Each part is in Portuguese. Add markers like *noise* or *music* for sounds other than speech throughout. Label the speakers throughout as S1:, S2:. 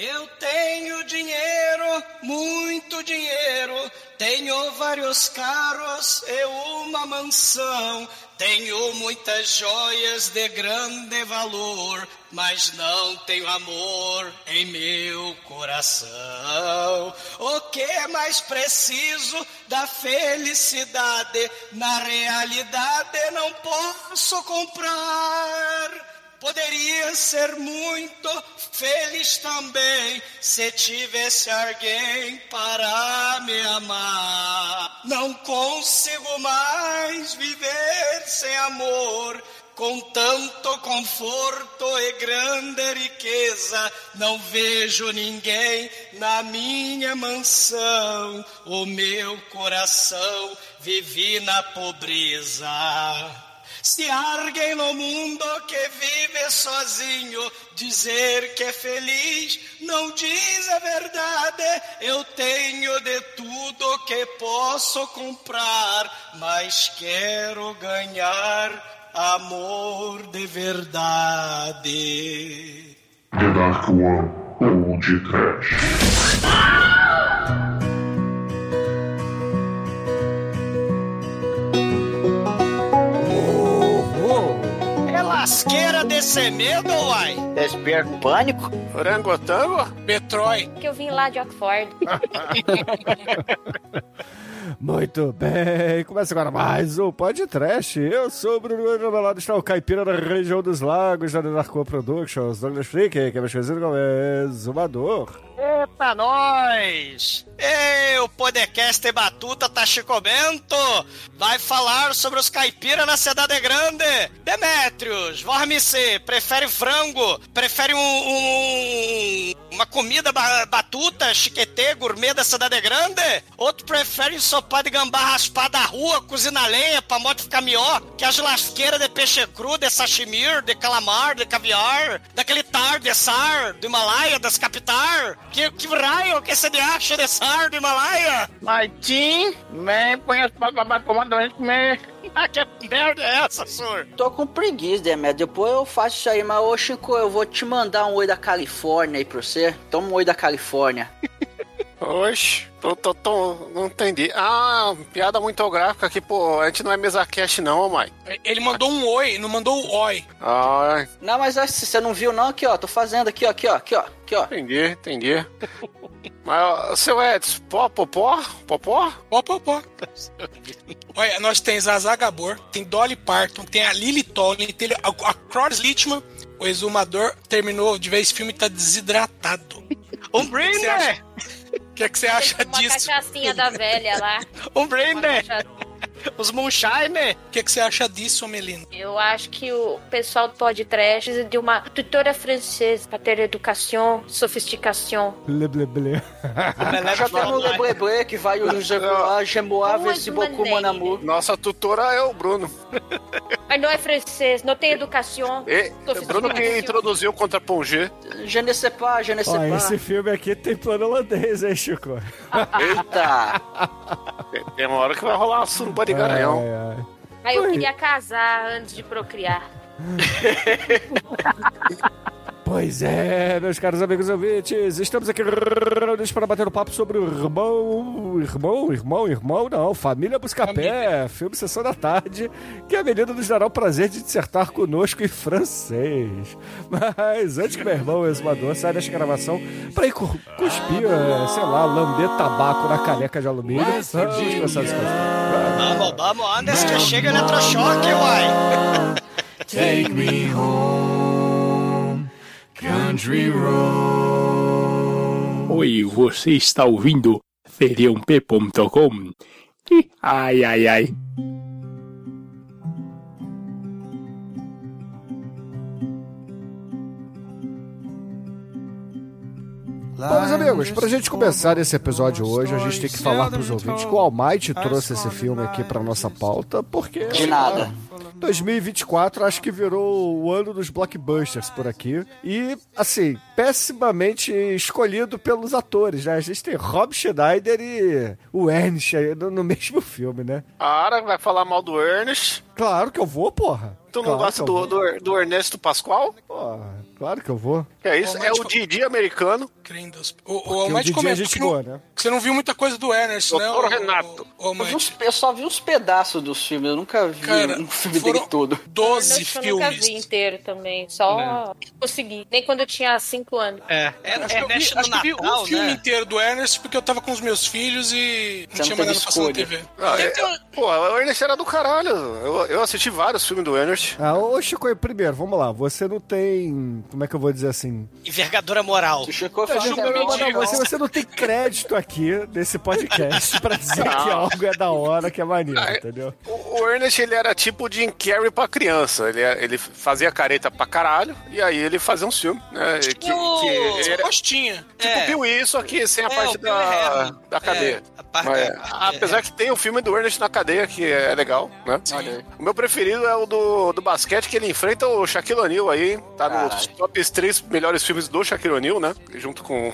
S1: Eu tenho dinheiro, muito dinheiro, tenho vários carros e uma mansão, tenho muitas joias de grande valor, mas não tenho amor em meu coração. O que é mais preciso da felicidade? Na realidade, não posso comprar. Poderia ser muito feliz também se tivesse alguém para me amar. Não consigo mais viver sem amor. Com tanto conforto e grande riqueza, não vejo ninguém na minha mansão. O meu coração vive na pobreza. Se alguém no mundo que vive sozinho dizer que é feliz, não diz a verdade. Eu tenho de tudo que posso comprar, mas quero ganhar amor de verdade.
S2: The Dark One ou de Trash.
S1: Lasqueira desse medo, uai?
S3: Desperto pânico?
S4: Orangotango? Metroid.
S5: Que eu vim lá de Oxford. *laughs*
S6: Muito bem, começa agora mais um podcast. Eu sou o Bruno do meu lado está o caipira da região dos lagos da Narco Productions, Douglas Freak, que é mais conhecido como Exumador.
S1: Eita, nós! Ei, o podcast Batuta tá Chico Bento vai falar sobre os caipiras na cidade grande. Demétrios, Vormice, prefere frango, prefere um, um- uma comida ba- batuta, chiquetê, gourmet da cidade grande? Outro prefere ensopar de gambá raspar da rua, cozina lenha pra moto ficar melhor que as lasqueiras de peixe cru, de sashimi, de calamar, de caviar, daquele tar de sar, do Himalaia, das capitar. Que, que raio que você acha de sar do Himalaia?
S3: Mas sim, me conheço para comandante, me...
S1: Ah, que merda é essa, senhor?
S3: Tô com preguiça, Demetrio. Depois eu faço isso aí, mas ô Chico, eu vou te mandar um oi da Califórnia aí pra você. Toma um oi da Califórnia.
S4: Oxe, tô, tô, tô, não entendi. Ah, piada muito gráfica aqui, pô. A gente não é mesa cast, não, mãe.
S7: Ele mandou um oi, não mandou o oi.
S4: Ah,
S3: Não, mas se você não viu não, aqui ó, tô fazendo aqui ó, aqui ó, aqui ó, aqui ó.
S4: entendi, entendi. Mas, ó, seu Edson, pó, popó, popó?
S7: Pó, pó, pó. Olha, nós temos Zaza Gabor, tem Dolly Parton, tem a Lily Tomlin, tem a, a Cross Littman. O exumador terminou de ver esse filme e tá desidratado.
S1: Um
S7: O que o é que você acha
S5: Uma
S7: disso?
S5: cachaçinha da velha lá. *laughs*
S1: Um
S5: Uma
S1: brinde!
S5: cachaça-
S1: Os moonshine!
S7: O que, é que você acha disso, Melina?
S5: Eu acho que o pessoal do podcast precisa de uma tutora francesa para ter educação, sofisticação.
S6: Blé, blé, blé.
S3: Já tem no Lebleble que vai o ver se
S5: Mané.
S3: amour.
S4: Nossa tutora é o Bruno. *laughs*
S5: Mas não é francês, não tem educação.
S4: E, Bruno que introduziu contra Pongé.
S3: Je ne sais pas, je ne sais
S6: Ó,
S3: pas.
S6: esse filme aqui tem plano holandês, hein, Chico? *laughs*
S3: Eita!
S4: Tem- uma hora que vai rolar uma suruba de garanhão.
S6: Ai, ai.
S5: Aí eu queria casar antes de procriar. *laughs*
S6: Pois é, meus caros amigos ouvintes, estamos aqui reunidos para bater um papo sobre o irmão, irmão, irmão, irmão, não, Família Buscapé, filme Sessão da Tarde, que a menina nos dará o prazer de dissertar conosco em francês. Mas antes que meu irmão, exumador, saia desta gravação para ir cu- cuspir, eh, sei lá, lamber tabaco na caneca de alumínio, vamos começar esse
S1: Vamos, vamos, antes que chegue o eletrochoque, uai!
S8: Take me home, country road.
S9: Oi, você está ouvindo feriump.com? Ai, ai, ai.
S6: Bom, meus amigos, pra gente começar esse episódio hoje, a gente tem que falar pros ouvintes que o Almighty trouxe esse filme aqui pra nossa pauta, porque...
S3: De nada.
S6: 2024 acho que virou o ano dos blockbusters por aqui. E, assim, pessimamente escolhido pelos atores, né? A gente tem Rob Schneider e o Ernst aí no, *laughs* mesmo filme, né?
S4: Ara vai falar mal do Ernest.
S6: Claro que eu vou, porra.
S4: Tu não
S6: Claro
S4: gosta do, do, do Ernesto Pascoal?
S6: Porra, Claro que eu vou.
S4: É isso?
S7: Ô,
S4: É o Didi americano.
S7: Crê em Deus. O, o
S6: o
S7: Almighty
S6: é
S7: comentou
S6: gente
S7: que, não-
S6: boa, né?
S7: que você não viu muita coisa do Ernest, né?
S4: Doutor
S7: o-
S4: Renato.
S7: O, o
S3: Eu, uns- eu só vi uns pedaços dos filmes, eu nunca vi
S7: Cara,
S3: um filme
S7: foram
S3: dele todo.
S7: 12
S5: Ernest eu nunca vi
S7: filmes.
S5: inteiro também. Só consegui. Nem quando eu tinha 5 anos.
S1: É, é,
S7: Acho que eu vi,
S1: Ernest no
S7: acho que eu vi um filme
S1: né?
S7: inteiro do Ernest porque eu tava com os meus filhos e não
S3: Você
S7: tinha
S3: não
S7: mais nada passando na. TV.
S4: Ah, é- Pô, o Ernest era do caralho. Eu, eu assisti vários filmes do Ernest.
S6: Ah, ô Chico, primeiro, vamos lá. Você não tem. Como é que eu vou dizer assim?
S1: Envergadura moral.
S6: Não, não, não, não,
S3: é
S6: você, você não tem crédito aqui nesse podcast pra dizer que algo é da hora, que é maneiro, entendeu?
S4: O, o Ernest, ele era tipo Jim Carrey pra criança. Ele, ele fazia careta pra caralho e aí ele fazia um filme, né? Que, que
S1: o-
S4: era
S7: Gostinha.
S4: tipo
S1: É.
S4: Piuí, só que sem a
S1: É,
S4: parte da, da cadeia.
S1: É, a parte
S4: Mas,
S1: da-
S4: apesar que tem o filme do Ernest na cadeia, que é legal, né? O meu preferido é o do, do basquete, que ele enfrenta o Shaquille O'Neal aí. Tá
S3: Caralho.
S4: Top 3 melhores filmes do Shaquille O'Neal, né? Junto com...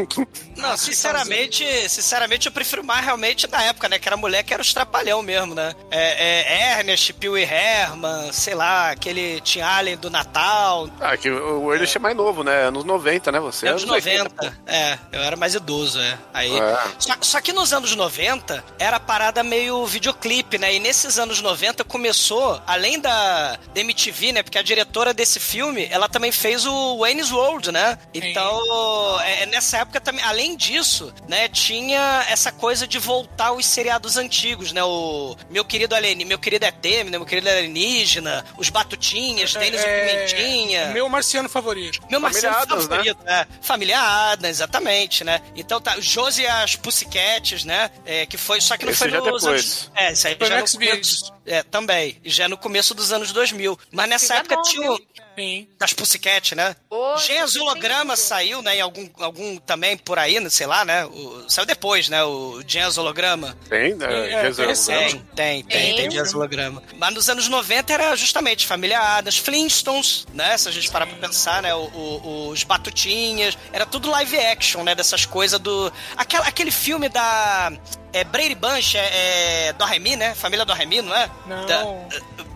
S4: *laughs*
S1: Não, sinceramente, sinceramente, eu prefiro mais realmente na época, né? Que era mulher que era os trapalhão mesmo, né? É, é Ernest, Pee Herman, sei lá, aquele Tim Allen do Natal,
S4: ah, que o Ernest é mais novo, né? Anos 90, né? Você
S1: anos 90.
S4: 80,
S1: É, eu era mais idoso, é. Aí,
S4: É.
S1: Só, só que nos anos 90 era a parada meio videoclipe, né? E nesses anos 90 começou, além da, da MTV, né? Porque a diretora desse filme, ela também fez o Wayne's World, né? Então, é, nessa época também, além disso, né? Tinha essa coisa de voltar aos seriados antigos, né? O Meu Querido Alien, Meu Querido ET, né? Meu Querido Alienígena, Os Batutinhas, Denis e Pimentinha.
S7: Meu marciano favorito.
S1: Meu
S4: Família Addams,
S1: favorito, né? Família Adams, exatamente, né? Então tá, Josie e as Pussycats, né? É, que foi, só que não
S4: Esse
S1: foi
S4: já
S1: nos
S4: depois.
S1: anos... É, isso aí
S7: Foi
S1: já
S7: no
S1: começo... É, também. Já no começo dos anos 2000. Mas nessa
S5: Fica
S1: época
S5: bom,
S1: tinha... o-?
S7: Sim.
S1: Das Pussycat, né?
S5: Ô,
S1: Gênesis Holograma saiu, né? Em algum, algum também por aí, né, sei lá, né? O- saiu depois, né? O Gênesis Holograma.
S4: Tem, né?
S7: É, tem?
S1: Tem, tem, tem,
S5: Tem.
S1: tem Gênesis Holograma. Mas nos anos 90 era justamente Família Adams, Flintstones, né? Se a gente parar pra pensar, né? O- o- os Batutinhas. Era tudo live action, né? Dessas coisas do... Aquela, aquele filme da... É Brady Bunch, é, é Doremi, né? Família Doremi, não é?
S7: Não.
S1: Da,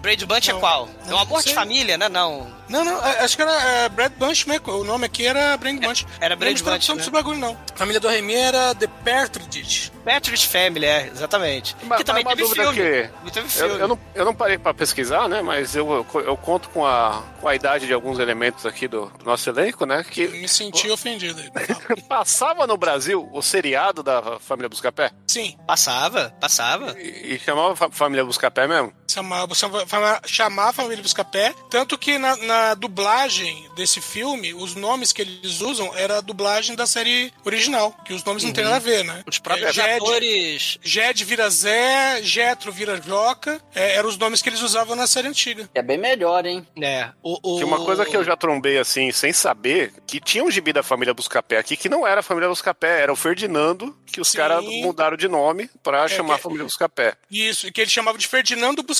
S1: Brady Bunch é
S7: Não.
S1: qual? É
S7: Não
S1: um amor de família, né? Não.
S7: Não, não, a- acho que era é, Brad Bunch mesmo. O nome aqui era Brand Bunch.
S1: era Brad
S7: Não lembro
S1: Bunch,
S7: tanto
S1: né?
S7: desse bagulho, não. Família do Remy era The Partridge.
S1: Partridge Family, é, exatamente.
S4: Mas-
S1: que também
S4: mas
S1: teve filme.
S4: que-
S1: teve
S4: Eu,
S1: filme.
S4: eu não, eu não parei pra pesquisar, né? Mas eu, eu conto com a, com a idade de alguns elementos aqui do, do nosso elenco, né?
S7: Eu
S4: Que
S7: me senti ofendido. *laughs*
S4: passava no Brasil o seriado da Família Buscapé
S7: Sim,
S1: Passava, passava.
S4: e, e chamava Fa- Família Buscapé mesmo.
S7: Chamava, chamava, chamava a família Buscapé. Tanto que na, na dublagem desse filme, os nomes que eles usam era a dublagem da série original. Que os nomes não tem nada a ver, né?
S1: Os próprios
S7: É, Jed-
S1: atores.
S7: Jed vira Zé, Jetro vira Joca, é, eram os nomes que eles usavam na série antiga.
S3: É bem melhor, hein?
S1: É, o, o...
S4: Que uma coisa que eu já trombei assim, sem saber, que tinha um gibi da família Buscapé aqui, que não era a família Buscapé, era o Ferdinando, que os caras mudaram de nome pra chamar a
S7: que-
S4: família Buscapé.
S7: Isso, que ele chamava de Ferdinando Buscapé,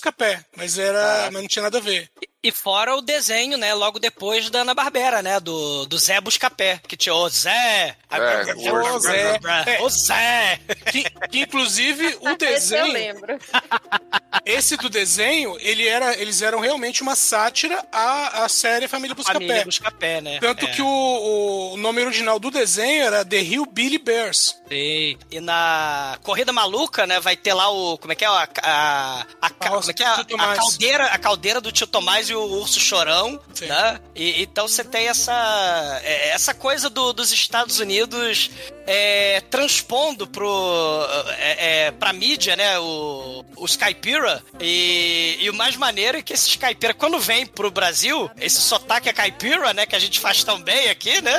S7: mas era, mas não tinha nada a ver.
S1: E fora o desenho, né? Logo depois da Ana Barbera, né? Do, do Zé Buscapé. Que tinha o Zé.
S4: É,
S7: o Zé.
S1: O Zé.
S7: Que, que, inclusive o
S5: Esse eu
S7: desenho,
S5: lembro.
S7: esse do desenho, ele era, eles eram realmente uma sátira à, à série Família Buscapé.
S1: Família Buscapé, né?
S7: Tanto
S1: É.
S7: que o, o nome original do desenho era The Hillbilly Bears.
S1: E, e na Corrida Maluca, né, vai ter lá o. Como é que é? A, a, a,
S7: Nossa,
S1: como é que é? A, a caldeira, a caldeira do tio Tomás e o urso chorão,
S7: Sim.
S1: né? E, então você tem essa, é, essa coisa do- dos Estados Unidos é, transpondo pro, é, é, pra mídia, né? O, os caipira. E, e o mais maneiro é que esses caipira, quando vem pro Brasil, esse sotaque é caipira, né? Que a gente faz tão bem aqui, né?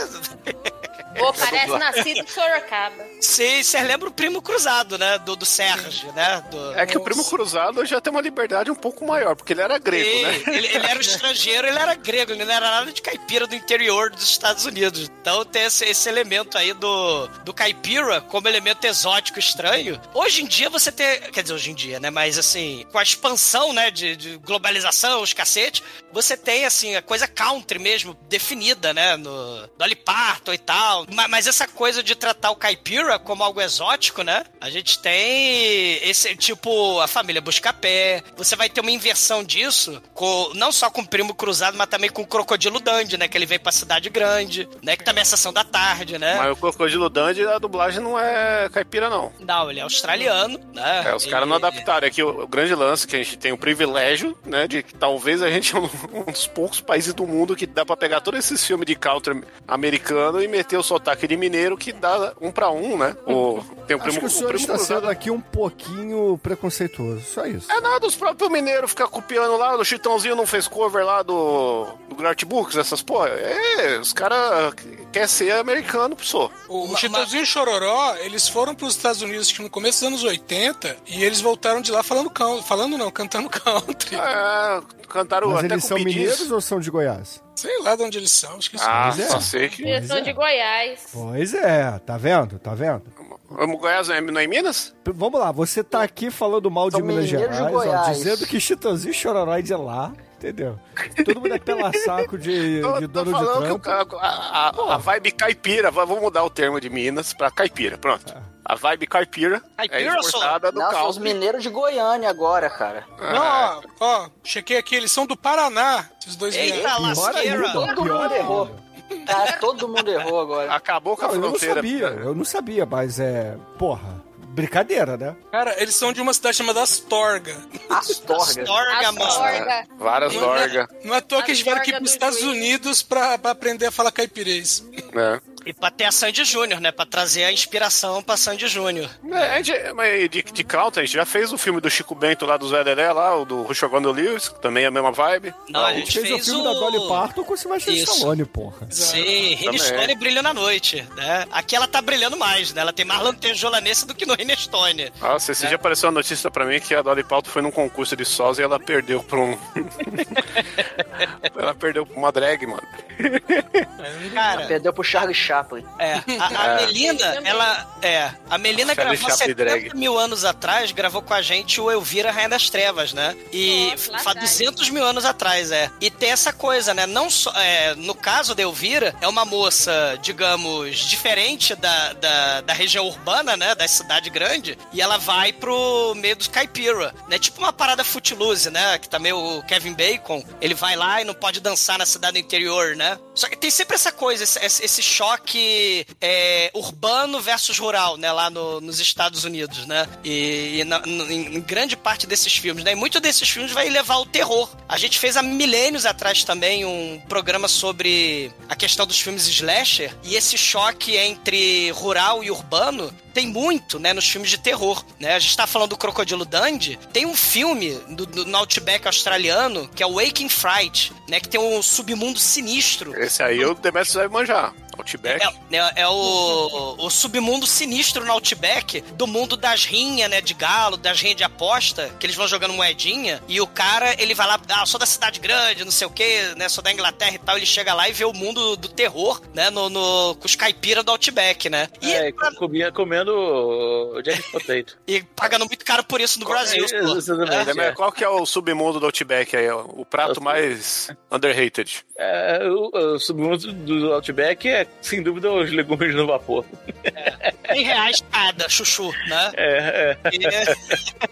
S1: *laughs*
S5: Pô, parece nascido em Sorocaba.
S1: Sim, você lembra o primo cruzado, né? Do, do Sérgio, né? Do...
S4: É que o primo cruzado já tem uma liberdade um pouco maior, porque ele era grego,
S1: Sim,
S4: né?
S1: ele, ele era um estrangeiro, ele era grego, ele não era nada de caipira do interior dos Estados Unidos. Então tem esse, esse elemento aí do, do caipira como elemento exótico estranho. Hoje em dia você tem. Quer dizer, hoje em dia, né? Mas assim, com a expansão, né, de, de globalização, os cacete, você tem assim, a coisa country mesmo, definida, né? No Dolly Parton e tal. ma- mas essa coisa de tratar o caipira como algo exótico, né? A gente tem esse tipo a família Buscapé. Você vai ter uma inversão disso, com, não só com o primo cruzado, mas também com o crocodilo Dandy, né? Que ele vem pra cidade grande, né? Que também é sessão da tarde, né?
S4: Mas o Crocodilo Dandy, a dublagem não é caipira, não.
S1: Não, ele é australiano, né?
S4: É, os caras não adaptaram. É que o, o grande lance que a gente tem o privilégio, né, de que talvez a gente *laughs* é um, dos poucos países do mundo que dá pra pegar todos esses filmes de counter americano e meter o sotaque de mineiro que dá um pra um, né? O, tem o
S6: Acho
S4: primo,
S6: que o senhor
S4: primo
S6: está
S4: cruzado.
S6: sendo aqui um pouquinho preconceituoso. Só isso.
S4: É nada, os próprios mineiros ficam copiando lá, o Chitãozinho não fez cover lá do, do Grant Books, essas porra. É, os caras querem ser americano, pessoal.
S7: O, o Chitãozinho e o Chororó, eles foram para os Estados Unidos no começo dos anos 80 e eles voltaram de lá falando country, falando não, cantando *laughs* country.
S4: É, cantaram
S6: Mas
S4: até
S6: eles
S4: com
S6: são mineiros ou são de Goiás?
S7: Sei lá de onde eles são, acho que são.
S4: Ah,
S6: Pois é.
S4: só sei que...
S5: Eles são de Goiás.
S6: Pois é, tá vendo? Tá vendo?
S4: O Goiás não é, não é em Minas?
S6: P- Vamos lá, você tá aqui falando mal de
S3: São
S6: Minas
S3: mineiros de
S6: Gerais, ó, dizendo que Chitãozinho e Chororó é de lá, entendeu? Todo mundo é pela saco de, *laughs*
S4: Tô,
S6: de dono de
S4: falando que ca- a, a- a vibe caipira, vamos mudar o termo de Minas pra caipira, pronto. A vibe caipira,
S1: Caipira,
S4: é exportada do
S3: Não, são os mineiros de Goiânia agora, cara.
S7: Não, ó, ó, chequei aqui, eles são do Paraná, esses dois
S1: Eita, lasqueira!
S3: Todo
S6: pior
S3: mundo errou. Cara, todo mundo errou agora.
S4: Acabou com a
S6: Não, eu não
S4: fronteira.
S6: sabia, eu não sabia, mas é. Porra, brincadeira, né?
S7: Cara, eles são de uma cidade chamada Astorga.
S3: Astorga.
S1: Astorga, mano.
S5: Astorga.
S4: Várias
S7: Não é, não é à toa que eles vieram aqui pros
S5: do
S7: Estados. Unidos pra, pra aprender a falar caipirês.
S4: Né?
S1: E pra ter a Sandy Júnior, né? Pra trazer a inspiração pra Sandy Júnior.
S4: É, gente- mas de, de a gente já fez o filme do Chico Bento lá do Zé Dedé, lá, o do Ruxogando Lewis, que também é a mesma vibe.
S1: Não, a gente
S6: Fez,
S1: fez
S6: o filme
S1: o...
S6: da Dolly Parton com o Sylvester. Stallone, porra.
S1: Sim, Rini
S4: Também.
S1: Stone brilha na noite, né? Aqui ela tá brilhando mais, né? Ela tem mais lantejola nesse do que no Rini Stone.
S4: Nossa, esse dia apareceu uma notícia pra mim que a Dolly Parton foi num concurso de sós e ela perdeu pra um... *laughs* ela perdeu pra uma drag, mano.
S1: Cara,
S3: Perdeu pro Charlie Chaplin. *laughs*
S1: é, a, a Melina,
S5: Também.
S1: ela, é, a Melina
S4: Charlie
S1: gravou
S4: Chaplin
S1: 70
S4: drag.
S1: mil anos atrás, gravou com a gente o Elvira Rainha das Trevas, né? E
S5: Nossa,
S1: faz
S5: atrás.
S1: 200 mil anos atrás, é. E tem essa coisa, né? Não só, é, no caso da Elvira, é uma moça, digamos, diferente da, da, da região urbana, né? Da cidade grande, e ela vai pro meio dos caipira, né? Tipo uma parada footloose, né? Que também o Kevin Bacon, ele vai lá e não pode dançar na cidade do interior, né? Só que tem sempre essa coisa, esse, esse- esse choque é, urbano versus rural, né? Lá no- nos Estados Unidos, né? E, e na- em, grande parte desses filmes, né? E muito desses filmes vai levar ao terror. A gente fez há milênios atrás também um programa sobre a questão dos filmes slasher e esse choque entre rural e urbano tem muito, né, nos filmes de terror, né? A gente tá falando do Crocodilo Dundee, tem um filme do, do, no Outback australiano, que é o Waking Fright, né, que tem um submundo sinistro.
S4: Esse aí o Demetrius deve manjar. Outback.
S1: É, é- é o, o submundo sinistro no Outback do mundo das rinhas, né? De galo, das rinhas de aposta, que eles vão jogando moedinha. E o cara, ele vai lá, ah, sou da cidade grande, não sei o quê, né? Sou da Inglaterra e tal. Ele chega lá e vê o mundo do terror, né? No, no- com os caipiras do Outback, né? E,
S10: É, comia- comendo Jack *laughs* Potato.
S1: e pagando muito caro por isso no Brasil.
S10: É,
S1: pô.
S10: exatamente.
S4: Demet,
S10: é.
S4: Qual que é o submundo do Outback aí? O prato mais underrated.
S10: É, o, o submundo do Outback é, *laughs* sem dúvida, os legumes no vapor.
S1: 100 reais cada, chuchu, né? *laughs*
S10: É, é.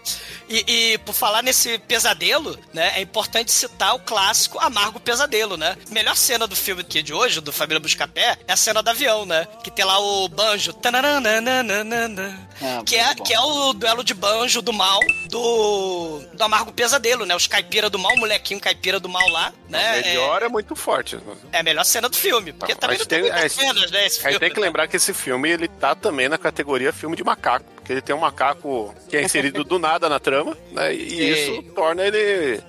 S10: *laughs*
S1: E, e por falar nesse pesadelo, né, é importante citar o clássico Amargo Pesadelo, né? Melhor cena do filme aqui de hoje, do Família Buscapé, é a cena do avião, né? Que tem lá o banjo.
S3: É,
S1: que, é,
S3: bom.
S1: que é o duelo de banjo do mal do, do Amargo Pesadelo, né? Os caipira do mal, o molequinho caipira do mal lá, né?
S4: Melhor é muito forte.
S1: É, é a melhor cena do filme. Porque
S4: Não,
S1: também
S4: a
S1: não tem
S4: tem-
S1: cenas, né? Esse filme,
S4: tem que lembrar que esse filme ele tá também na categoria filme de macaco, porque ele tem um macaco que é inserido do nada na trama, né? E *laughs*
S1: Sim.
S4: isso torna ele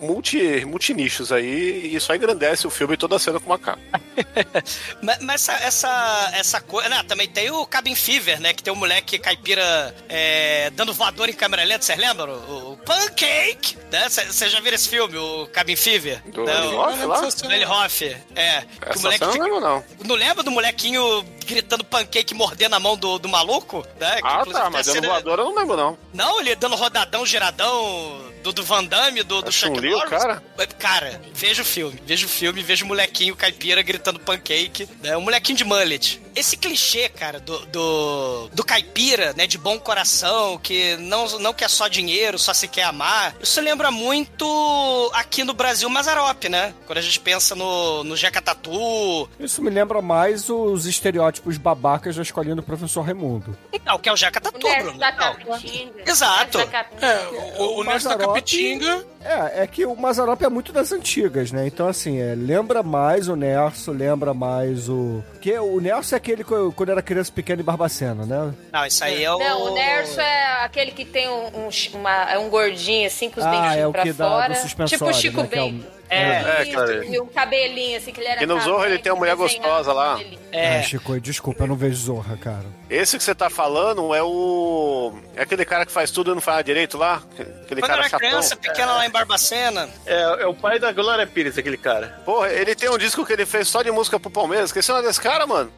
S4: multi, multinichos aí, e isso aí engrandece o filme toda a cena com o macaco. *laughs*
S1: Mas, mas essa, essa, essa coisa. Né, também tem o Cabin Fever, né? Que tem um moleque caipira é, dando voador em câmera lenta, vocês lembram? O, o Pancake! Né? Vocês já viram esse filme, o Cabin Fever?
S4: Do Eli
S1: o-
S4: Roth lá?
S1: Do Eli Hoff, é. Que o
S4: Essa
S1: moleque
S4: cena eu
S1: fica-
S4: não lembro, não.
S1: Não lembra do molequinho gritando pancake mordendo a mão do, do maluco, né? Que,
S4: Ah, tá, mas
S1: tem a
S4: dando
S1: cena-
S4: voadora eu não lembro, não.
S1: Não, ele dando rodadão, giradão do, do Van Damme, do, do
S4: É
S1: Chuck
S4: o
S1: Norris.
S4: cara?
S1: Cara, veja o filme, veja o filme, veja o molequinho caipira gritando pancake, né? Um molequinho de mullet. Esse clichê, cara, do, do, do caipira, né, de bom coração, que não, não quer só dinheiro, só se quer amar, isso lembra muito aqui no Brasil Mazarop, né? Quando a gente pensa no, no Jeca Tatu,
S6: Isso me lembra mais os estereótipos babacas da escolinha do professor Raimundo.
S1: não, que é o Jeca Tatu, Bruno.
S5: da. Capitinga.
S1: Exato.
S5: Nerf da Capitinga.
S7: É, o, o, da Capitinga.
S6: É, é que o Mazarop é muito das antigas, né? Então, assim, é, lembra mais o Nerso, lembra mais o. Porque o Nerso é aquele co- quando era criança pequena em Barbacena, né?
S1: Não, isso aí é o...
S5: Não, o Nerso é aquele que tem um, um, uma- é um gordinho assim, com os
S6: Ah,
S5: dentinhos
S6: é o
S5: pra
S6: que dá do
S5: tipo o Chico
S6: né, que é.
S1: É,
S4: É, cara.
S5: E um cabelinho assim, que ele era
S4: E no Zorro ele tem uma mulher gostosa lá.
S5: cabelinho.
S1: É.
S6: Ah, Chico, desculpa, eu não vejo Zorra, cara.
S4: Esse que você tá falando é o. É aquele cara que faz tudo e não faz direito lá? Aquele
S1: Quando
S4: cara
S1: era
S4: chatão.
S1: criança, pequena lá em Barbacena,
S10: É, é o pai da Glória Pires, aquele cara.
S4: Porra, ele tem um disco que ele fez só de música pro Palmeiras. Esqueci o nome desse cara, mano.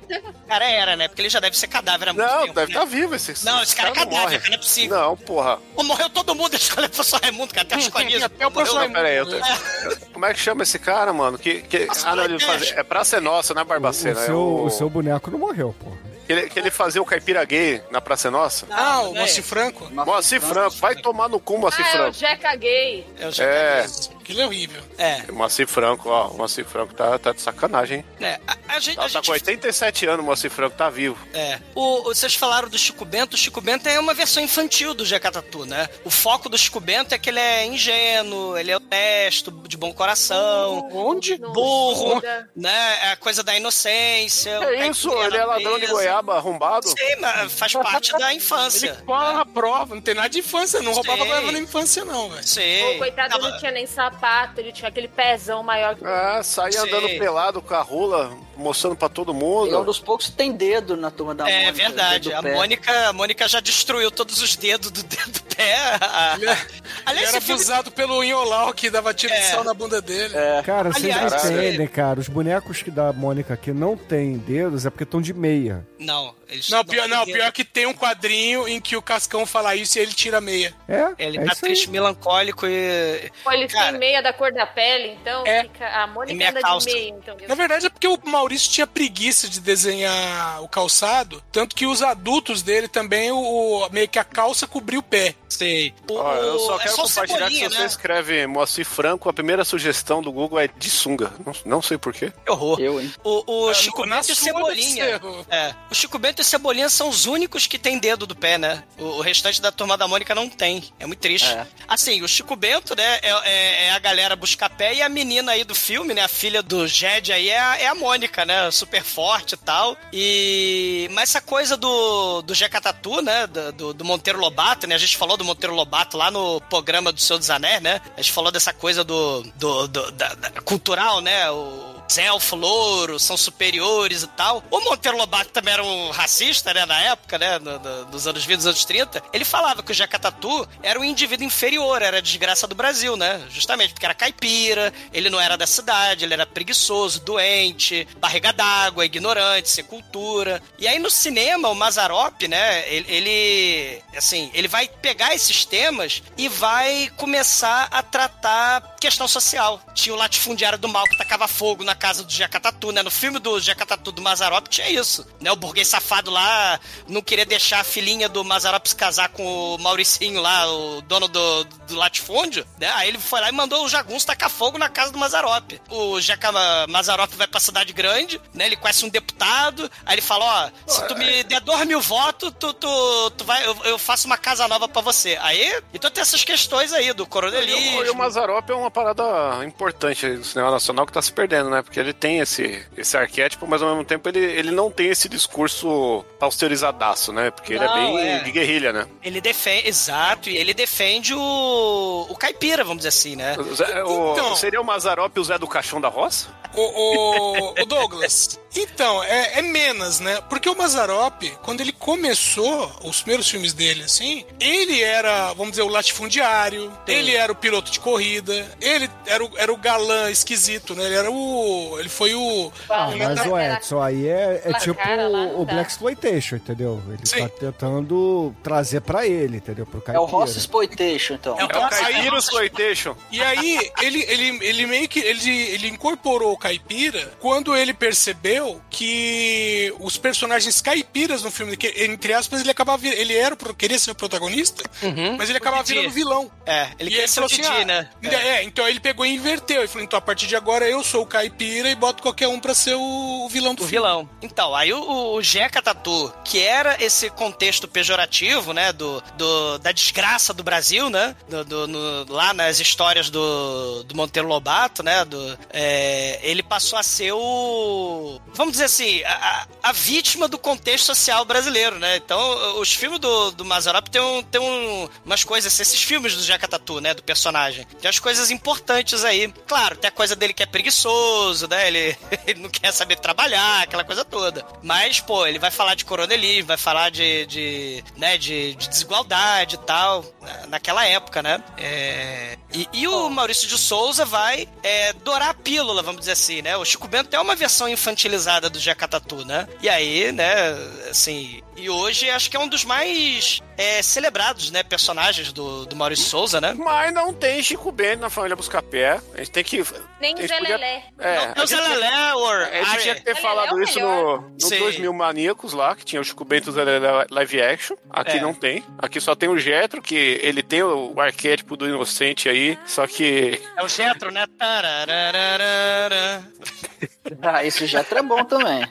S1: cara era, né? Porque ele já deve ser cadáver há muito
S4: Não,
S1: tempo.
S4: deve
S1: né?
S4: estar vivo esse
S1: Não, esse cara é
S4: não
S1: cadáver,
S4: morre.
S1: cara, não é possível.
S4: Não, porra.
S1: Pô, morreu todo mundo *laughs* da escola do professor Raimundo, cara. Até as escolinhas. *laughs*
S7: Até o professor
S4: Não, pera aí, eu
S7: Raimundo. *laughs*
S4: Como é que chama esse cara, mano? Que, que... Ah, não, ele fazia... É Praça é Nossa, né,
S6: O,
S4: Barbacena?
S6: seu,
S4: é o...
S6: o seu boneco não morreu, porra.
S4: Que, ele, que ele fazia o caipira gay na Praça é Nossa.
S7: Ah, o
S1: não é
S7: Moacir Franco.
S4: Moacir Franco, vai tomar no cu, Moacir
S5: Ah, é o
S4: Franco.
S5: Jeca Gay.
S1: Eu já
S4: É,
S7: Aquilo é horrível.
S1: É,
S4: Moacir Franco, ó. O Moacir Franco tá, tá de sacanagem, hein?
S1: né? A, a gente.
S4: Tá,
S1: a
S4: tá
S1: gente
S4: com 87 anos, o Moacir Franco tá vivo.
S1: É. O, o- vocês falaram do Chico Bento. O Chico Bento é uma versão infantil do Jacatatu, né? O foco do Chico Bento é que ele é ingênuo, ele é honesto, de bom coração,
S7: Onde?
S1: burro,
S5: Muda.
S1: né? É a coisa da inocência. o
S4: É isso, ele é ladrão de
S1: beleza.
S4: Goiaba arrombado.
S1: Sim, mas faz parte da infância.
S7: Ele cola na prova, não tem nada de infância, não roubava
S1: Sei.
S7: goiaba na infância, não, velho.
S1: Sim.
S5: O coitado
S1: Tava-
S5: não tinha nem sapato, ele tinha aquele pezão maior que
S4: É, saía
S1: Sim.
S4: andando pelado com a rola, mostrando pra todo
S3: Ele é um
S4: mundo.
S3: dos poucos que tem dedo na turma da
S1: É
S3: Mônica,
S1: verdade.
S3: dedo
S1: A
S3: pé.
S1: Mônica, a Mônica já destruiu todos os dedos do dedo do pé. A-
S7: Ele, é- *laughs* ele
S1: Aliás,
S7: era
S1: esse filme-
S7: abusado pelo Inholau que dava tiro de
S1: É.
S7: sal na bunda dele.
S6: Cara, vocês entendem, cara. Os bonecos que da Mônica que não tem dedos é porque estão de meia.
S1: Não, eles
S7: Não, pior, não, pior que tem um quadrinho em que o Cascão fala isso e ele tira a meia.
S6: É,
S1: Ele
S6: é
S1: tá
S6: isso aí.
S1: triste, melancólico e.
S5: Pô, ele
S1: Cara.
S5: tem meia da cor da pele, então
S7: É.
S5: fica, a Mônica
S1: E meia
S5: anda
S1: calça.
S5: de meia, então.
S7: Na verdade é porque o Maurício tinha preguiça de desenhar o calçado, tanto que os adultos dele também, o, meio que a calça cobriu o pé.
S1: Sei. O,
S4: Ó, eu só
S1: é
S4: quero
S1: só
S4: compartilhar que se você
S1: né?
S4: escreve Moacir Franco, a primeira sugestão do Google é de sunga. Não, não sei porquê.
S1: Que horror.
S3: Eu, hein?
S1: O, o
S7: É,
S1: Chico Bento e Cebolinha. É. O Chico Bento e Cebolinha são os únicos que têm dedo do pé, né? O, o restante da turma da Mônica não tem. É muito triste.
S3: É.
S1: Assim, o Chico Bento, né, é, é- é a galera buscar pé e a menina aí do filme, né? A filha do Jed aí é a, é a Mônica, né? Super forte e tal. E. Mas essa coisa do, do Jeca Tatu, né? Do, do- do Monteiro Lobato, né? A gente falou do Monteiro Lobato lá no programa do Senhor dos Anéis, né? A gente falou dessa coisa do. do, do- da- da- cultural, né? O, os elfos louros são superiores e tal. O Monteiro Lobato também era um racista, né, na época, né, no- no- dos anos 20, dos anos 30. Ele falava que o Jacatatu era um indivíduo inferior, era a desgraça do Brasil, né? Justamente porque era caipira, ele não era da cidade, ele era preguiçoso, doente, barriga d'água, ignorante, sem cultura. E aí no cinema, o Mazarop, né, ele, ele, assim, ele vai pegar esses temas e vai começar a tratar questão social. Tinha o latifundiário do mal que tacava fogo na casa do Jacatatu, né? No filme do Jacatatu do Mazarop tinha isso, né? O burguês safado lá não queria deixar a filhinha do Mazarop se casar com o Mauricinho lá, o dono do, do latifúndio, né? Aí ele foi lá e mandou o jagunço tacar fogo na casa do Mazarop. O Jaca Mazarop vai pra cidade grande, né? Ele conhece um deputado, aí ele fala, ó, se tu me der dois mil votos, tu, tu, tu vai, eu, eu faço uma casa nova pra você. Aí, então tem essas questões aí do
S4: E o, e o
S1: coronelismo.
S4: Mazarop é uma parada importante do cinema nacional que tá se perdendo, né? Porque ele tem esse, esse arquétipo, mas ao mesmo tempo ele, ele não tem esse discurso pasteurizadaço, né? Porque ele é
S1: Não,
S4: bem
S1: é.
S4: de guerrilha, né?
S1: Ele defende, exato, e ele defende o, o caipira, vamos dizer assim, né?
S4: O Zé- o-
S7: Então.
S4: seria o Mazarop o Zé do Caixão da Roça?
S7: O, o- o Douglas. Então, é, é menos, né? Porque o Mazarop, quando ele começou os primeiros filmes dele, assim, ele era, vamos dizer, o latifundiário, ele era o piloto de corrida, ele era o, era o galã esquisito, né? Ele era o, o. Ele foi o.
S6: Ah, mas o Edson aí é, é tipo o
S5: dá.
S6: Black Exploitation, entendeu? Ele
S7: Sim.
S6: tá tentando trazer pra ele, entendeu? Pro
S3: É o
S6: caipira.
S3: Ross Exploitation, então.
S7: É o
S4: É o Caipira Exploitation.
S7: E aí, ele, ele, ele meio que. Ele, ele incorporou o caipira quando ele percebeu que os personagens caipiras no filme, que, entre aspas, ele acabava. vir- Ele era, o pro- queria ser o protagonista, mas ele acabava virando vilão.
S1: É, ele
S7: e
S1: quer
S7: ele
S1: ser o
S7: assim,
S1: Didi,
S7: ah,
S1: né?
S7: É. então ele pegou e inverteu. Ele falou, então a partir de agora eu sou o caipira e boto qualquer um pra ser o, vilão do
S1: O
S7: filme.
S1: vilão. Então, aí o, o Jeca Tatu, que era esse contexto pejorativo, né, do, do- da desgraça do Brasil, né, do, do- no- lá nas histórias do, do Monteiro Lobato, né, do, é, ele passou a ser o, vamos dizer assim, a, a- vítima do contexto social brasileiro, né, então os filmes do, do Mazarop tem, um, tem um, umas coisas, esses filmes do Jeca Tatu, né, do personagem, tem as coisas importantes aí, claro, tem a coisa dele que é preguiçoso, né, ele, *laughs* ele não quer saber trabalhar, aquela coisa toda. Mas, pô, ele vai falar de coronelismo, vai falar de, de, né, de, de desigualdade e tal, na- naquela época, né? É, e, e o Maurício de Souza vai é, dourar a pílula, vamos dizer assim, né? O Chico Bento é uma versão infantilizada do Jacatatu, né? E aí, né, assim... E hoje acho que é um dos mais é, celebrados, né, personagens do, do Maurício Souza, né?
S4: Mas não tem Chico Bento na família Buscapé. A gente tem que.
S5: Nem Zé
S4: podia-
S5: Lelé.
S4: É,
S1: Não,
S4: gente
S1: Zé Lelé, or
S4: A gente tinha que ter falado
S5: Lelé é o
S4: isso
S5: melhor.
S4: no, no
S1: Sim.
S4: 2000 Maníacos lá, que tinha o Chico Bento Zé Lelé live action. Aqui
S1: É.
S4: não tem. Aqui só tem o Jetro, que ele tem o, o arquétipo do inocente aí, só que
S1: É o Getro, né?
S3: Ah, esse já é bom também.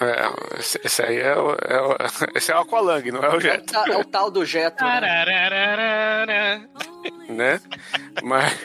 S4: É, esse, aí é o, é o- *laughs* esse é o Aqualung, não é o
S3: É
S4: Jetro,
S3: é o tal do Jetro. né?
S4: Né? Mas,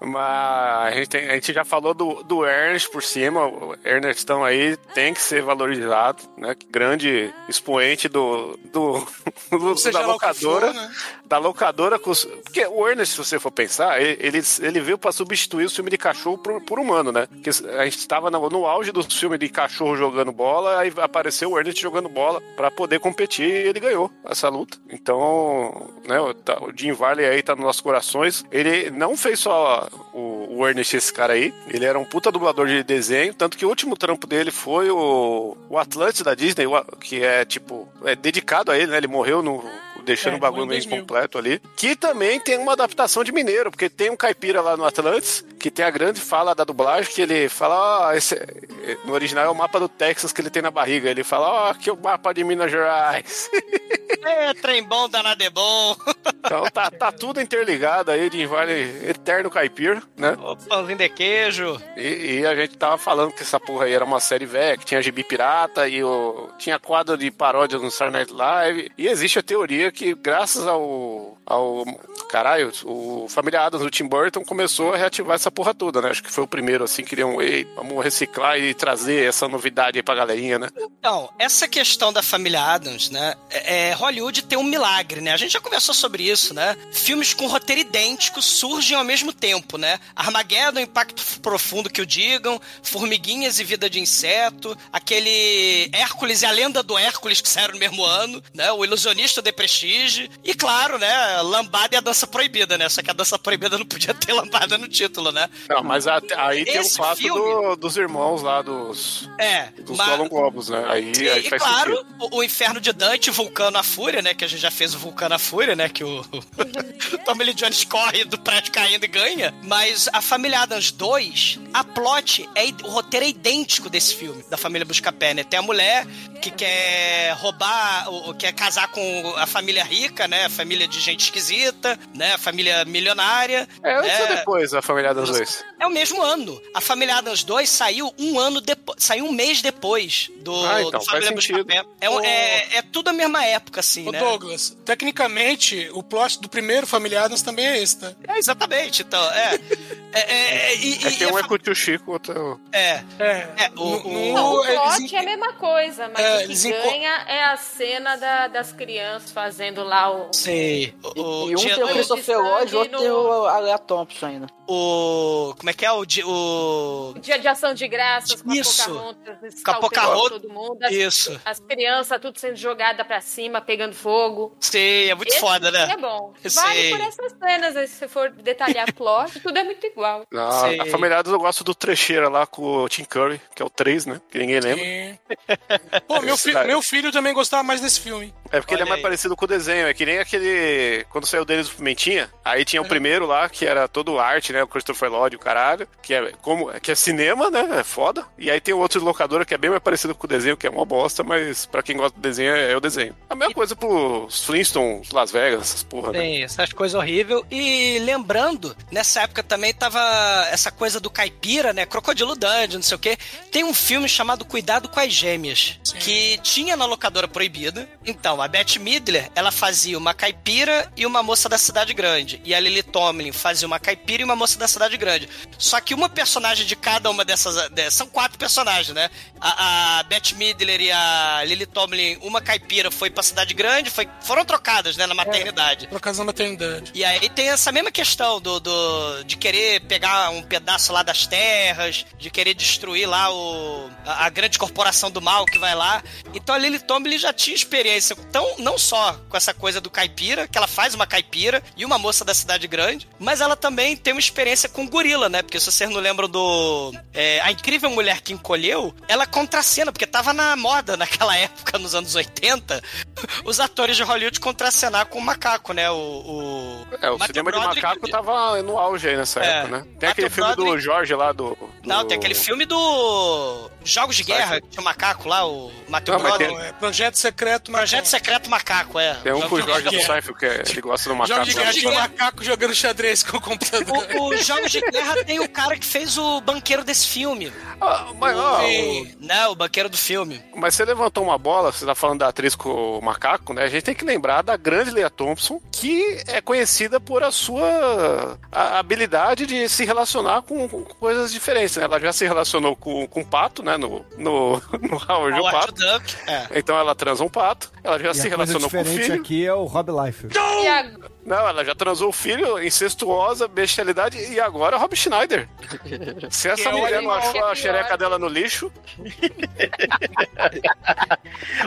S4: mas a, gente tem- a gente já falou do, do Ernest por cima. O Ernestão aí tem que ser valorizado, né? Grande expoente do, do, *laughs* do-
S7: Seja
S4: da locadora.
S7: for, né?
S4: Da locadora. com Porque o Ernest, se você for pensar, ele, ele, veio pra substituir o filme de cachorro por, por humano, né? Porque a gente estava no, no auge dos filmes de cachorro jogando bola, aí apareceu o Ernest jogando bola pra poder competir e ele ganhou essa luta. Então, né, o, Jim Varley aí tá nos nossos corações. Ele não fez só o, o Ernest, esse cara aí, ele era um puta dublador de desenho, tanto que o último trampo dele foi o, o Atlantis da Disney, que é tipo, é dedicado a ele, né? Ele morreu no deixando
S7: É,
S4: o bagulho meio
S7: 2000.
S4: incompleto ali. Que também tem uma adaptação de Mineiro, porque tem um caipira lá no Atlantis, que tem a grande fala da dublagem, que ele fala, ó, esse, no original é o mapa do Texas que ele tem na barriga. Ele fala, ó, aqui é o mapa de Minas Gerais. *laughs*
S1: É, trem bom, danado é bom. *laughs*
S4: Então tá, tá tudo interligado aí de Vale Eterno Caipira, né?
S1: O pãozinho de queijo.
S4: E, e a gente tava falando que essa porra aí era uma série velha, que tinha gibi pirata e o, tinha quadro de paródias no Saturday Night Live. E existe a teoria que, graças ao. ao caralho, o Família Adams do Tim Burton começou a reativar essa porra toda, né? Acho que foi o primeiro, assim, que queriam, ei, vamos reciclar e trazer essa novidade aí pra galerinha, né?
S1: Então, essa questão da família Adams, né? É, é, Hollywood tem um milagre, né? A gente já conversou sobre isso, né? Filmes com roteiro idêntico surgem ao mesmo tempo, né? Armageddon, Impacto Profundo que o digam, Formiguinhas e Vida de Inseto, aquele Hércules e a Lenda do Hércules que saíram no mesmo ano, né? O Ilusionista de E, claro, né? Lambada e a Dança Proibida, né? Só que a Dança Proibida não podia ter *laughs* lambada no título, né?
S4: Não, mas a- aí tem o fato
S1: filme-
S4: do- dos irmãos lá, dos,
S1: É,
S4: dos
S1: mas-
S4: Globos, né? Aí,
S1: E,
S4: aí
S1: e
S4: faz
S1: claro, o, o Inferno de Dante, Vulcano a Fúria, né? Que a gente já fez o Vulcano a Fúria, né? Que o, o *laughs* Tommy Lee Jones corre do prédio caindo e ganha. Mas a Família Adams 2, a plot, é, o roteiro é idêntico desse filme, da família Buscapé, né? Tem a mulher que quer roubar, ou, ou quer casar com a família rica, né? A família de gente esquisita, né? A família milionária.
S4: É antes
S1: né?
S4: ou depois a família das dois?
S1: É o mesmo ano. A Família Adams 2 saiu um ano depois. Saiu um mês depois do,
S4: Ah, então
S1: do
S4: faz
S1: Família
S4: sentido.
S1: É, um- é, é tudo a mesma época, assim,
S7: Ô,
S1: né?
S7: Douglas, tecnicamente, o plot do primeiro Família Adams também é esse, tá?
S1: É, exatamente, então, é. é, é, é, e,
S4: É que
S1: e-
S4: um é com o tio Chico, outro é o...
S1: É,
S7: É.
S1: é, o,
S7: No-
S1: o-
S5: Não, o plot é a mesma coisa, mas
S7: É,
S5: o que ganha é a cena da- das crianças fazendo lá o.
S1: Sei.
S3: E,
S1: O,
S3: e um
S1: dia-
S3: tem o Christopher Lloyd, o outro
S5: no-
S3: tem o Alea Thompson ainda.
S1: o. Como é que é? O. o
S5: Dia de ação de graças com
S1: Isso.
S5: a Pocahontas,
S1: a
S5: todo mundo. As,
S1: isso.
S5: as crianças tudo sendo jogada pra cima, pegando fogo.
S1: Sei, é muito
S5: Esse
S1: foda, né?
S5: É bom. Vale
S1: sei.
S5: por essas cenas, se você for detalhar *laughs* plot, tudo é muito Uau.
S4: Na,
S1: Sei.
S4: na Familiados eu gosto do trecheira lá com o Tim Curry, que é o 3, né? Que ninguém lembra.
S7: E- *laughs* Pô, meu, fi- meu filho também gostava mais desse filme.
S4: É porque ele é
S1: Olha
S4: mais
S1: aí.
S4: parecido com o desenho. É que nem aquele. Quando saiu deles o Pimentinha, aí tinha o primeiro lá, que era todo arte, né? O Christopher Lloyd, o caralho. Que é, como, que é cinema, né? É foda. E aí tem o outro de locadora que é bem mais parecido com o desenho, que é uma bosta, mas pra quem gosta do desenho é, é o desenho. A mesma coisa pros Flintstones, Las Vegas, essas porra, né?
S1: Tem essas coisas horríveis. E lembrando, nessa época também tava essa coisa do caipira, né? Crocodilo Dungeon, não sei o quê. Tem um filme chamado Cuidado com as Gêmeas, que tinha na locadora proibida. Então, a Beth Midler, ela fazia uma caipira e uma moça da cidade grande. E a Lily Tomlin fazia uma caipira e uma moça da cidade grande. Só que uma personagem de cada uma dessas. de- são quatro personagens, né? A, a Beth Midler e a Lily Tomlin, uma caipira foi pra cidade grande, foi, foram trocadas, né, na maternidade.
S7: Por causa da maternidade.
S1: E aí tem essa mesma questão do, do- de querer pegar um pedaço lá das terras, de querer destruir lá o, a, a grande corporação do mal que vai lá. Então a Lily Tomlin já tinha experiência, tão, não só com essa coisa do caipira, que ela faz uma caipira e uma moça da cidade grande, mas ela também tem uma experiência com gorila, né? Porque se vocês não lembram do é, A Incrível Mulher que Encolheu, ela contracena, porque tava na moda *laughs* naquela época, nos anos 80, *laughs* os atores de Hollywood contracenar com o macaco, né? O, o...
S4: É, o
S1: Matthew
S4: cinema de
S1: Broderick-
S4: macaco tava no auge aí nessa
S1: É.
S4: época, né? Tem aquele
S1: Matthew
S4: filme do
S1: Broderick-
S4: Jorge lá, do... do-
S1: Não, tem aquele filme do Jogos de Guerra, que tinha o macaco lá, o Matheus.
S4: Não,
S7: é Projeto Secreto Macaco.
S1: Projeto Secreto Macaco, é.
S4: Tem um com o
S7: Jogos
S4: Jorge
S7: de
S4: do. Seinfeld, que é- ele gosta do macaco.
S7: Jogo de guerra de macaco jogando xadrez com o computador.
S1: O, o Jogos de Guerra tem o cara que fez o banqueiro desse filme.
S4: Ah, mas, ó,
S1: O- Não, o banqueiro do filme.
S4: Mas você levantou uma bola, você tá falando da atriz com o macaco, né? A gente tem que lembrar da grande Leah Thompson, que é conhecida por a sua a- habilidade de se relacionar com, com coisas diferentes, né? Ela já se relacionou com, com o pato, né? No, no, *laughs* no Howard o Pato.
S1: Duck. É.
S4: Então ela transa um pato, ela já
S6: E
S4: se relacionou com o
S6: diferente
S4: filho.
S6: aqui é o Rob Liefeld.
S5: E a-
S4: Não, ela já transou o filho, incestuosa, bestialidade, e agora Rob Schneider. *laughs* Se essa
S7: Que é o
S4: mulher não achou a xereca dela no lixo, *laughs*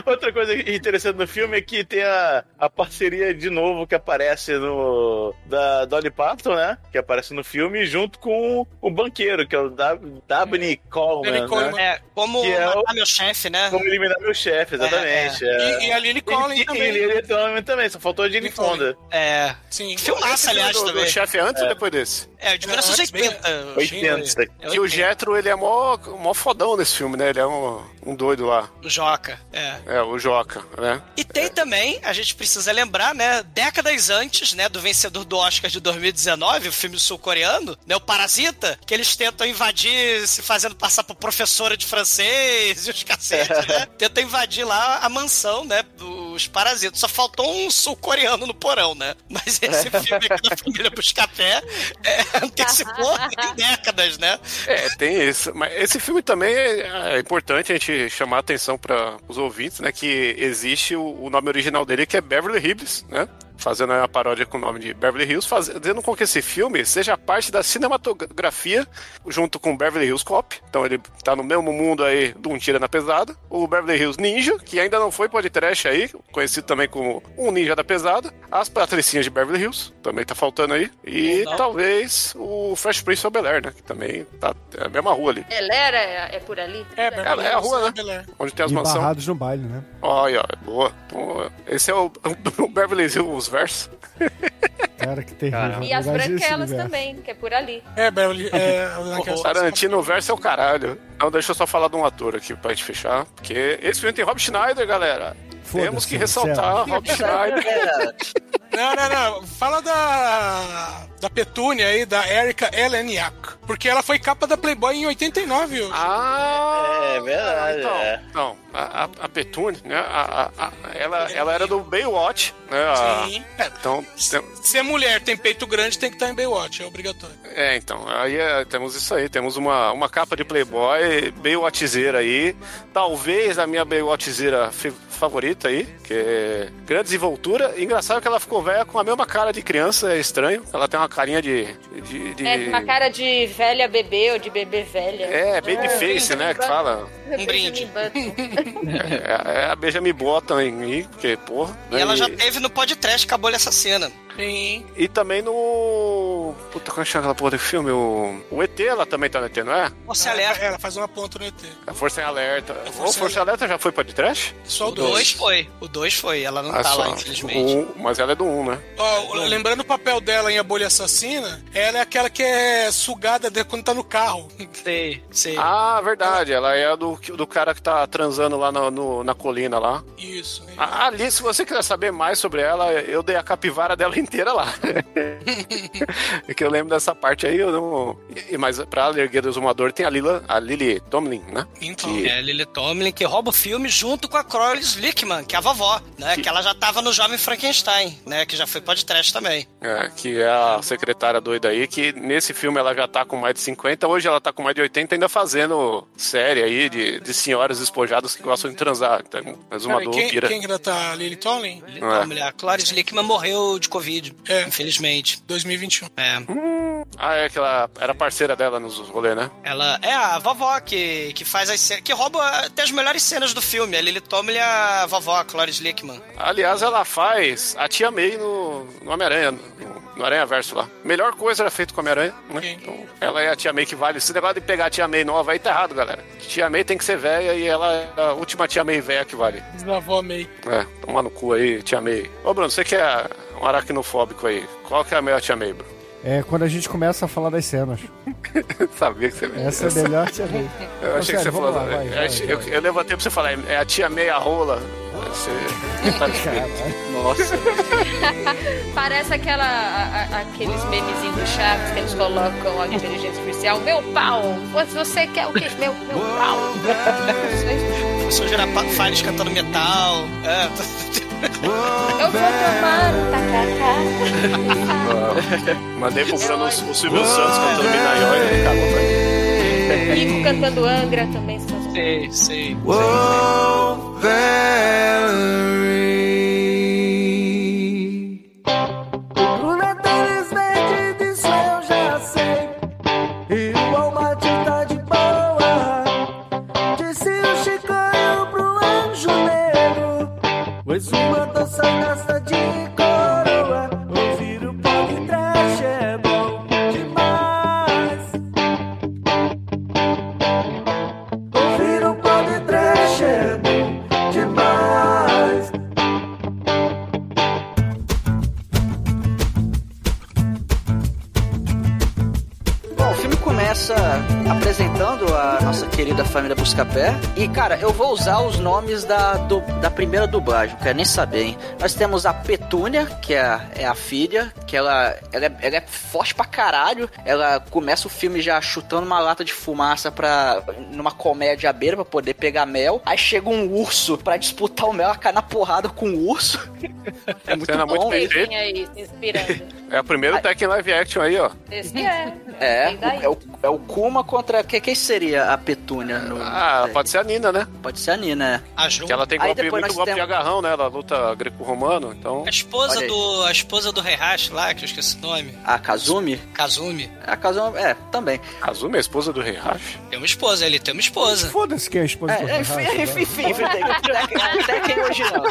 S10: Outra coisa interessante no filme é que tem a, a parceria de novo que aparece no. da Dolly Parton, né? Que aparece no filme junto com o banqueiro, que é o Dab- Dabney Coleman.
S7: Danny Coleman.
S10: Né?
S1: É, como
S10: Que é o-
S1: matar meu chefe, né?
S10: Como eliminar meu chefe, exatamente. é.
S7: E, e a Lily Collins
S10: E- e-
S7: também.
S10: Ele, ele também, também, só faltou a Jane
S7: Jane Fonda.
S10: Fonda.
S1: É.
S7: Sim.
S1: Filmaço, aliás,
S4: do, do
S1: também.
S4: chefe é antes ou depois desse?
S1: É, de
S7: Não,
S1: 1980.
S10: 80.
S1: É
S4: Que o
S1: 80.
S4: Jetro, ele é mó, mó fodão nesse filme, né? Ele é um, um doido lá.
S1: O Joca, é.
S4: É, o Joca, né?
S1: E tem também, a gente precisa lembrar, né, décadas antes, né, do vencedor do Oscar de 2019, o filme sul-coreano, né, o Parasita, que eles tentam invadir, se fazendo passar por professora de francês e os cacetes, *laughs* né? Tentam invadir lá a mansão, né, dos parasitas. Só faltou um sul-coreano no porão, né? Mas esse filme aqui da família Buscapé é, antecipou *laughs* em décadas, né?
S4: É, tem isso. Mas esse filme também é, é importante a gente chamar a atenção para os ouvintes, né? Que existe o, o nome original dele, que é Beverly Hills, né? Fazendo uma paródia com o nome de Beverly Hills, fazendo com que esse filme seja parte da cinematografia junto com Beverly Hills Cop. Então ele tá no mesmo mundo aí de um tira na pesada. O Beverly Hills Ninja, que ainda não foi podcast aí, conhecido também como um ninja da pesada. As Patricinhas de Beverly Hills, também tá faltando aí. E
S1: Não.
S4: talvez o Fresh Prince of Bel-Air, né? Que também tá é a mesma rua ali.
S5: Elera é, é por ali?
S7: É, Beverly
S4: É, é a rua, né?
S7: Bel Air.
S4: Onde tem as mansões.
S6: barrados no baile, né?
S4: Olha, boa. Boa. Esse é o, *laughs* o Beverly Hills verso.
S6: Cara, que terrível.
S5: E as branquelas também, que é por ali.
S7: É, Beverly. É,
S4: O Tarantino verso é o caralho. Não, deixa eu só falar de um ator aqui pra gente fechar. Porque esse filme tem Rob Schneider, galera. Temos que ressaltar Rob Schneider.
S7: Não, não, não. Fala da. Da Petúnia aí, da Erika Eleniak. Porque ela foi capa da Playboy em 89. hoje.
S4: Ah,
S10: É verdade,
S4: Então,
S10: é.
S4: então a, a, a Petúnia, né? A, a- a- ela, ela era do Baywatch, né? a-
S7: Sim. É,
S4: então, tem-
S7: se é mulher, tem peito grande, tem que estar em Baywatch, é obrigatório.
S4: É, então, aí é, temos isso aí, temos uma, uma capa de Playboy, Baywatchzeira aí, talvez a minha Baywatchzeira favorita aí, que é grande desenvoltura, engraçado que ela ficou velha com a mesma cara de criança, é estranho, ela tem uma carinha de... de, de-
S5: É uma cara de velha bebê ou de bebê velha.
S4: É, babyface, né, que fala,
S1: Um brinde. *laughs*
S4: é, é a Benjamin Button em mim, porque, porra...
S1: E
S4: né,
S1: ela já teve no podcast Acabou essa cena.
S7: Sim.
S4: E também no. Puta, como chama aquela porra de filme? O... o ET, ela também tá no ET, não é?
S7: Ela,
S1: alerta.
S7: ela faz uma ponta no ET.
S4: A Força em Alerta.
S7: Força
S4: Ô, Força em Alerta já foi pra de trash?
S7: Só o
S1: O 2
S7: dois.
S1: foi. O 2 foi. Ela não
S4: Ah,
S1: tá lá,
S4: só.
S1: infelizmente.
S4: O- mas ela é do 1, né?
S7: Ó, lembrando o papel dela em A Bolha Assassina, ela é aquela que é sugada de- quando tá no carro.
S1: Sei, sei.
S4: Ah, verdade. Ela é a do, do cara que tá transando lá no- no- na colina lá.
S7: Isso. né?
S4: A- Ali, se você quiser saber mais sobre ela, eu dei a capivara dela inteira lá. *laughs* é que eu lembro dessa parte aí, eu não. E- Mas pra Alergueira do Exumador tem a, Lila, a Lily Tomlin, né?
S7: Então.
S4: Que-
S1: É Lily Tomlin que rouba o filme junto com a Cloris Lickman, que é a vovó, né? Que ela já tava no Jovem Frankenstein, né? Que já foi podcast também.
S4: É, que é a secretária doida aí, que nesse filme ela já tá com mais de 50, hoje ela tá com mais de 80, ainda fazendo série aí de, de senhoras espojadas que gostam de transar. Então,
S7: Cara,
S4: exumador
S7: quem,
S4: pira.
S7: quem que ainda tá? Lily Tomlin?
S1: Lily
S4: É.
S1: Tomlin, a Cloris Lickman morreu de Covid,
S7: É.
S1: infelizmente.
S7: 2021.
S1: É.
S4: Ah, é que ela era parceira dela nos rolês, né?
S1: Ela é a vovó que, que faz as cenas, que rouba até as melhores cenas do filme. A Lily Tomlin é a vovó, a Cloris Lickman.
S4: Aliás, ela faz a Tia May no, no Homem-Aranha, no, no Aranha Verso lá. Melhor coisa era feito com o Homem-Aranha, né?
S7: Sim.
S4: Então, ela é a Tia May que vale. Esse negócio de pegar a Tia May nova aí tá errado, galera. Tia May tem que ser velha e ela é a última Tia May velha que vale.
S7: Deslavou May.
S4: É, toma no cu aí, Tia May. Ô, Bruno, você que é um aracnofóbico aí, qual que é a melhor Tia Bruno?
S6: É quando a gente começa a falar das cenas. *laughs*
S4: Sabia que você...
S6: Essa é a melhor tia May.
S4: Eu achei que você falou...
S6: lá, vai,
S4: eu,
S6: vai,
S4: achei-
S6: vai.
S4: eu- eu levantei pra você falar, é a Tia May a rola. Você...
S3: Nossa. *laughs*
S5: Parece aquela, a- a- aqueles memezinhos do Chaves que eles colocam a inteligência artificial. Meu pau! Você- quer o quê? Meu, meu pau!
S1: Professor Girafales cantando metal. É.
S5: Eu vou tomar um tacacá.
S4: Mandei pro o Silvio Santos cantando Minaió e ele cagou pra mim.
S5: Kiko cantando Angra também. sensacional.
S1: sei, sei.
S8: Oh,
S3: Buscapé. E, cara, eu vou usar os nomes da, du- da primeira dublagem, não quero nem saber, hein? Nós temos a Petúnia, que é, a- é a filha, que ela, ela, é, ela é forte pra caralho. Ela começa o filme já chutando uma lata de fumaça pra, numa comédia à beira pra poder pegar mel. Aí chega um urso pra disputar o mel, ela cai na porrada com o urso. *laughs* É muito
S4: Cena muito
S3: bom.
S4: bem
S5: Quem
S4: feita.
S5: aí se inspirando?
S4: É o primeiro Tekken Live Action aí, ó.
S5: Esse é.
S3: É, é o, é o Kuma contra. Que, quem seria a Petúnia? No,
S4: Ah,
S3: é,
S4: pode ser a Nina, né?
S3: pode ser a Nina, é.
S1: A Ju,
S4: Que ela tem golpe, muito golpe de
S3: temos-
S4: agarrão, né? Ela luta greco-romano, então...
S1: a esposa do. A esposa do Heihachi lá, que eu esqueci o nome.
S3: A Kazumi?
S1: Kazumi.
S3: A Kazumi, é, também.
S4: Kazumi é a esposa do Heihachi?
S1: Tem uma esposa, ele tem uma esposa.
S6: Foda-se que é a esposa do
S3: É, enfim, enfim,
S6: né?
S3: enfim, enfim, Tekken- Tekken original.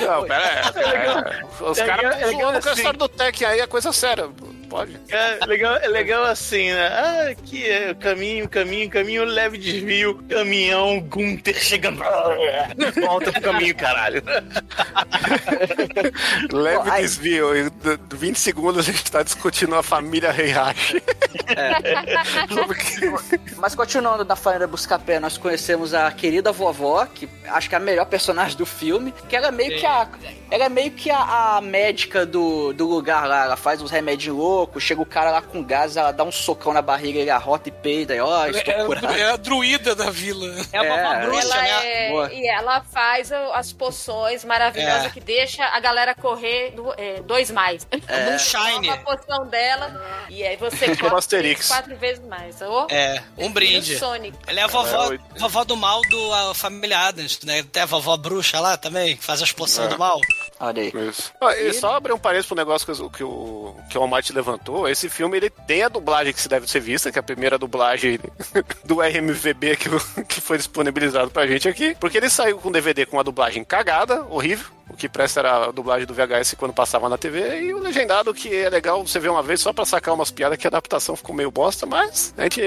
S4: Não, pera aí. é, Os
S10: É
S4: caras
S10: é
S4: com a história do Tekken aí, é coisa séria. Pode.
S10: É legal, é legal assim, né? Ah, aqui é caminho, caminho, caminho, leve desvio, caminhão, Gunter chegando. *laughs* Volta pro caminho, caralho. *laughs*
S4: Leve
S3: Pô, aí-
S4: desvio. E d- 20 segundos a gente tá discutindo a família Heihachi. *laughs*
S3: Mas continuando da família Buscapé, nós conhecemos a querida vovó, que acho que é a melhor personagem do filme, que ela é meio que a. Ela é meio que a, a médica do, do lugar lá. Ela faz uns remédios loucos, chega o cara lá com gás, ela dá um socão na barriga, ele arrota e peida, e ó, estou
S7: É,
S3: curado.
S7: é a druida da vila.
S1: É a vovó
S3: É.
S1: bruxa,
S5: ela
S1: né?
S5: é- e ela faz as poções maravilhosas
S1: É.
S5: que deixa a galera correr do- é, dois mais.
S3: É.
S1: Moonshine.
S5: Toma a poção dela e aí você corre quatro vezes mais. Oh,
S1: É, um brinde.
S5: Sonic.
S1: Ela é a vovó,
S4: É,
S1: vovó do mal do a família Adams, né? Tem a vovó bruxa lá também, que faz as poções
S4: É.
S1: do mal.
S3: Olha aí.
S4: Isso. Ah, e só abrir um parênteses pro negócio que, o- que o, que o Almighty levantou. Esse filme ele tem a dublagem que se deve ser vista, que é a primeira dublagem *laughs* do RMVB que, que foi disponibilizado pra gente aqui. Porque ele saiu com DVD com a dublagem cagada, horrível. O que presta era a dublagem do VHS quando passava na TV, e o legendado, que é legal você ver uma vez só pra sacar umas piadas, que a adaptação ficou meio bosta, mas a gente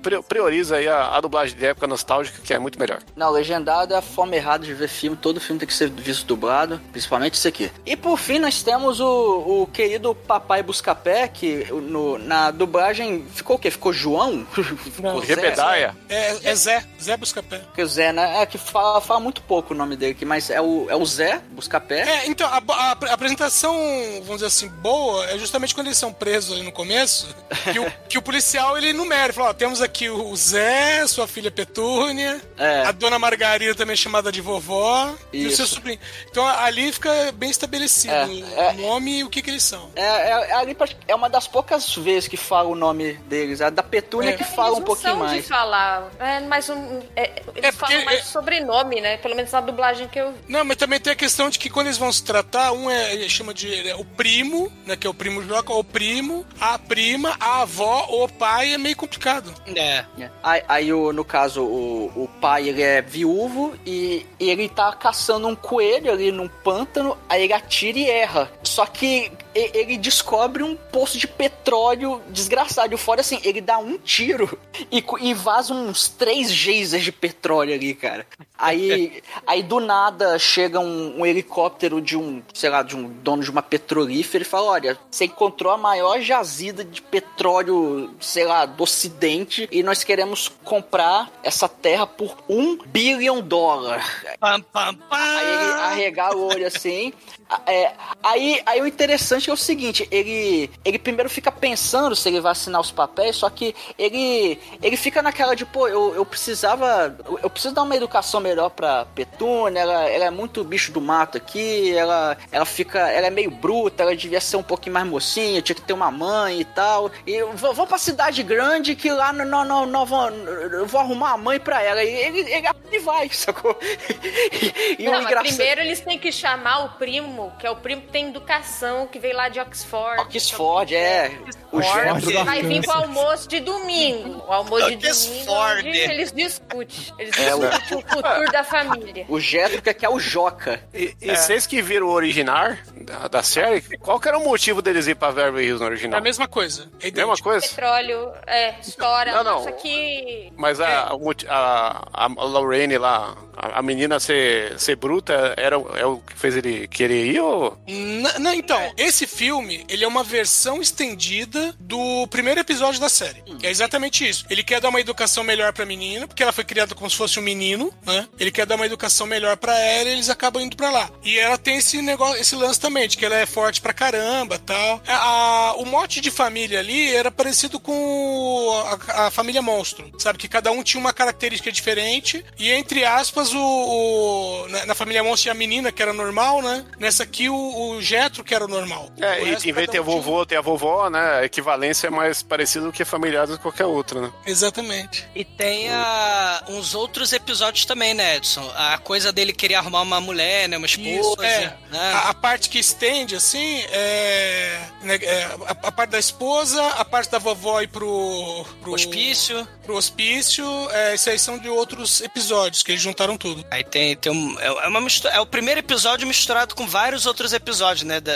S4: pri- prioriza aí a, a dublagem de época nostálgica, que é muito melhor.
S3: Não, legendado é a forma errada de ver filme. Todo filme tem que ser visto dublado, principalmente isso aqui. E por fim, nós temos o, o querido Papai Buscapé, que no, na dublagem ficou o quê? Ficou João? *laughs* Ficou Zé?
S4: Rebedaia.
S7: É, é Zé, Zé Buscapé.
S3: Porque o Zé, né? É que fala, fala muito pouco o nome dele aqui, mas é o, é o Zé Buscapé.
S7: É, então, a, a- a apresentação, vamos dizer assim, boa, é justamente quando eles são presos ali no começo, *laughs* que o, que o policial, ele enumera, ele fala, ó, temos aqui o Zé, sua filha Petúnia,
S3: É.
S7: a dona Margarida também chamada de vovó, e o
S3: Isso.
S7: seu sobrinho. Então, ali fica bem estabelecido
S3: É,
S7: o
S3: é.
S7: nome e o que que eles são.
S3: É, é, é ali é uma das poucas vezes que fala o nome deles. A da Petúnia
S7: É.
S3: que fala
S5: eles
S3: um
S5: não
S3: pouquinho
S5: são
S3: mais.
S5: de falar. É, mas um, é, eles
S7: É, porque-
S5: falam mais
S7: é-
S5: sobrenome, né? Pelo menos na dublagem que eu vi.
S7: Não, mas também tem a questão de que quando eles vão se tratar, um é, chama de é, o primo, né, que é o primo Joca, o primo, a prima, a avó, o pai, é meio complicado.
S1: É.
S3: É. Aí, aí o, no caso, o, o pai ele é viúvo e ele tá caçando um coelho ali num pântano, aí ele atira e erra. Só que e- ele descobre um poço de petróleo desgraçado. E o fora assim, ele dá um tiro e, e vaza uns três geysers de petróleo ali, cara. Aí, *laughs* aí do nada chega um, um helicóptero de um, sei lá, de um dono de uma petrolífera e fala: Olha, você encontrou a maior jazida de petróleo, sei lá, do ocidente e nós queremos comprar essa terra por um bilhão dólar.
S1: Pam, pam, pam.
S3: Aí ele arregala o olho assim. A- é, aí, aí o interessante é o seguinte, ele, ele primeiro fica pensando se ele vai assinar os papéis, só que ele, ele fica naquela de, pô, eu, eu precisava. Eu, preciso dar uma educação melhor pra Petúnia, ela, ela é muito bicho do mato aqui, ela, ela fica. Ela é meio bruta, ela devia ser um pouquinho mais mocinha, tinha que ter uma mãe e tal. E eu vou, vou pra cidade grande que lá no, no, no, no- vou- eu vou arrumar a mãe pra ela. E ele, ele, ele vai, *laughs* sacou? E, e o
S5: Não, mas
S3: engraçado-
S5: primeiro eles têm que chamar o primo, que é o primo que tem educação, que veio lá de Oxford.
S3: Oxford, é. O
S5: Oxford,
S6: da
S5: vai vir pro almoço de domingo. O almoço de domingo
S1: Oxford.
S5: onde eles discutem. Eles
S3: É, o-
S5: discutem o futuro da família.
S3: O Getro que é o Joca.
S4: E, e vocês que viram o original da, da série, qual que era o motivo deles ir pra Beverly Hills no
S7: É
S4: original?
S7: a mesma coisa. É
S4: Mesma
S7: idêntico.
S4: coisa?
S5: Petróleo, é, estoura.
S4: Não, não.
S5: Nossa, que...
S4: Mas a, moti- a, a, a Lorraine lá, a, a menina ser, ser bruta, era, o- é o que fez ele querer ir ou...
S7: N- não, então, esse filme, ele é uma versão estendida do primeiro episódio da série. Que é exatamente isso. Ele quer dar uma educação melhor pra menina, porque ela foi criada como se fosse um menino, né? Ele quer dar uma educação melhor pra ela e eles acabam indo pra lá. E ela tem esse negócio, esse lance também, de que ela é forte pra caramba tal. A- a- o mote de família ali era parecido com a, a família monstro, sabe? Que cada um tinha uma característica diferente e, entre aspas, o, o- na, na família monstro tinha a menina, que era normal, né? Nessa aqui, o, o Getro, que era o normal.
S4: É,
S7: O
S4: e
S7: resto,
S4: em vez de ter
S7: um tinha-
S4: vovô, tem a vovó, né? A equivalência é mais parecida do que familiar do que qualquer outra, né?
S7: Exatamente.
S1: E tem a, uns outros episódios também, né, Edson? A coisa dele querer arrumar uma mulher, né? Uma esposa.
S7: Isso, é.
S1: né?
S7: A, a parte que estende, assim, é, né, é a, a parte da esposa, a parte da vovó ir pro, pro
S1: Hospício.
S7: Pro hospício, é, isso aí são de outros episódios, que eles juntaram tudo.
S1: Aí tem, tem um. É, é uma mistura, é o primeiro episódio misturado com vários outros episódios, né? Da,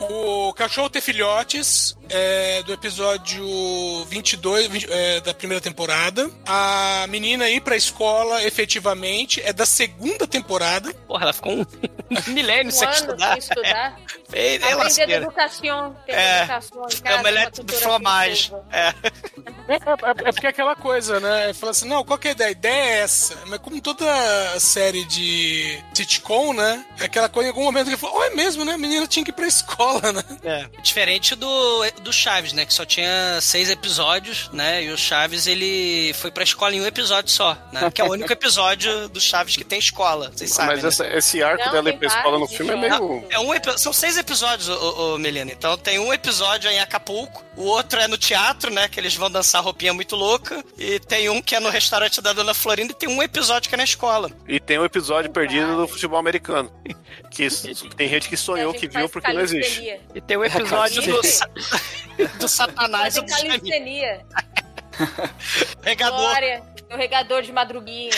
S7: Ó, o Cachorro Ter Filhotes é do episódio 22 20, é, da primeira temporada. A menina ir pra escola efetivamente é da segunda temporada.
S1: Porra, ela ficou um *laughs* milênio
S5: Um
S1: sem estudar.
S5: sem estudar. *laughs*
S1: É, é
S5: Aprender
S1: lasqueira.
S5: educação. Ter
S1: É.
S5: educação em
S1: É
S5: casa,
S1: omelete
S5: cultura
S1: fromage. É.
S7: É, é- é porque é aquela coisa, né? Fala assim, não, qual que é a ideia? A ideia é essa. Mas como toda série de sitcom, né? É aquela coisa em algum momento que ele falou, oh, é mesmo, né? A menina tinha que ir pra escola, né?
S1: É. Diferente do, do Chaves, né? Que só tinha seis episódios, né? E o Chaves, ele foi pra escola em um episódio só, né? Que é o único *laughs* episódio do Chaves que tem escola, vocês sabem.
S4: Mas
S1: né?
S4: esse, esse arco
S5: Não,
S4: dela ir
S5: tem
S4: pra escola no filme é meio...
S1: É um, são seis episódios, ô, ô, Melina. Então tem um episódio em Acapulco, o outro é no teatro, né? Que eles vão dançar roupinha muito louca. E tem um que é no restaurante da Dona Florinda e tem um episódio que é na escola.
S4: E tem o episódio perdido do futebol americano. Que *laughs* tem gente que sonhou que viu porque não existe.
S1: E tem o episódio *laughs* do, *laughs* do Satanás do
S5: calistenia. *laughs*
S1: Regador.
S5: Glória, o regador de madruguinha.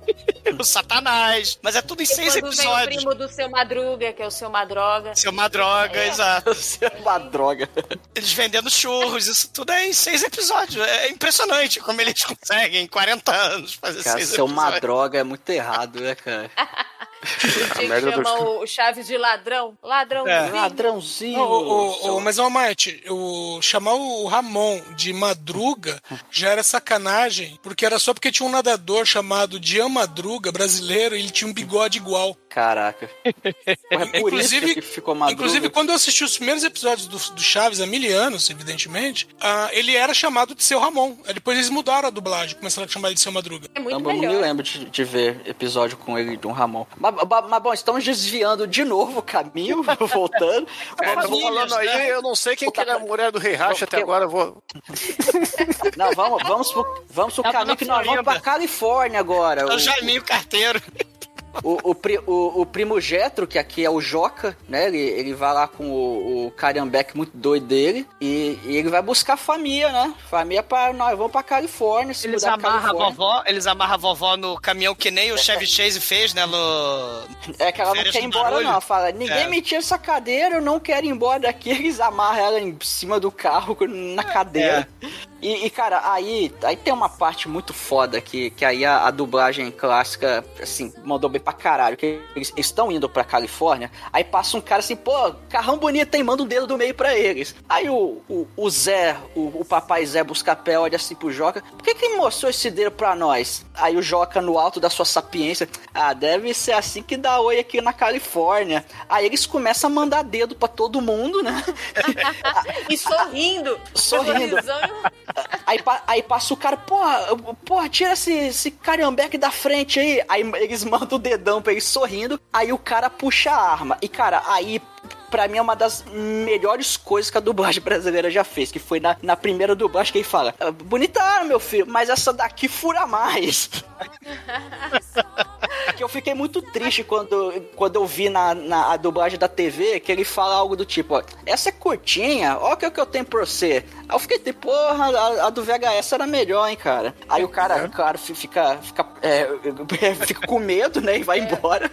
S5: *laughs*
S1: o Satanás. Mas é tudo em
S5: E
S1: seis
S5: quando vem o
S1: episódios.
S5: primo do seu Madruga, que é o seu Madroga.
S1: Ser uma droga, exato.
S3: Isso é uma droga.
S1: Eles vendendo churros, isso tudo é em seis episódios. É impressionante como eles conseguem em 40 anos fazer
S3: Cara,
S1: seis
S3: ser uma
S1: episódios.
S3: droga é muito errado, né, cara?
S4: Merda
S5: que
S4: do-
S5: chama o Chaves de ladrão. Ladrãozinho.
S1: É.
S3: Ladrãozinho.
S7: Não, o, o, o- mas, ô, Mate, o, chamar o Ramon de Madruga já era sacanagem, porque era só porque tinha um nadador chamado Dian Madruga, brasileiro, e ele tinha um bigode igual.
S3: Caraca. *laughs* É por
S7: Inclusive-
S3: isso que ficou madruga.
S7: Inclusive, quando eu assisti os primeiros episódios do, do Chaves, há mil anos, evidentemente, ah, ele era chamado de Seu Ramon. Aí depois eles mudaram a dublagem, começaram a chamar ele de Seu Madruga.
S5: É muito
S3: Não, eu não me
S5: melhor.
S3: lembro de, de ver episódio com ele de um Ramon. Mas, mas- mas, bom, estamos desviando de novo o caminho, *laughs* voltando.
S4: É, falando aí, eu não sei quem que era a mulher do Rei Racha até agora, eu vou.
S3: Não, vamos, vamos pro, vamos pro
S1: a
S3: caminho que nós vamos pra Califórnia agora.
S1: É o
S3: O,
S1: Jaiminho Carteiro.
S3: O, o, o, o primo Getro, que aqui é o Joca, né? Ele, ele vai lá com o, o Cariambeque muito doido dele e, e ele vai buscar família, né? Família para nós vamos pra Califórnia.
S1: Eles amarram a vovó, eles amarram a vovó no caminhão que nem o *laughs* Chevy Chase fez, né? No.
S3: É que ela não quer ir embora,
S1: barulho.
S3: não. Fala, ninguém
S1: É.
S3: me tira essa cadeira, eu não quero ir embora daqui. *laughs* Eles amarram ela em cima do carro, na cadeira. E, e, cara, aí, aí tem uma parte muito foda que, que aí a, a dublagem clássica, assim, mandou bem pra caralho. Que eles estão indo pra Califórnia, aí passa um cara assim, pô, carrão bonito, hein? Manda um dedo do meio pra eles. Aí o, o, o Zé, o, o papai Zé Buscapé olha assim pro Joca, por que que ele mostrou esse dedo pra nós? Aí o Joca, no alto da sua sapiência, ah, deve ser assim que dá oi aqui na Califórnia. Aí eles começam a mandar dedo pra todo mundo, né? *laughs*
S5: E sorrindo. *laughs*
S3: Sorrindo. Aí, aí passa o cara, porra, porra, tira esse, esse cariambeque da frente aí. Aí eles mandam o dedão pra ele sorrindo, aí o cara puxa a arma. E, cara, aí. Pra mim é uma das melhores coisas que a dublagem brasileira já fez, que foi na, na primeira dublagem que ele fala: "Ah, Bonita meu filho, mas essa daqui fura mais. *laughs* que eu fiquei muito triste quando, quando eu vi na, na a dublagem da TV que ele fala algo do tipo, ó, essa é curtinha, olha o que, que eu tenho pra você. Aí eu fiquei tipo, porra, a, a do VHS era melhor, hein, cara. Aí o cara, claro, fi- fica, fica, é, *laughs* fica com medo, né, e vai embora.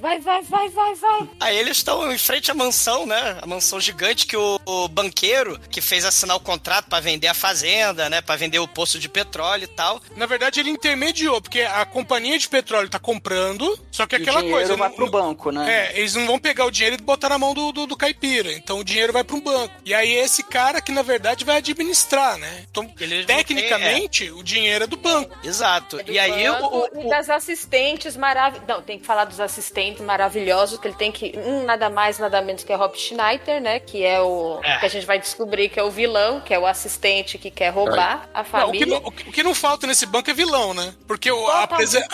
S5: Vai, vai, vai, vai, vai.
S1: Aí eles estão em frente à mansão, né? A mansão gigante que o, o banqueiro que fez assinar o contrato pra vender a fazenda, né? Pra vender o poço de petróleo e tal.
S7: Na verdade, ele intermediou, porque a companhia de petróleo tá comprando, só que
S3: E
S7: aquela
S3: o dinheiro
S7: coisa.
S3: vai
S7: não-
S3: pro banco, né?
S7: É, eles não vão pegar o dinheiro e botar na mão do, do, do caipira. Então o dinheiro vai para um banco. E aí esse cara que, na verdade, vai administrar, né? Então,
S1: não
S7: tecnicamente, o dinheiro é do banco.
S1: Exato.
S5: Do
S1: E aí o,
S5: banco
S1: o-
S5: e das assistentes maravilhosas. Não, tem que falar dos assistentes maravilhosos, que ele tem que. Um, nada mais, nada menos que é Rob Schneider, né? Que é o.
S1: É.
S5: Que a gente vai descobrir que é o vilão, que é o assistente que quer roubar a
S7: Não, o, que
S5: família.
S7: não, o que- o que não falta nesse banco é vilão, né? Porque o, a
S5: Total.
S7: presen-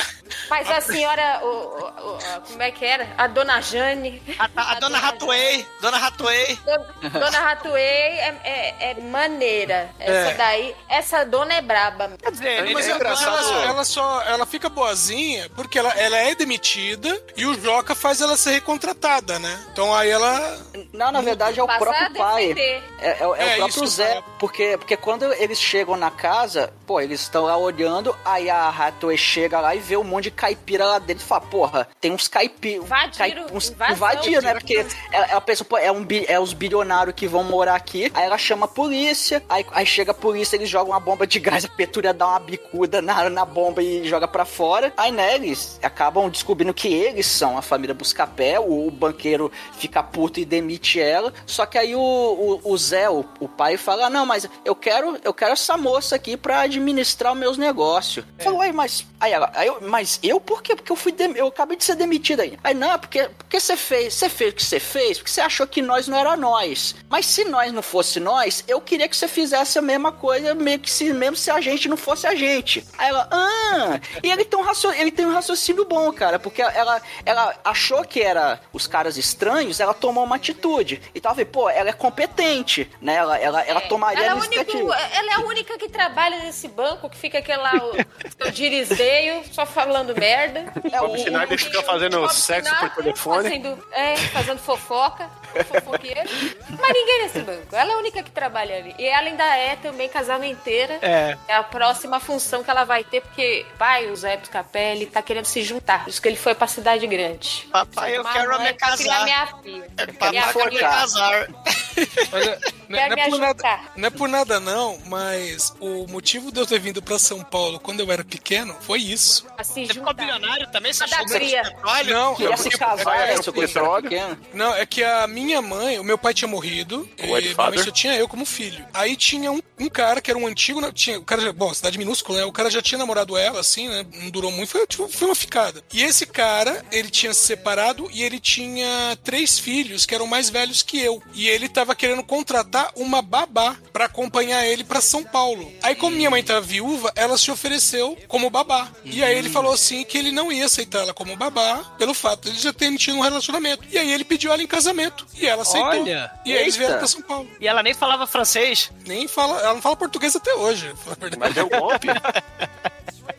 S5: Mas a senhora. o- o- o- a- como é que era? A dona Jane.
S1: a, a dona Hathaway, dona.
S5: Do- Dona Hathaway é, é, é maneira. Essa
S1: É.
S5: daí. Essa dona é braba.
S1: Quer dizer,
S7: Mas
S4: é
S7: ela,
S4: engraçado.
S7: ela só- ela só ela fica boazinha porque ela, ela é demitida e o Joca faz ela ser recontratada, né? Então aí ela.
S3: Não, na verdade é o
S5: Passar a
S3: próprio pai. É, é- é o
S7: É,
S3: próprio Zé. Porque, porque quando eles chegam na casa, pô, eles estão lá olhando, aí a Hathaway chega lá e vê um monte de caipira lá dentro e fala, porra, tem uns caipiras.
S5: Invadiram,
S3: uns, invadiram, né? Porque ela, ela pensa, pô, é, um, é os bilionários que vão morar aqui. Aí ela chama a polícia, aí, aí chega a polícia, eles jogam uma bomba de gás, *laughs* a Petúria dá uma bicuda na, na bomba e joga pra fora. Aí, né, eles acabam descobrindo que eles são a família Buscapé, o, o banqueiro fica puto e demite ela. Só que aí o, o, o Zé, o, o pai, fala: Não, mas eu quero, eu quero essa moça aqui pra administrar os meus negócios. Falou, aí, mas. Aí ela, aí eu, mas eu por quê? Porque eu fui eu acabei de ser demitido aí. Aí, não, porque, porque você fez, você fez o que você fez, porque você achou que nós não era nós. Mas se nós não fosse nós, eu queria que você fizesse a mesma coisa, meio que se mesmo se a gente não fosse a gente. Aí ela, ah, e ele tem um raciocínio, ele tem um raciocínio bom, cara, porque ela, ela achou que era os caras estranhos, ela tomou uma atitude. E talvez, pô, ela é competente, né? Ela, ela, ela
S5: É.
S3: tomaria
S5: ela é, o único- ela é a única que trabalha nesse banco, que fica aquele lá, *laughs* o seu dirisdeio, só falando merda. *laughs*
S3: É,
S4: O Schneider fica fazendo
S5: Bob
S4: sexo por telefone.
S5: Fazendo, é, fazendo fofoca, fofoqueiro. Mas ninguém nesse banco. Ela é a única que trabalha ali. E ela ainda é também casamenteira.
S1: É.
S5: É a próxima função que ela vai ter, porque pai, o Zé Buscapé, ele tá querendo se juntar. Por isso que ele foi pra cidade grande.
S1: Papai, eu quero
S5: mãe
S1: me
S5: criar
S1: casar.
S5: minha filha.
S1: Papai,
S5: Minha
S1: eu quero casar. *laughs*
S7: Olha, não,
S5: Quer
S7: não
S5: me
S7: é por nada, não é por nada não, mas o motivo de eu ter vindo pra São Paulo quando eu era pequeno foi isso.
S5: A se
S1: Você ficou bilionário também? Você
S5: Cada
S1: achou
S5: cria.
S1: petróleo?
S7: Não,
S3: Queria
S7: é
S3: se casar,
S4: é, petróleo.
S7: Não, é que a minha mãe, o meu pai tinha morrido, e minha mãe só tinha eu como filho. Aí tinha um, um cara que era um antigo, tinha, o cara, já- bom, cidade minúscula, né? O cara já tinha namorado ela, assim, né? Não durou muito, foi, tipo, foi uma ficada. E esse cara, ele tinha se separado e ele tinha três filhos que eram mais velhos que eu. E ele tava querendo contratar uma babá pra acompanhar ele pra São Paulo. Aí, como minha mãe tava viúva, ela se ofereceu como babá. E aí ele falou assim que ele não ia aceitar ela como babá pelo fato de ele já ter tido um relacionamento. E aí ele pediu ela em casamento. E ela aceitou.
S1: Olha,
S7: e aí eles vieram pra São Paulo.
S1: E ela nem falava francês.
S7: Nem fala, ela não fala português até hoje.
S4: Mas deu golpe. *laughs*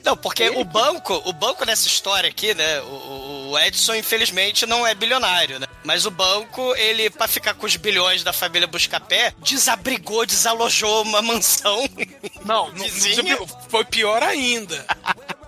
S1: Não, porque o banco, o banco nessa história aqui, né? O, o Edson, infelizmente, não é bilionário, né? Mas o banco, ele, pra ficar com os bilhões da família Buscapé, desabrigou, desalojou uma mansão.
S7: Não, *laughs* não, não foi pior ainda.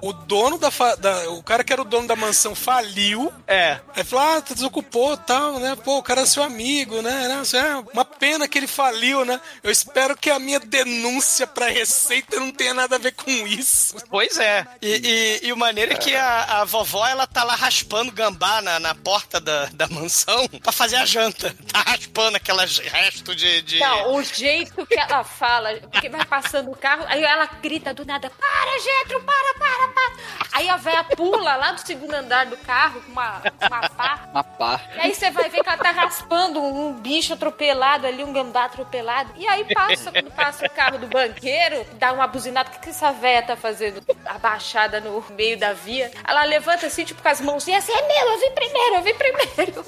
S7: O dono da, fa- da- O cara que era o dono da mansão faliu.
S1: É.
S7: Aí falou: ah, tu desocupou tal, né? Pô, o cara é seu amigo, né? Nossa, É uma pena que ele faliu, né? Eu espero que a minha denúncia pra Receita não tenha nada a ver com isso.
S1: Pois é. E, e, e o maneiro é que a, a vovó, ela tá lá raspando gambá na, na porta da, da mansão pra fazer a janta. Tá raspando aquelas restos de... de...
S5: Não, o jeito que ela fala, porque vai passando o carro, aí ela grita do nada: Para, Getro, para, para, para. *laughs* Aí a véia pula lá do segundo andar do carro com uma, com uma pá.
S3: Uma pá.
S5: E aí você vai ver que ela tá raspando um, um bicho atropelado ali, um gambá atropelado. E aí passa, quando passa o carro do banqueiro, dá uma buzinada. O que, que essa véia tá fazendo abaixada no meio da via? Ela levanta assim, tipo, com as mãozinhas assim, é meu, eu vim primeiro, eu vim primeiro.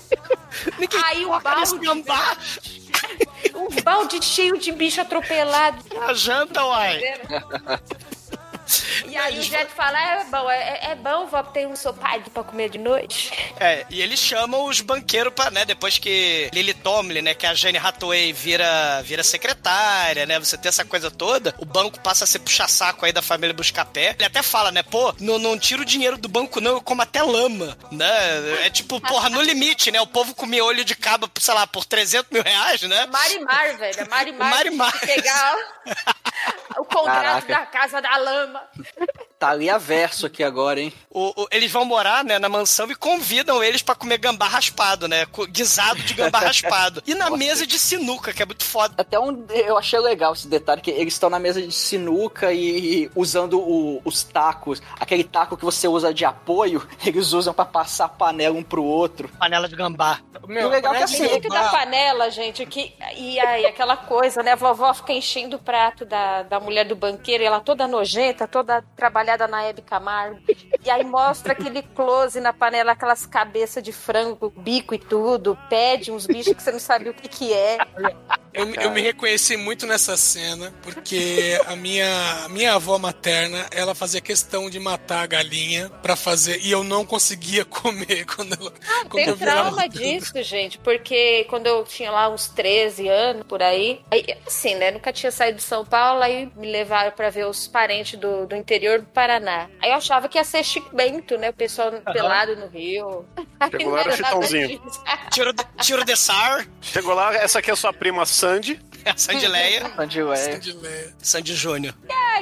S5: aí o balde,
S1: gambá
S5: um balde cheio de bicho atropelado.
S1: na janta, uai. *laughs*
S5: E aí o Jet fala, é bom, é, é bom, vó, tem um ensopado pra comer de noite.
S1: É, e eles chamam os banqueiros pra, né, depois que Lily Tomlin, né, que a Jane Hathaway vira, vira secretária, né, você tem essa coisa toda, o banco passa a ser puxa-saco aí da família Buscapé. Ele até fala, né, pô, não, não tira o dinheiro do banco não, eu como até lama, né, é tipo, porra, no limite, né, o povo comia olho de cabo, sei lá, por 300 mil reais, né.
S5: Marimar, velho, a Marimar, *laughs*
S1: Marimar.
S5: pegar *laughs* o contrato
S3: Caraca.
S5: da Casa da Lama. much. *laughs*
S3: Tá ali a verso aqui agora, hein?
S1: O- o- eles vão morar, né, na mansão e convidam eles pra comer gambá raspado, né, guisado de gambá *laughs* raspado. E na mesa de sinuca, que é muito foda.
S3: Até um, eu achei legal esse detalhe, que eles estão na mesa de sinuca e, e usando o- os tacos. Aquele taco que você usa de apoio, *laughs* eles usam pra passar a panela um pro outro.
S1: Panela de gambá.
S7: Meu,
S3: E o legal é que assim,
S5: Dentro da panela, gente, que. E aí, aquela coisa, né? A vovó fica enchendo o prato da, da mulher do banqueiro, e ela toda nojenta, toda trabalhada na Hebe Camargo. E aí mostra aquele close na panela, aquelas cabeças de frango, bico e tudo, pede uns bichos que você não sabe o que, que é.
S7: Eu, eu me reconheci muito nessa cena, porque a minha, a minha avó materna, ela fazia questão de matar a galinha pra fazer, e eu não conseguia *laughs* comer quando ela quando
S5: Tem trauma disso, gente, porque quando eu tinha lá uns 13 anos, por aí, aí assim, né, nunca tinha saído de São Paulo, aí me levaram pra ver os parentes do, do interior do Paraná. Aí eu achava que ia ser Chico Bento, né, o pessoal pelado no Rio.
S4: Chegou lá, era
S5: nada
S4: Chitãozinho.
S1: Tiro de, tiro de sar,
S4: Chegou lá, essa aqui é sua prima Sandy. *laughs*
S1: a Sandileia,
S3: Onde é.
S7: Sandy Leia.
S1: Sandy Júnior.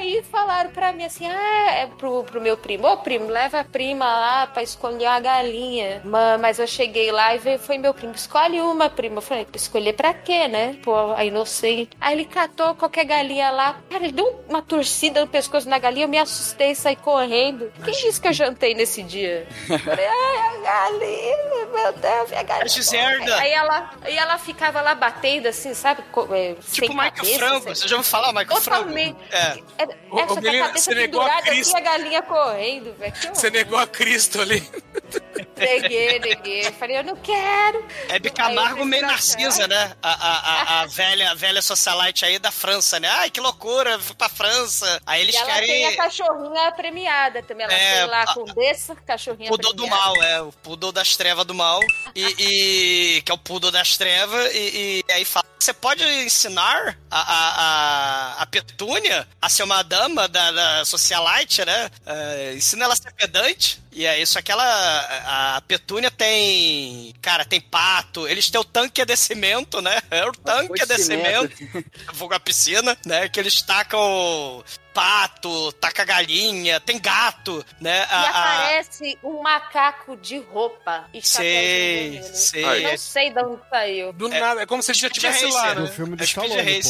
S5: Aí falaram pra mim assim: ah, é pro, pro meu primo. Ô, primo, leva a prima lá pra escolher a galinha. Ma- Mas eu cheguei lá e veio, foi meu primo: escolhe uma, prima. Eu falei: escolher pra quê, né? Pô, a inocente. Aí ele catou qualquer galinha lá. Cara, ele deu uma torcida no pescoço na galinha. Eu me assustei e saí correndo. Quem disse que eu jantei nesse dia? Eu *laughs* Falei: ai, a galinha, meu Deus, a galinha.
S1: Giserda.
S5: Aí ela, aí ela ficava lá batendo assim, sabe? Co- é, sem
S1: Tipo Michael
S5: sem-
S1: Você já ouviu falar, Michael Frango?
S5: Totalmente.
S1: É.
S5: É,
S7: Ô,
S5: essa
S7: você negou a
S5: aqui a galinha correndo, velho.
S7: Você negou a Cristo ali. *laughs*
S5: Neguei, neguei. Falei, eu não quero.
S1: Hebe
S5: Aí
S1: Camargo
S5: eu
S1: meio narcisa, né? A, a, a, a velha, a velha socialite aí da França, né? Ai, que loucura, fui pra França. Aí eles
S5: E ela
S1: querem...
S5: tem a cachorrinha premiada também. Ela
S1: É,
S5: tem lá
S1: a-
S5: a Condessa, cachorrinha
S1: Pudor do
S5: premiada.
S1: mal, é. O pudor das trevas do mal. E, e- que é o pudor das trevas. E, e aí fala você pode ensinar a, a, a, Petúnia a ser uma dama da, da socialite, né? É, ensina ela a ser pedante. E é isso, aquela. A Petúnia tem. Cara, tem pato. Eles têm o tanque de cimento, né? É o tanque de cimento. Vulgo a piscina, né? Que eles tacam pato, taca galinha, tem gato, né?
S5: E aparece um macaco de roupa. e
S1: Sei, sei.
S5: Não sei de onde saiu.
S7: Do nada, é como se ele já estivesse lá,
S1: né?
S6: No
S7: né?
S6: filme do
S1: É
S6: Stallone.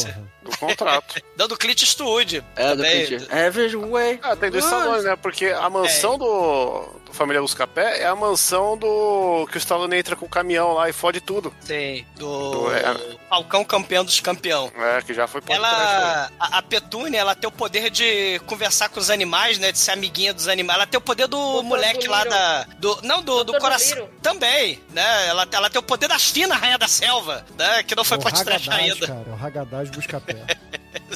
S4: Do contrato. *laughs*
S1: Dando Clint Eastwood.
S3: É, do
S1: também.
S3: Clint. Average Way.
S4: Ah, tem do Stallone, né? Porque a mansão do, do Família Buscapé é a mansão do. que o Stallone entra com o caminhão lá e fode tudo.
S1: Tem. Do,
S4: Do- é.
S1: Falcão campeão dos campeão.
S4: É, que já foi atrás
S1: Ela, a, a Petúnia, ela tem o poder de conversar com os animais, né? De ser amiguinha dos animais. Ela tem o poder do
S5: Doutor
S1: moleque lá
S5: Dolittle.
S1: da. Do, não, do, do coração.
S5: Dolittle.
S1: Também, né? Ela, ela tem o poder da China, rainha da selva, né? Que não foi
S6: É o
S1: pra trás
S6: Hagadaz,
S1: ainda.
S6: cara. É o Hagadaz busca pé. *laughs*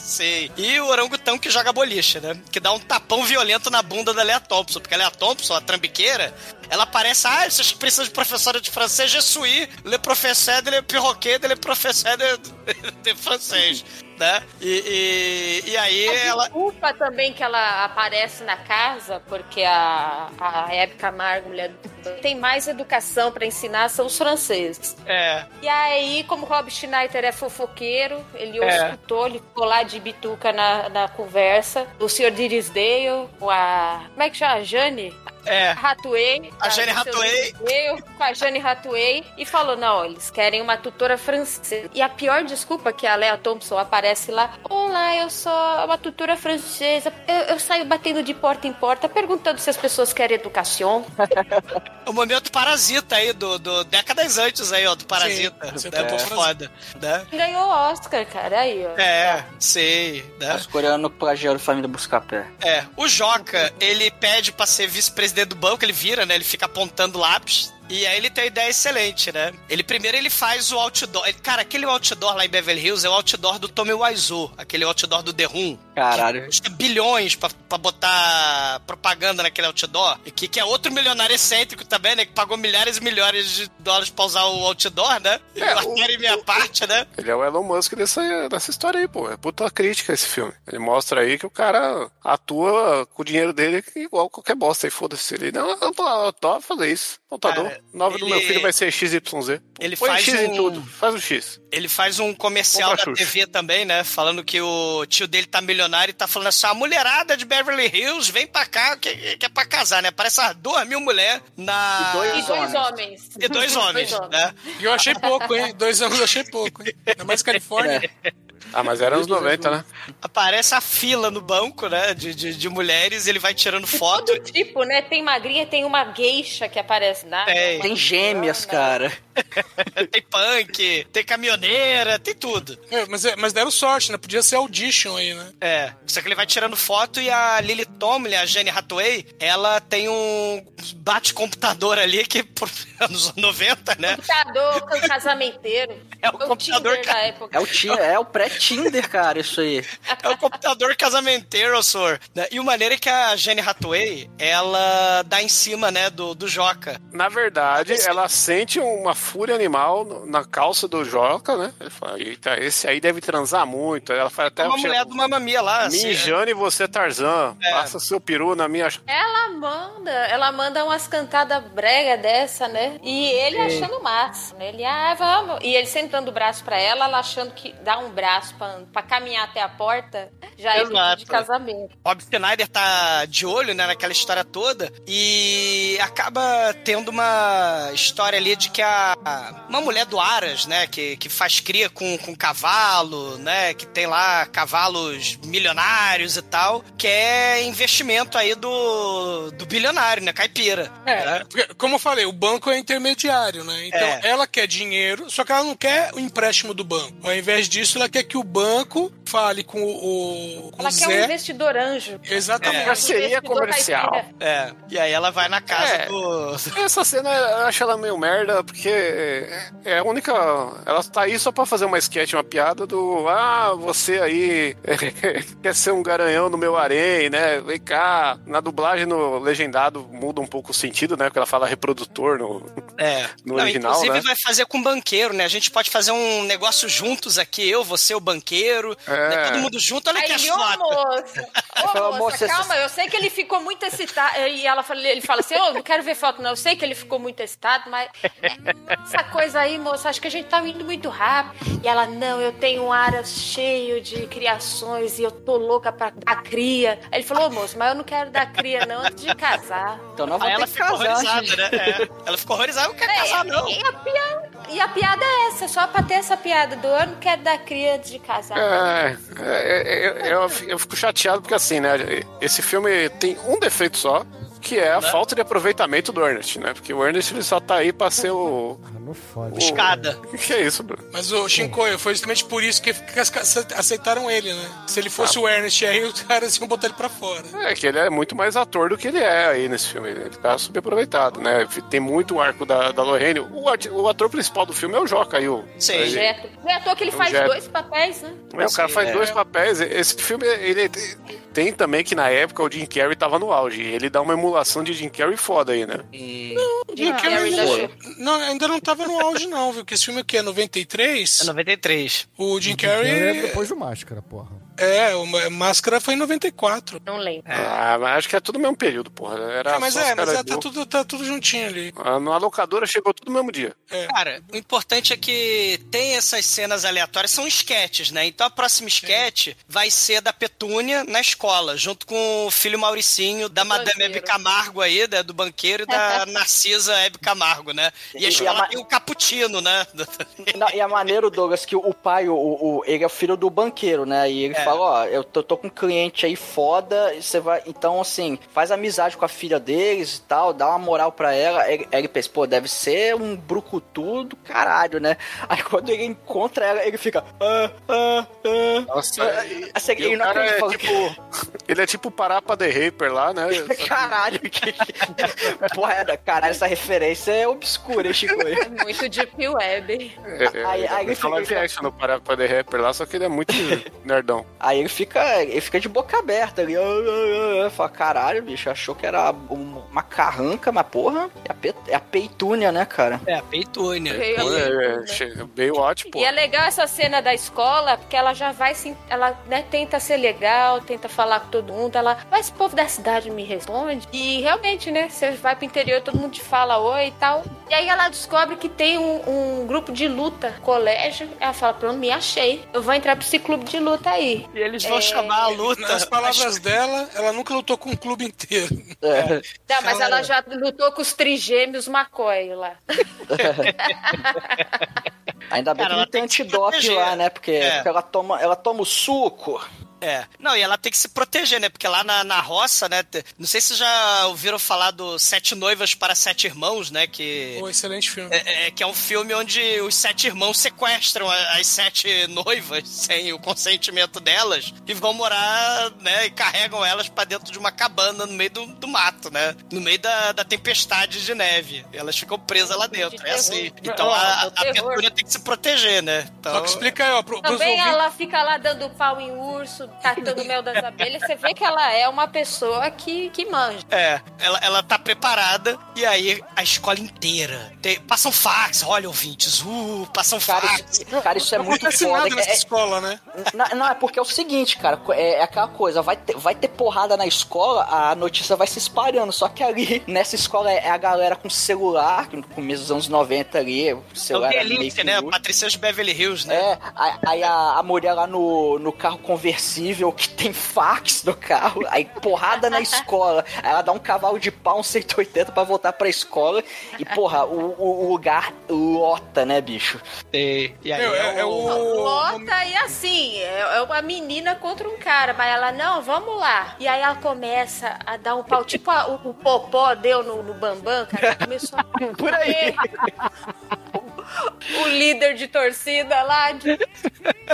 S1: Sei. E o orangutão que joga boliche, né? Que dá um tapão violento na bunda da Lea Thompson. Porque a Lea Thompson, a trambiqueira, ela parece, ah, vocês precisam de professora de francês, je suis le professeur de le perroquet de le professeur de, *laughs* de francês, né? E, e, e aí
S5: A
S1: ela...
S5: desculpa também que ela aparece na casa, porque a, a Hebe Camargo, mulher tem mais educação pra ensinar, são os franceses.
S1: É,
S5: E aí, como Rob Schneider é fofoqueiro, ele
S1: É.
S5: escutou, ele ficou lá de bituca na, na conversa. O Sr. Dirisdale, a. Como é que chama? A Jane?
S1: É.
S5: Hathaway.
S1: A Jane
S5: do Sr.
S1: Hathaway.
S5: Dirisdale, Com a Jane Hathaway. E falou: não, eles querem uma tutora francesa. E a pior desculpa que a Lea Thompson aparece lá: Olá, eu sou uma tutora francesa. Eu, eu saio batendo de porta em porta perguntando se as pessoas querem educação. *laughs*
S1: O momento parasita aí, do, do décadas antes aí, ó, do parasita.
S7: Sim,
S1: né?
S7: é.
S1: Foda. Né?
S5: Ganhou o Oscar, cara. Aí, ó.
S1: É, sei, né?
S3: Os coreanos plagiaram Família Buscapé.
S1: É, o Joca, ele pede pra ser vice-presidente do banco, ele vira, né? Ele fica apontando lápis. E aí ele tem uma ideia excelente, né? Ele primeiro ele faz o outdoor. Ele- cara, aquele outdoor lá em Beverly Hills é o outdoor do Tommy Wiseau, aquele outdoor do The Room.
S3: Caralho.
S1: Custa bilhões pra, pra botar propaganda naquele outdoor. E que, que é outro milionário excêntrico também, né? Que pagou milhares e milhares de dólares pra usar o outdoor, né? E
S4: É, o-
S1: em minha parte, né?
S4: Ele é o Elon Musk dessa, dessa história aí, pô. É puta crítica esse filme. Ele mostra aí que o cara atua com o dinheiro dele igual qualquer bosta aí, foda-se. Ele não, eu tô, eu tô fazer isso. Computador. O nome do
S1: ele-
S4: meu filho vai ser XYZ.
S1: ele
S4: Põe
S1: faz
S4: X
S1: um-
S4: em tudo. Faz o X.
S1: Ele faz um comercial
S4: Compra
S1: da
S4: Xuxa.
S1: TV também, né? Falando que o tio dele tá milionário e tá falando assim: a mulherada de Beverly Hills vem pra cá, que, que é pra casar, né? Parece umas duas mil mulheres na.
S3: E dois
S5: E dois homens.
S1: E *laughs* dois homens, né?
S7: E eu achei pouco, hein? Dois anos eu achei pouco, hein? Ainda mais *laughs* Califórnia.
S4: Ah, mas era anos 90, né?
S1: Aparece a fila no banco, né? De, de, de mulheres, ele vai tirando foto.
S5: Todo tipo, né? Tem magrinha, tem uma geisha que aparece na.
S1: Tem,
S3: Tem gêmeas, cara. *laughs*
S1: tem punk, tem caminhoneira, tem tudo.
S7: É, mas, é- mas deram sorte, né? Podia ser audition aí, né?
S1: É, só que ele vai tirando foto e a Lily Tomlin, a Jenny Hathaway, ela tem um bate-computador ali que, por *laughs* anos 90, né?
S5: Computador casamenteiro. *laughs*
S1: É o computador
S5: Tinder
S1: ca-
S5: da época.
S3: É o, ti- é o pré-Tinder, cara, isso aí.
S1: É o computador casamenteiro, senhor. Né? E o maneiro é que a Jenny Hathaway, ela dá em cima, né, do, do Joca.
S4: Na verdade, ela sente uma fúria animal na calça do Joca, né? Ele fala, eita, esse aí deve transar muito. Ela faz até
S1: É uma mulher do Mamma Mia lá, assim.
S4: Mijane e você, Tarzan.
S1: É.
S4: Passa seu peru na minha.
S5: Ela manda, ela manda umas cantadas brega dessa, né? E ele achando massa, né? Ele, ah, vamos. E ele sentando o braço pra ela, ela achando que dá um braço pra, pra caminhar até a porta, já é de casamento.
S1: Bob Schneider tá de olho, né, naquela história toda e acaba tendo uma história ali de que a uma mulher do Aras, né, que, que faz cria com, com cavalo, né, que tem lá cavalos milionários e tal, que é investimento aí do, do bilionário, né, caipira. né?
S7: Porque, como eu falei, o banco é intermediário, né? Então
S1: É.
S7: ela quer dinheiro, só que ela não quer o empréstimo do banco. Ao invés disso, ela quer que o banco fale com o, o, com
S5: Ela
S7: o
S5: quer um investidor anjo.
S7: Exatamente.
S4: Parceria
S5: Investidor
S4: comercial.
S5: caipira.
S1: É, e aí ela vai na casa
S4: É.
S1: do...
S4: Essa cena eu acho ela meio merda, porque é a única. Ela tá aí só pra fazer uma sketch, uma piada do. Ah, você aí *laughs* quer ser um garanhão no meu harém, né? Vem cá. Na dublagem, no legendado, muda um pouco o sentido, né? Porque ela fala reprodutor no,
S1: É.
S4: No
S1: Não,
S4: original,
S1: inclusive
S4: né?
S1: vai fazer com banqueiro, né? A gente pode fazer um negócio juntos aqui, eu, você, o banqueiro,
S4: É.
S1: né? todo mundo junto, olha que
S5: Aí
S1: as
S5: ele, ô
S1: fotos.
S5: moça, *laughs* ô moça,
S3: "Moça,
S5: calma, eu sei que ele ficou muito excitado. E ela fala, ele fala assim, ô, não quero ver foto não, eu sei que ele ficou muito excitado, mas essa coisa aí, moça, acho que a gente tá indo muito rápido. E ela, não, eu tenho um ar cheio de criações e eu tô louca pra dar cria. Aí ele falou, ô moço, mas eu não quero dar cria não antes de casar.
S3: Então não vai
S1: ela
S3: ter que
S1: ficou
S3: casar.
S1: horrorizada,
S3: gente.
S1: né? É. Ela ficou horrorizada, eu não quero casar, não.
S5: E a, piada, e a piada é essa, só pra ter essa piada do eu não quero dar cria antes de casar.
S4: É, é, é, eu, eu fico chateado porque assim, né? Esse filme tem um defeito só, que é a falta de aproveitamento do Ernest, né? Porque o Ernest ele só tá aí pra ser o.
S6: Ah, não fode.
S4: o-
S1: Escada.
S4: O *laughs* que é isso, Bruno?
S7: Mas o Shinkoio foi justamente por isso que aceitaram ele, né? Se ele fosse o Ernest aí, os caras iam botar ele pra fora.
S4: É que ele é muito mais ator do que ele é aí nesse filme. Ele tá subaproveitado, né? Tem muito arco da, da Lorraine. O, o ator principal do filme é o Joca aí, o.
S1: Sim.
S4: aí-
S5: Jeto. Não é à toa que ele
S4: É um
S5: faz
S4: jeto.
S5: dois papéis, né?
S4: É, o cara faz
S1: é.
S4: dois papéis. Esse filme, ele tem também que na época o Jim Carrey tava no auge. Ele dá uma emulação de Jim Carrey foda aí, né?
S7: O Jim
S5: Ah,
S7: Carrey
S5: ainda
S7: não, não, ainda não tava no auge, não, viu? Que esse filme aqui é 93.
S1: É 93.
S7: O Jim
S6: É
S7: Carrey.
S6: depois do Máscara, porra.
S7: É, o Ma- Máscara foi em 94.
S5: Não lembro.
S4: Ah, mas acho que é tudo no mesmo período, porra. Era
S7: É, mas é, mas é, tá,
S4: do-
S7: tudo, tá tudo juntinho ali.
S4: Ah, Na locadora chegou tudo no mesmo dia.
S1: Cara, o importante é que tem essas cenas aleatórias, são esquetes, né? Então a próxima esquete vai ser da Petúnia na escola, junto com o filho Mauricinho, da Madame. Hebe Camargo aí, né, do banqueiro, e da *laughs* Narcisa Hebe Camargo, né? E a
S3: E a
S1: escola tem o Caputino, né?
S3: Não, e é maneiro, Douglas, que o pai, o, o- ele é o filho do banqueiro, né? E ele
S1: É.
S3: fala, ó, eu tô, tô com um cliente aí foda, e você vai. Então, assim, faz amizade com a filha deles e tal, dá uma moral pra ela. Ele, ele pensa, pô, deve ser um brucutu do caralho, né? *laughs* Aí quando ele encontra ela, ele fica. Ah, ah, ah.
S4: Nossa, e-
S3: Assim, ele não
S4: cara é tipo. Ele é tipo Parapa The Raper lá, né? *laughs*
S3: Caralho, que. *laughs* Porra, é, caralho, essa referência é obscura, hein, Chico?
S5: É muito Deep Web.
S4: É, é,
S3: Aí- aí ele
S4: fala
S3: fica-
S4: live action no Parapa The Raper lá, só que ele é muito nerdão.
S3: Aí ele fica, ele fica de boca aberta ali. Fala, caralho, bicho, achou que era um- uma carranca, mas porra, é a, pe- é a peitúnia, né, cara?
S1: É, a
S4: Pô,
S5: ali,
S4: é, pô.
S5: E é legal essa cena da escola, porque ela já vai se. Ela né, tenta ser legal, tenta falar com todo mundo. Ela. Mas esse povo da cidade me responde. E realmente, né? Você vai pro interior, todo mundo te fala oi e tal. E aí ela descobre que tem um, um grupo de luta, colégio. Ela fala: Pronto, me achei. Eu vou entrar pra esse clube de luta aí.
S1: E eles vão
S5: É.
S1: chamar a luta.
S7: Nas palavras dela, ela nunca lutou com um clube inteiro.
S3: É.
S5: Não, mas
S7: Ela-
S5: ela já lutou com os trigêmeos McCoy lá. *laughs*
S3: Ainda bem
S1: Cara,
S3: que não tem
S1: proteger.
S3: lá, né? Porque,
S1: É.
S3: porque ela, toma, ela toma o suco.
S1: É. Não, e ela tem que se proteger, né? Porque lá na, na roça, né? Não sei se já ouviram falar do Sete Noivas para Sete Irmãos, né? Que.
S7: Pô, excelente filme.
S1: É, é, que é um filme onde os sete irmãos sequestram as sete noivas sem o consentimento delas e vão morar, né? E carregam elas pra dentro de uma cabana no meio do, do mato, né? No meio da, da tempestade de neve. E elas ficam presas lá dentro. É assim. Então a, a. Petúnia tem que se proteger, né? Então,
S7: Só que explica aí, ó, pro,
S5: Também
S7: ouvintes.
S5: ela fica lá dando pau em urso, catando mel das abelhas. Você vê que ela é uma pessoa que, que manja.
S1: É, ela, ela tá preparada e aí a escola inteira. Tem, passam fax, olha, ouvintes, uh, passam
S3: Cara,
S1: fax.
S3: isso, cara, isso é
S7: Não
S3: muito
S7: acontece
S3: foda.
S7: nada nessa
S3: É-
S7: escola, né?
S3: Não, não, é porque é o seguinte, cara, é, é aquela coisa, vai ter, vai ter porrada na escola, a notícia vai se espalhando, só que ali, *laughs* nessa escola, é a galera com celular, no começo dos anos 90 ali, o
S1: É o
S3: celular que
S1: né? Patricia de Beverly Hills, né?
S3: É, aí- aí a, a mulher lá no, no carro conversível que tem fax no carro, aí porrada na escola. Aí ela dá um cavalo de pau, um 180 pra voltar pra escola. E, porra, o, o- o lugar lota, né, bicho?
S1: E, e aí
S7: Meu, é, é o.
S5: Lota e assim, é é uma menina contra um cara, mas ela, não, vamos lá. E aí ela começa a dar um pau, tipo a- o, o Popó deu no, no Bambam, cara, começou a *laughs*
S3: Por aí. *laughs*
S5: o líder de torcida lá. de-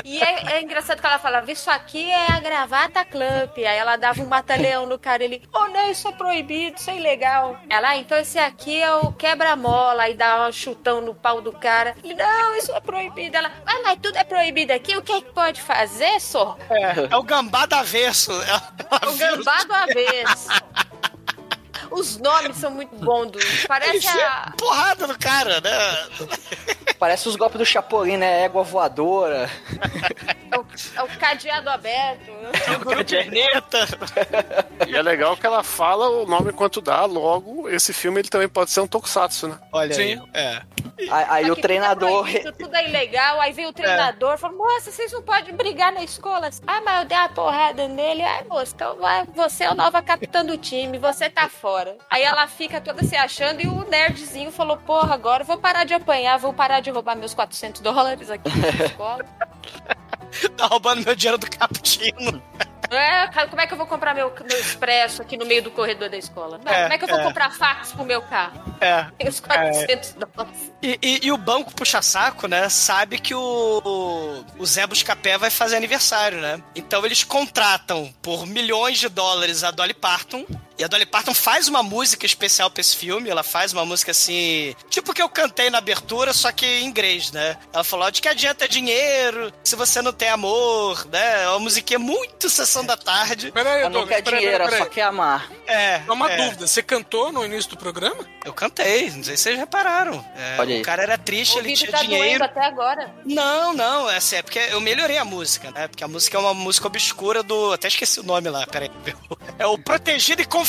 S5: E é, é engraçado que ela falava, isso aqui é a gravata Clamp. Aí ela dava um mata-leão no cara, ele, oh não, isso é proibido, isso é ilegal. Ela, ah, então esse aqui é o quebra-mola, aí dá um chutão no pau do cara. Ele, não, isso é proibido. Ela, ah, mas tudo é proibido aqui, o que é que pode fazer, só?
S1: É o gambá do avesso. Ela
S5: O
S1: vira-
S5: gambá do avesso. *laughs* Os nomes são muito bons, do... Parece a.
S1: Porrada do cara, né?
S3: Parece os golpes do Chapolin, né? Égua voadora.
S5: É o, é o cadeado aberto.
S1: Caderneta.
S4: E é legal que ela fala o nome enquanto dá, logo, esse filme ele também pode ser um tokusatsu, né?
S1: Olha
S7: Sim.
S1: aí. É.
S3: Aí, aí o treinador.
S5: Tudo, é proibido, tudo é ilegal. Aí vem o treinador fala: Moça, vocês não podem brigar na escola. Ah, mas eu dei uma porrada nele. Ah, moça, então vai, você é o nova capitã do time, você tá fora. Aí ela fica toda se achando e o nerdzinho falou: Porra, agora eu vou parar de apanhar, vou parar de roubar meus 400 dólares aqui na escola. *laughs*
S1: Tá roubando meu dinheiro do cappuccino.
S5: É, cara, como é que eu vou comprar meu, meu expresso aqui no meio do corredor da escola?
S1: É,
S5: como é que eu vou
S1: é.
S5: comprar fax pro meu carro?
S1: É.
S5: Tem *laughs* os 400 dólares.
S1: E, e- e o banco puxa-saco, né? Sabe que o, o Zé Buscapé vai fazer aniversário, né? Então eles contratam por milhões de dólares a Dolly Parton. E a Dolly Parton faz uma música especial pra esse filme. Ela faz uma música assim. Tipo que eu cantei na abertura, só que em inglês, né? Ela falou: de que adianta dinheiro se você não tem amor, né? É uma musiquinha muito sessão da tarde.
S7: Peraí,
S3: Ela não quer
S7: peraí,
S3: dinheiro, ela
S7: peraí,
S3: só quer amar.
S1: É.
S7: Só uma
S1: é.
S7: dúvida, você cantou no início do programa?
S1: Eu cantei, não sei se vocês repararam. É,
S3: Olha aí.
S1: o cara era triste,
S5: O
S1: ele tinha
S5: tá
S1: dinheiro.
S5: doendo até agora.
S1: Não, não, essa é porque eu melhorei a música, né? Porque a música é uma música obscura do. Até esqueci o nome lá, peraí. *laughs* É o Protegido e Confiante,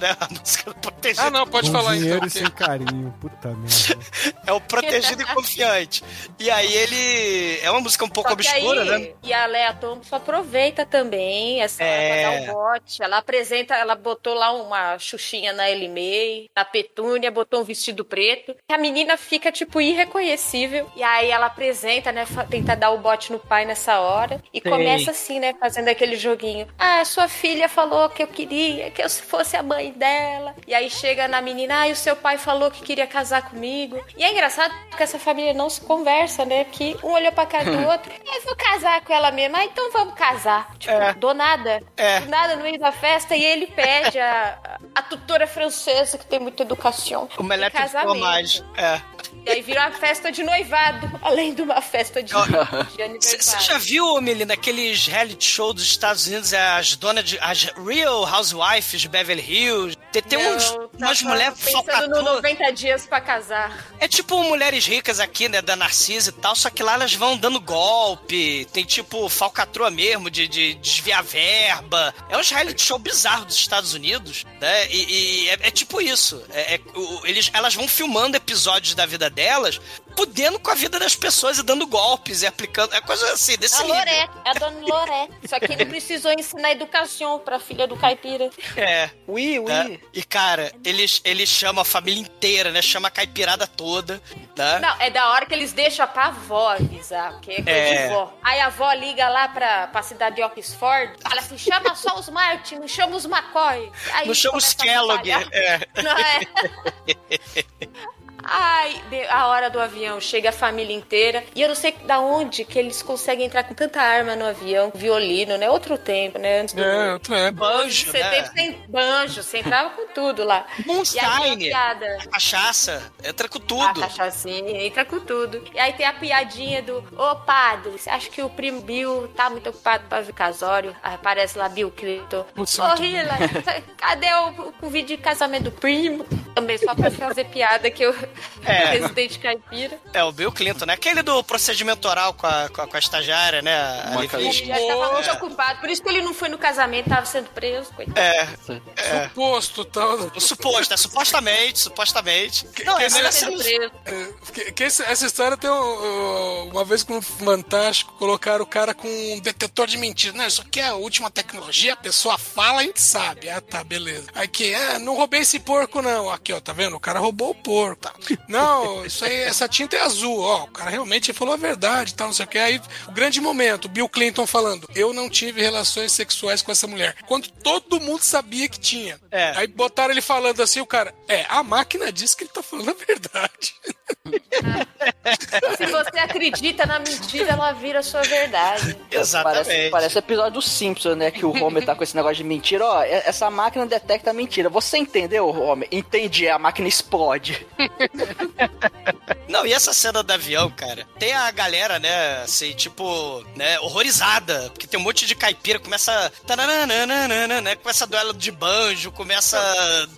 S1: né? A música do Protegido.
S7: Ah, não, pode
S6: Com
S7: falar
S6: dinheiro
S7: então.
S6: e sem carinho. Puta merda. *laughs*
S1: É o Protegido e Confiante. E aí ele. É uma música um pouco
S5: Só que
S1: obscura,
S5: aí,
S1: né?
S5: E a Lea Thompson aproveita também essa
S1: É.
S5: pra dar o bote. Ela apresenta, ela botou lá uma xuxinha na Ellie May, na Petúnia, botou um vestido preto. A menina fica, tipo, irreconhecível. E aí ela apresenta, né? Tenta dar o bote no pai nessa hora. E
S1: Sei.
S5: começa assim, né? Fazendo aquele joguinho. Ah, sua filha falou que eu queria que eu fosse a mãe dela. E aí chega na menina, ah, e o seu pai falou que queria casar comigo. E é engraçado que essa família não se conversa, né? Que um olhou pra cara do outro. Eu vou casar com ela mesmo. Ah, então vamos casar. Tipo,
S1: É.
S5: do nada.
S1: É.
S5: Do nada no meio da festa. E ele pede a, a tutora francesa, que tem muita educação.
S1: O Melep
S5: em casamento.
S1: Fromage. É.
S5: E aí vira uma festa de noivado, *laughs* além de uma festa de, de
S1: Você
S5: aniversário.
S1: já viu, Melina, aqueles reality show dos Estados Unidos, é, as donas de. as Real Housewives de Beverly Hills? Tem, tem
S5: Não,
S1: uns,
S5: tava
S1: umas mulheres
S5: Pensando no
S1: falcatruas.
S5: 90 dias pra casar.
S1: É tipo mulheres ricas aqui, né, da Narcisa e tal, só que lá elas vão dando golpe, tem tipo falcatrua mesmo, de, de desviar verba. É uns reality show bizarro dos Estados Unidos, né? E, e é, é tipo isso. É, é- o- eles, elas vão filmando episódios da vida delas, fudendo com a vida das pessoas e dando golpes e aplicando. É coisa assim, desse
S5: A
S1: nível.
S5: Lorete, a dona Lorete. Só que ele precisou ensinar educação pra filha do caipira.
S1: É.
S3: Ui, ui.
S1: né? E, cara, eles, eles chamam a família inteira, né? Chama a caipirada toda, né?
S5: Não, é da hora que eles deixam pra avó avisar, que é coisa
S1: É.
S5: de vó. Aí a avó liga lá pra, pra cidade de Oxford, fala assim, chama só os Martin, não chama os McCoy. Aí
S1: Não chama os Kellogg. É.
S5: Não é? *laughs* Ai, a hora do avião, chega a família inteira. E eu não sei da onde que eles conseguem entrar com tanta arma no avião, violino, né? Outro tempo, né? Antes do.
S7: É, outro é.
S1: Banjo,
S5: Você
S1: né?
S5: teve sem banjo, você entrava com tudo lá. E a piada.
S1: cachaça, entra com
S5: A
S1: tudo.
S5: cachaçinha, entra com tudo. E aí tem a piadinha do Ô padre, você acha que o primo Bill tá muito ocupado pra ver casório? Aí aparece lá Bill Clinton. Ô Hila, *laughs* cadê o, o vídeo de casamento do primo? Também só pra fazer piada que o
S1: É. *laughs*
S5: presidente caipira.
S1: É, o Bill Clinton, né? Aquele do procedimento oral com a, com a, com a estagiária, né? A
S5: Ele já tava muito ocupado, por isso que ele não foi no casamento, tava sendo preso, coitado.
S1: É,
S7: Suposto, tal.
S1: o suposto, é supostamente, supostamente. Não,
S7: que
S1: essa
S7: ele
S1: é
S5: Sendo
S1: essa-
S5: preso.
S7: É, que- que esse- essa história tem um, um, uma vez com o Fantástico colocaram o cara com um detetor de mentiras. Não, isso aqui é a última tecnologia, a pessoa fala, a gente sabe. Ah, tá, beleza. Aqui, ah, não roubei esse porco, não. Aqui, ó, tá vendo? O cara roubou o porco. Tá. Não, isso aí, essa tinta é azul. Ó, o cara realmente falou a verdade, tal, não sei o que. Aí, o grande momento, Bill Clinton falando: Eu não tive relações sexuais com essa mulher. Quando todo mundo sabia que tinha.
S1: É.
S7: Aí botaram ele falando assim, o cara, é, a máquina diz que ele tá falando a verdade.
S5: Se você acredita na mentira, ela vira sua verdade.
S1: Exatamente.
S3: Parece, parece episódio do Simpsons, né? Que o Homer tá com esse negócio de mentira. Ó, essa máquina detecta mentira. Você entendeu, Homer? Entendi, a máquina explode.
S1: Não, e essa cena do avião, cara? Tem a galera, né, assim, tipo, né, horrorizada, porque tem um monte de caipira, começa. né? Começa duelo de banjo, começa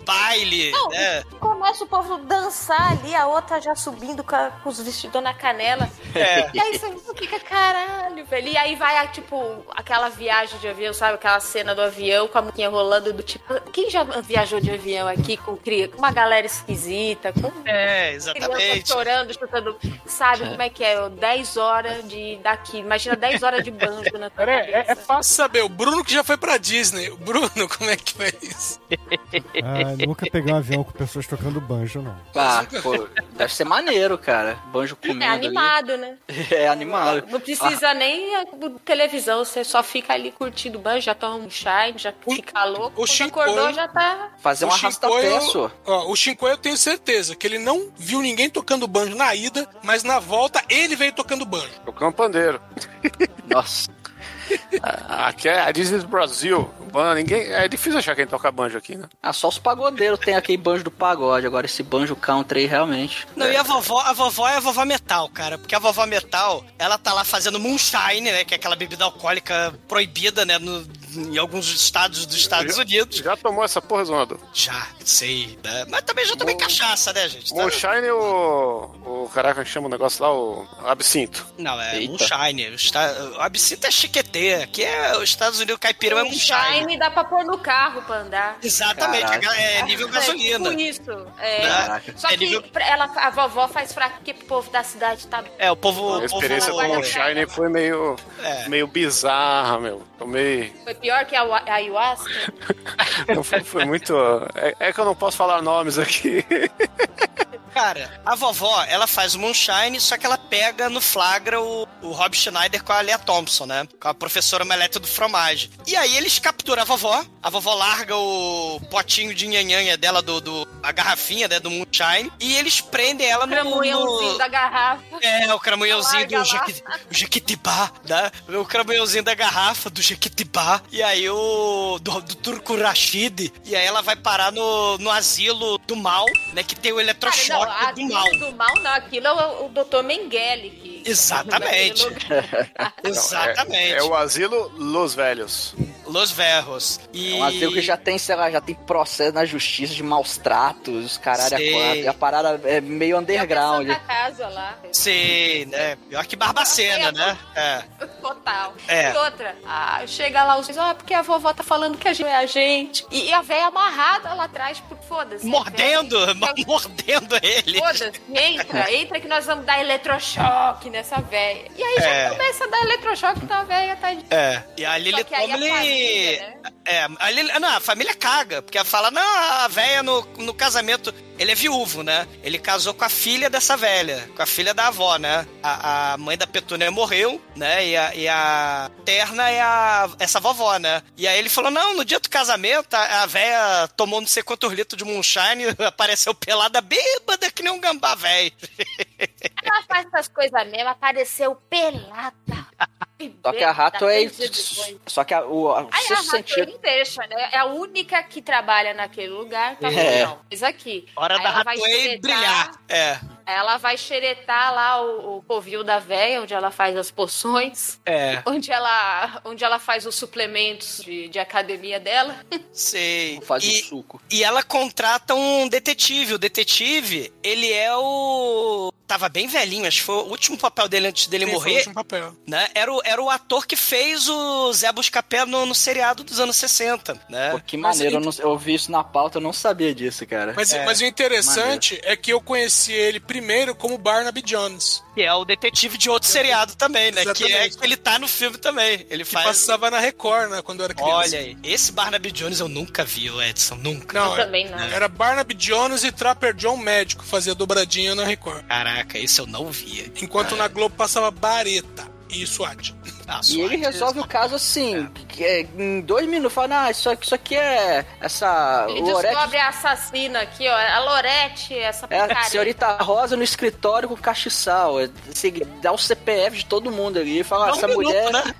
S1: baile,
S5: Não,
S1: né?
S5: começa o povo dançar ali, a outra já subindo com, a- com os vestidos na canela.
S1: É.
S5: E aí você fica, caralho, velho. E aí vai, tipo, aquela viagem de avião, sabe? Aquela cena do avião com a musiquinha rolando do tipo. Quem já viajou de avião aqui com, com uma galera esquisita, com
S1: É,
S5: criança
S1: exatamente.
S5: chorando, chutando. Sabe como é que é? 10 horas de daqui. Imagina 10 horas de banjo na tua
S7: é, é
S5: cabeça.
S7: fácil saber. O Bruno que já foi pra Disney. O Bruno, *laughs* como é que foi isso? *laughs*
S6: Ah, nunca peguei um avião com pessoas tocando banjo, não.
S3: Ah, pô, deve ser maneiro, cara. Banjo
S5: É
S3: comendo ali.
S5: animado, né? *laughs*
S3: É animado.
S5: Não precisa nem a televisão, você só fica ali curtindo o banho, já toma um chai, já fica louco.
S7: o
S5: acordou, já tá.
S3: Fazer um
S7: O
S3: arrasta-pé.
S7: Ó, o Shinkoi eu tenho certeza que ele não viu ninguém tocando banjo na ida, mas na volta ele veio tocando banjo.
S4: Tocando pandeiro.
S3: Nossa. *laughs*
S4: Aqui é a Disney do Brasil. Ban- Ninguém, é difícil achar quem toca banjo aqui, né?
S3: Ah, só os pagodeiros tem aquele banjo do pagode. Agora esse banjo country aí, realmente.
S1: Não, e a vovó, a vovó é a vovó metal, cara. Porque a vovó metal, ela tá lá fazendo moonshine, né? Que é aquela bebida alcoólica proibida, né? no- em alguns estados dos Estados
S4: Já-
S1: Unidos.
S4: Já tomou essa porra, Zonado?
S1: Já, sei, né? Mas também já tomei cachaça, né, gente? Tá-
S4: Moonshine o. O caraca que chama o negócio lá, o absinto.
S1: Não, é
S3: Eita.
S1: moonshine. O, esta... o absinto é chiquetê. Aqui é os Estados Unidos caipira, é
S5: Um
S1: moonshine.
S5: shine dá pra pôr no carro pra andar.
S1: Exatamente,
S3: Caraca.
S1: é nível gasolina.
S5: É, tipo isso. É.
S3: Caraca.
S5: Só
S1: É
S5: que
S1: nível-
S5: pra ela, a vovó faz fraco porque o povo da cidade tá.
S1: É, o povo.
S4: A experiência
S1: povo...
S4: do Moonshine foi meio.
S1: É.
S4: meio bizarra, meu. Tomei.
S5: Foi pior que a, a ayahuasca. *laughs*
S4: Não foi, foi muito. É, é que eu não posso falar nomes aqui.
S1: Cara, a vovó, ela faz o moonshine, só que ela pega no flagra o, o Rob Schneider com a Lea Thompson, né? Com a professora Meleta do Fromage. E aí eles capturam a vovó, a vovó larga o potinho de nhanhanha dela, do, do- a garrafinha, né, do moonshine, e eles prendem ela no...
S5: Cramunhãozinho
S1: no...
S5: da garrafa.
S1: É, o cramunhãozinho do jequi- *laughs* o jequitibá, né? O cramunhãozinho da garrafa do jequitibá. E aí o... Do, do Turco Rashid. E aí ela vai parar no, no asilo do mal, né? Que tem o
S5: Cara,
S1: eletrochoque
S5: não,
S1: do mal.
S5: do mal não, aquilo é o, o Dr. Mengele que.
S1: Exatamente. *laughs* Exatamente.
S4: É, é o asilo Los Velhos.
S1: Los Verros. E...
S3: É um asilo que já tem, sei lá, já tem processo na justiça de maus tratos, os caralho a quatro. E a parada é meio underground.
S5: Santa casa lá.
S1: Sim, né? Pior que Barbacena, né? É.
S5: Total.
S1: É.
S5: E outra, ah, chega lá os ah, porque a vovó tá falando que a gente é a gente. E, e a véia amarrada lá atrás, por foda-se.
S1: Mordendo,
S5: A véia-
S1: mordendo ele.
S5: Foda-se, entra, entra que nós vamos dar eletrochoque nessa véia. E aí já
S1: É.
S5: começa a dar eletrochoque, então a véia tá de.
S1: É. E a Lily
S5: Só família, né?
S1: É, a Lily, não, a família caga, porque ela fala, não, a véia no, no casamento. Ele é viúvo, né? Ele casou com a filha dessa velha, com a filha da avó, né? A, a mãe da Petúnia morreu, né? E a, e a terna é a, essa vovó, né? E aí ele falou: não, no dia do casamento, a, a véia tomou não sei quantos litros de moonshine, *laughs* apareceu pelada, bêbada, que nem um gambá velho. *laughs*
S5: Ela faz essas coisas mesmo, apareceu pelada.
S3: Só que a rato é. Só que a, o, o
S5: Aí a Rato
S3: sentido.
S5: ele deixa, né? É a única que trabalha naquele lugar. Tá
S3: É.
S5: Não, mas aqui.
S1: Hora
S5: Aí
S1: da Hathaway
S5: xeretar-
S1: brilhar. É,
S5: Ela vai xeretar lá o, o covil da véia, onde ela faz as poções.
S1: é,
S5: Onde ela, onde ela faz os suplementos de, de academia dela. *laughs*
S1: sei.
S3: Faz
S1: E-
S3: o suco.
S1: E ela contrata um detetive. O detetive, ele é o. Tava bem velhinho, acho que foi o último papel dele antes dele
S7: Sim, foi o
S1: morrer.
S7: último papel.
S1: Né? Era, o, era o ator que fez o Zé Buscapé no, no seriado dos anos 60, né?
S3: Pô, que
S7: Mas
S3: maneiro, eu,
S7: ent-
S3: não- eu vi isso na pauta, eu não sabia disso, cara.
S7: Mas,
S1: É,
S7: mas o interessante é que eu conheci ele primeiro como Barnaby Jones,
S1: Que é o detetive de outro seriado também, né? Que é
S7: Exatamente.
S1: que ele tá no filme também. Ele
S7: que
S1: faz.
S7: passava na Record, né, quando eu era criança.
S1: Olha aí, esse Barnaby Jones eu nunca vi, o Edson, nunca.
S7: Não,
S5: Eu também não.
S7: Era Barnaby Jones e Trapper John médico, fazia dobradinha na Record.
S1: Caraca, esse eu não via.
S7: Enquanto na Globo passava Bareta e SWAT.
S1: Ah,
S3: E ele resolve o caso assim, que é, em dois minutos fala, ah, isso, aqui- isso aqui é essa
S5: Ele
S3: Lorete,
S5: descobre a assassina aqui, ó. A Lorete, essa
S3: é a
S5: picareta.
S3: senhorita Rosa no escritório com castiçal. É, assim, dá o CPF de todo mundo ali e fala, ah,
S1: um
S3: essa
S1: minuto,
S3: mulher.
S1: né?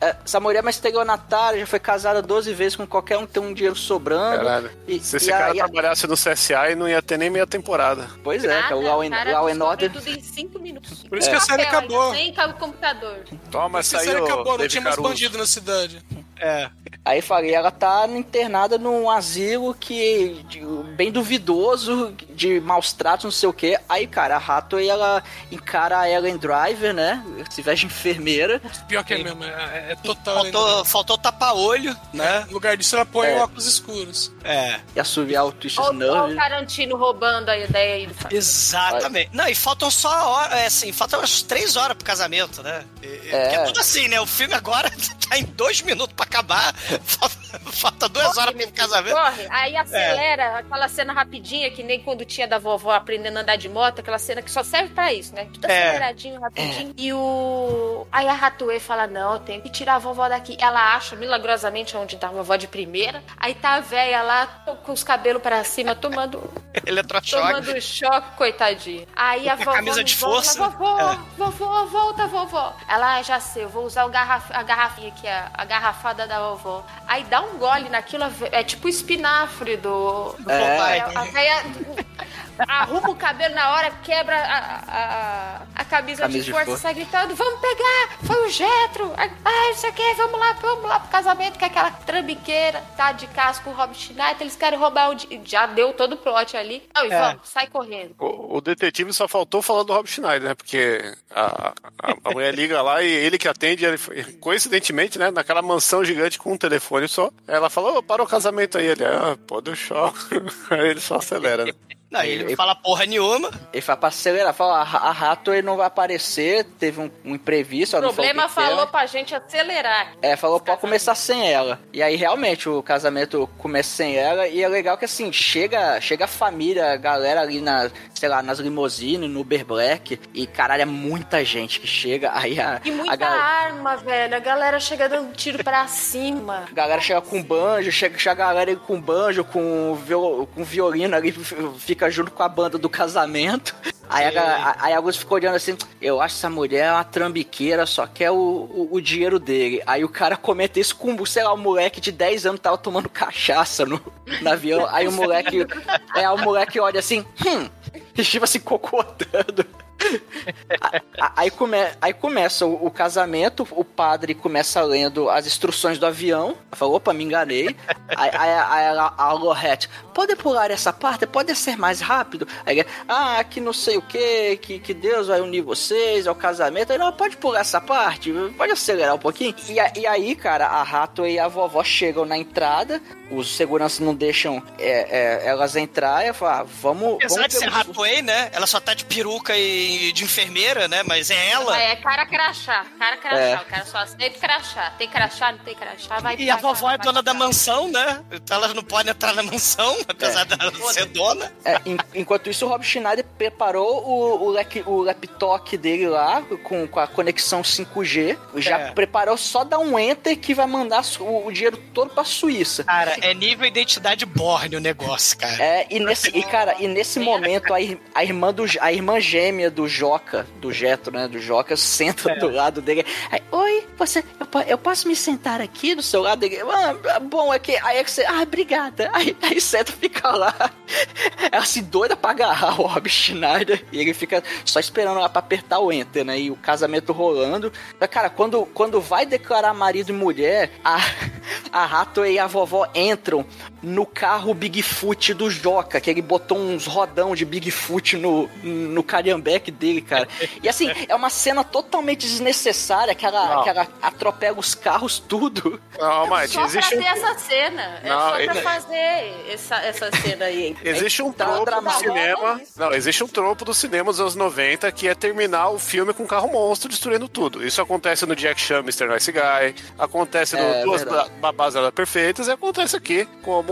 S3: é, Essa mulher é uma estelionatária, já foi casada 12 vezes com qualquer um, tem um dinheiro sobrando.
S4: Caralho.
S3: E-
S4: Se esse
S3: e a-
S4: cara
S3: e a-
S4: trabalhasse no CSI, não ia ter nem meia temporada.
S3: Pois é, que é o
S5: Nada,
S3: Law
S5: o
S3: and, Order.
S5: tudo em cinco minutos.
S7: Por isso que a série acabou.
S5: ainda, Sem cabo computador.
S4: Toma,
S7: Série
S4: ô,
S7: acabou, não
S4: David
S7: tinha mais
S4: Caruso.
S7: bandido na cidade.
S1: É.
S3: Aí falei, ela tá internada num asilo que de- bem duvidoso, de maus tratos, não sei o que. Aí, cara, a Hathaway, ela encara a Ellen Driver, né? Se veste de enfermeira.
S7: Pior que é mesmo, é, é total.
S1: Faltou, faltou tapar-olho, né?
S7: No lugar disso, ela põe
S3: É.
S7: óculos escuros.
S1: É.
S3: E assoviar o Twist
S5: Olha o. Tarantino roubando a ideia aí do.
S1: Exatamente. Não, e faltam só hora, é, assim, faltam umas três horas pro casamento, né? E-
S3: É.
S1: Porque é tudo assim, né? O filme agora *laughs* tá em dois minutos pra acabar. *laughs* Falta, duas horas pro casamento.
S5: Corre, aí
S1: É.
S5: acelera aquela cena rapidinha, que nem quando tinha da vovó aprendendo a andar de moto, aquela cena que só serve pra isso, né? Tudo
S1: É.
S5: aceleradinho, rapidinho. E o. Aí a Ratue fala: não, eu tenho que tirar a vovó daqui. Ela acha milagrosamente onde tá a vovó de primeira. Aí tá a véia lá com os cabelos pra cima, tomando, *laughs*
S1: Eletrochoque.
S5: tomando choque, coitadinha. Aí a vovó.
S1: camisa de força.
S5: Vovó,
S1: É.
S5: vovó, volta, vovó. Ela, ah, já sei, eu vou usar garraf... a garrafinha aqui, a, a garrafada da vovó. Aí dá um gole naquilo, é tipo o espinafre do. do
S3: É.
S5: Popeye. A véia arruma o cabelo na hora, quebra a, a, a camisa,
S3: Camisa
S5: de
S3: de
S5: força,
S3: força.
S5: sai gritando: vamos pegar! Foi o Getro! Ah, isso aqui, vamos lá, vamos lá pro casamento, que é aquela trambiqueira, tá de casco com o Rob Schneider, eles querem roubar o. Já deu todo o plot ali. Não, e
S1: É.
S5: vamos, sai correndo.
S4: O, o detetive só faltou falar do Rob Schneider, né? Porque a, a, a mulher liga lá e ele que atende, ele, coincidentemente, né? Naquela mansão gigante com um telefone só. Ela falou, "Ô, para o casamento aí. Ele, ah, pô, deu choque. *laughs* Aí ele só acelera, né?
S1: Não, ele não fala porra nenhuma.
S3: Ele fala pra acelerar, fala, a, a Hathaway não vai aparecer, teve um, um imprevisto,
S5: O
S3: ela não falou
S5: problema
S3: que que era.
S5: falou pra gente acelerar.
S3: É, falou pode começar sem ela. E aí realmente o casamento começa sem ela e é legal que assim, chega, chega a família, a galera ali na, sei lá, nas limousines, no Uber Black e caralho, é muita gente que chega. Aí a,
S5: E
S3: a,
S5: muita
S3: gal-
S5: arma, velho. A galera chega dando tiro pra cima.
S3: a galera chega com banjo, chega, chega a galera com banjo, com, viol, com violino ali, *laughs* f- junto com a banda do casamento. Aí a, aí ficou olhando assim, eu acho essa mulher uma trambiqueira, só quer o, o, o dinheiro dele. Aí o cara comenta isso com, sei lá, um moleque de 10 anos tava tomando cachaça no, no avião. Aí o moleque, *laughs* é, o moleque olha assim, hum, e tipo assim, cocotando. A- a- Aí, come, aí começa o, o casamento, o padre começa lendo as instruções do avião. Falou, opa, me enganei. Aí, aí, aí ela- a Lorette, pode pular essa parte? Pode ser mais rápido? Aí ah, que não sei o que, que, que Deus vai unir vocês, é o casamento. Aí, não, pode pular essa parte, pode acelerar um pouquinho. E, a- e aí, cara, a Rato e a vovó chegam na entrada, os seguranças não deixam é, é, elas entrar. E fala, ah, vamos...
S1: Apesar
S3: vamos
S1: de ser Hathaway, né? Ela só tá de peruca e de enfermeira, né? Mas é ela.
S5: É cara crachá, cara crachá.
S3: É.
S5: O cara só aceita crachá. Tem crachá, não tem crachá, vai
S1: E a vovó
S5: vai,
S1: é
S5: vai,
S1: dona da mansão, né? Então elas não podem entrar na mansão, *laughs* apesar dela ser dona.
S3: É, en- enquanto isso, o Rob Schneider preparou o, o, lec- o laptop dele lá, com, com a conexão 5G. Já
S1: É.
S3: preparou só dar um enter que vai mandar o, o dinheiro todo pra Suíça.
S1: Cara, é nível identidade Borne o negócio, cara.
S3: É, e nesse, e, cara, e nesse momento a, a irmã do a irmã gêmea do Joca, do Jetro, né, do Joca, senta do lado dele. Aí, Oi, você, eu, eu posso me sentar aqui do seu lado? Ele, ah, bom, é que aí é que você, ah, obrigada. Aí, aí senta fica lá. Ela *laughs* se doida pra agarrar o Rob Schneider e ele fica só esperando lá pra apertar o enter, né? E o casamento rolando. Mas, Cara, quando, quando vai declarar marido e mulher, a, *laughs* a Rato e a vovó entram no carro Bigfoot do Joca, que ele botou uns rodão de Bigfoot no, no calhambeque dele, cara. E assim, é uma cena totalmente desnecessária, que ela,
S4: Não.
S3: que ela atropela os carros, tudo.
S4: Não, mas
S5: Só
S4: existe
S5: pra
S4: um,
S5: ter essa cena. É
S4: Não,
S5: só pra
S4: ele-
S5: fazer essa, essa cena aí.
S4: existe um
S3: Tá
S4: tropo do cinema. Não, existe um tropo do cinema dos anos 90 que é terminar o filme com um carro monstro destruindo tudo. Isso acontece no Jack Chan, Mr. Nice Guy, acontece no
S3: É,
S4: Duas
S3: verdade.
S4: Babás Perfeitas e acontece aqui como.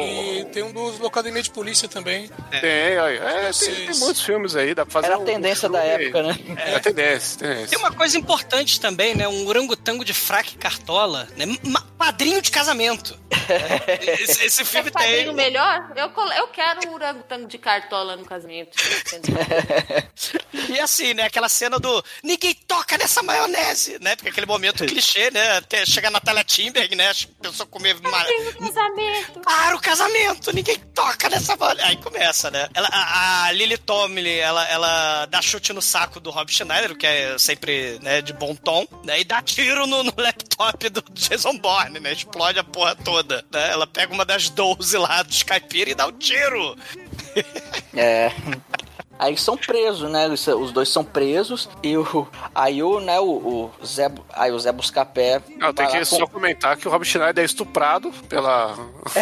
S7: E tem um dos Locademia de Polícia também.
S4: Tem, aí, é, tem, tem muitos filmes aí, dá pra fazer
S3: Era a
S4: um
S3: tendência da
S4: filme-
S3: época, né?
S4: É, a tendência, tendência.
S1: Tem uma coisa importante também, né? Um orangotango de fraque e cartola, né? Ma- Padrinho de casamento. *laughs* Esse, esse filme
S5: É padrinho
S1: tem.
S5: melhor? Eu, eu quero um orangotango de cartola no casamento.
S1: E assim, né? Aquela cena do ninguém toca nessa maionese, né? Porque aquele momento clichê, né? Até chegar na Natália Timberg, né? As pessoas comer. ma-
S5: Tem no casamento.
S1: Para o casamento, ninguém toca nessa. Aí começa, né? Ela, a, a Lily Tomlin, ela, ela dá chute no saco do Rob Schneider, que é sempre né, de bom tom, né? E dá tiro no, no laptop do Jason Bourne, né? Explode a porra toda. Né? Ela pega uma das 12 lá dos caipira e dá o tiro.
S3: É. *laughs* Aí eles são presos, né? Eles- Os dois são presos e o aí o, né, o, o Zé, aí o Zé Buscapé
S4: Não, tem
S3: vai
S4: que
S3: lá
S4: só comentar que o Rob Schneider é estuprado pela. *laughs*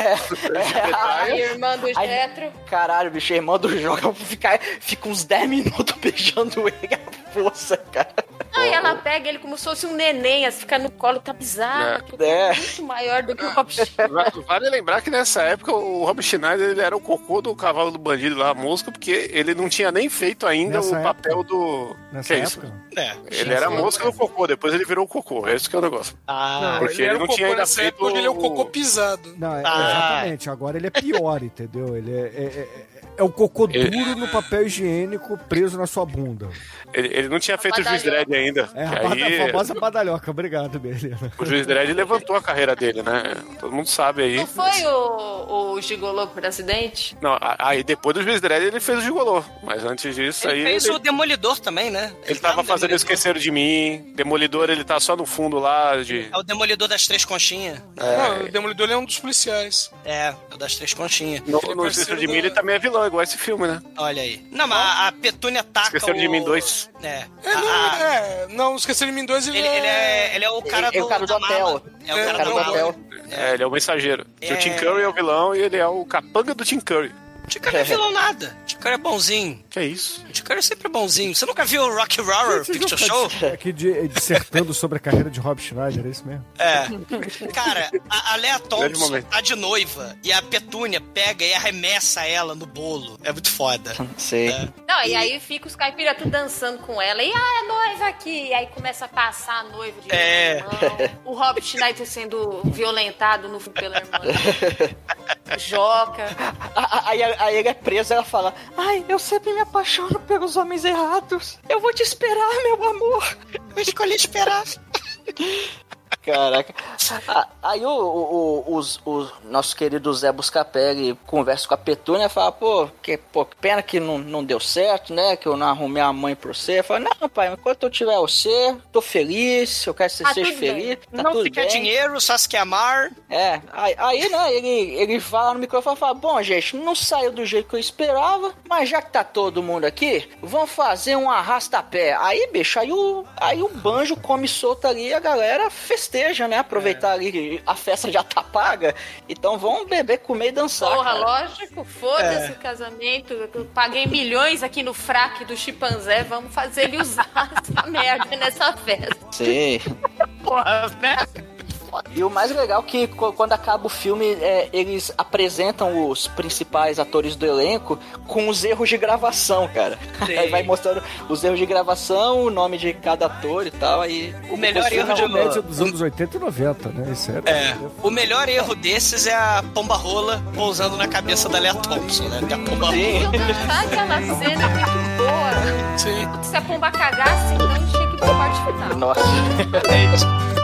S5: A *laughs* irmã do
S3: Aí-
S5: Jetro.
S3: Caralho, bicho, a irmã do jogo fica, fica uns 10 minutos *laughs* beijando ele à força, cara.
S5: Aí ela pega ele como se fosse um neném, assim, fica no colo, tá bizarro.
S4: É.
S3: É.
S5: é muito maior do que o Rob
S4: Va- Vale lembrar que nessa época o Rob Schneider ele era o cocô do cavalo do bandido lá, a mosca, porque ele não tinha nem feito ainda
S6: Nessa
S4: o papel do.
S6: Nessa
S4: que é isso?
S6: época?
S1: É.
S4: Ele era a mosca do cocô, depois ele virou o cocô. É isso que é o negócio.
S1: Ah,
S4: Porque ele
S7: era
S4: não
S7: o
S4: tinha ainda feito
S7: época, hoje ele é o
S4: o-
S7: cocô pisado.
S6: Não, é-
S1: Ah.
S6: exatamente. Agora ele é pior, entendeu? Ele é, é, é- é o cocô
S4: Ele-
S6: duro no papel higiênico preso na sua bunda.
S4: Ele, ele não tinha feito o juiz
S5: badalhoca.
S4: Dredd ainda.
S6: É, a,
S4: aí,
S6: a famosa badalhoca. Obrigado, Belina.
S4: o juiz Dredd levantou a carreira dele, né? Todo mundo sabe aí.
S5: Não foi o, o gigolô por acidente?
S4: Não, a- aí depois do juiz Dredd ele fez o gigolô. Mas antes disso aí.
S1: Ele fez
S4: ele-
S1: o Demolidor também, né?
S4: Ele
S1: tá
S4: tava fazendo
S1: Demolidor.
S4: Esqueceram de Mim. Demolidor, ele tá só no fundo lá de.
S1: É o Demolidor das Três Conchinhas.
S7: Não, o Demolidor é um dos policiais.
S1: É, é o das Três Conchinhas.
S4: No,
S7: Ele é
S4: no Esqueceram de Mim, ele também é vilão, igual esse filme, né?
S1: Olha aí. Não, mas a, a Petúnia taca
S4: Esqueceram de
S1: o...
S4: Mim 2.
S1: É.
S7: É, não,
S1: a-
S7: é, não, esqueceram de mim dois, ele,
S1: Ele, ele é, ele é o cara
S3: Ele é
S1: do,
S3: o cara do hotel.
S1: É o
S7: É,
S1: cara, do
S7: do
S1: hotel.
S4: É, ele é o mensageiro.
S1: É.
S4: O Tim Curry é o vilão e ele é o capanga do Tim Curry.
S1: Não é vilão nada. Curry é bonzinho.
S4: Que é isso?
S1: Curry é sempre bonzinho. Você nunca viu o Rocky Horror Picture Show?
S6: Aqui de- dissertando sobre a carreira de Rob Schneider, é isso mesmo?
S1: É. Cara, a, a Lea Thompson tá de noiva e a Petúnia pega e arremessa ela no bolo. É muito foda.
S3: Sei.
S5: Não, e aí fica os caipiras tudo dançando com ela. E ah, a noiva aqui. E aí começa a passar a noiva de
S1: É.
S5: irmão. O Rob Schneider sendo violentado no pela irmã. *laughs* Joca.
S3: A- a- Aí, ele é preso ela fala: Ai, eu sempre me apaixono pelos homens errados. Eu vou te esperar, meu amor.
S1: Eu escolhi esperar.
S3: Caraca. Ah, Aí o, o, o, os- o nosso querido Zé Buscapé conversa com a Petúnia e fala, pô, que, pô, que pena que não, não deu certo, né? Que eu não arrumei a mãe pra você. Fala, não, pai, enquanto eu tiver você, tô feliz, eu quero que você
S5: Tá
S3: seja
S5: tudo bem.
S3: feliz. Tá
S1: não
S3: tudo
S1: se quer
S3: bem.
S1: dinheiro, só se quer amar.
S3: É, aí, aí, né, ele, ele fala no microfone e fala, bom, gente, não saiu do jeito que eu esperava, mas já que tá todo mundo aqui, vamos fazer um arrasta-pé. Aí, bicho, aí o, aí o banjo come solto ali e a galera festeja, né, aproveitar ali que a festa já tá paga, então vão beber, comer e dançar,
S5: Porra,
S3: cara.
S5: lógico, foda-se o casamento. Eu paguei milhões aqui no fraque do chimpanzé. Vamos fazer ele usar *laughs* essa merda nessa festa.
S3: Sim.
S1: Porra, né?
S3: E o mais legal é que quando acaba o filme, é, eles apresentam os principais atores do elenco com os erros de gravação, cara.
S1: Sim.
S3: Aí vai mostrando os erros de gravação, o nome de cada ator e tal. Aí
S1: O melhor
S3: filme
S1: erro de
S3: é um-
S6: Média dos anos 80 e 90, né? Isso é.
S1: É, o melhor erro desses é a pomba rola pousando na cabeça da Lea Thompson, né? Que a pomba rola.
S5: Eu dançar aquela cena muito boa.
S7: Sim.
S5: Se a pomba cagasse, então tinha que ir pro parte final.
S3: Nossa.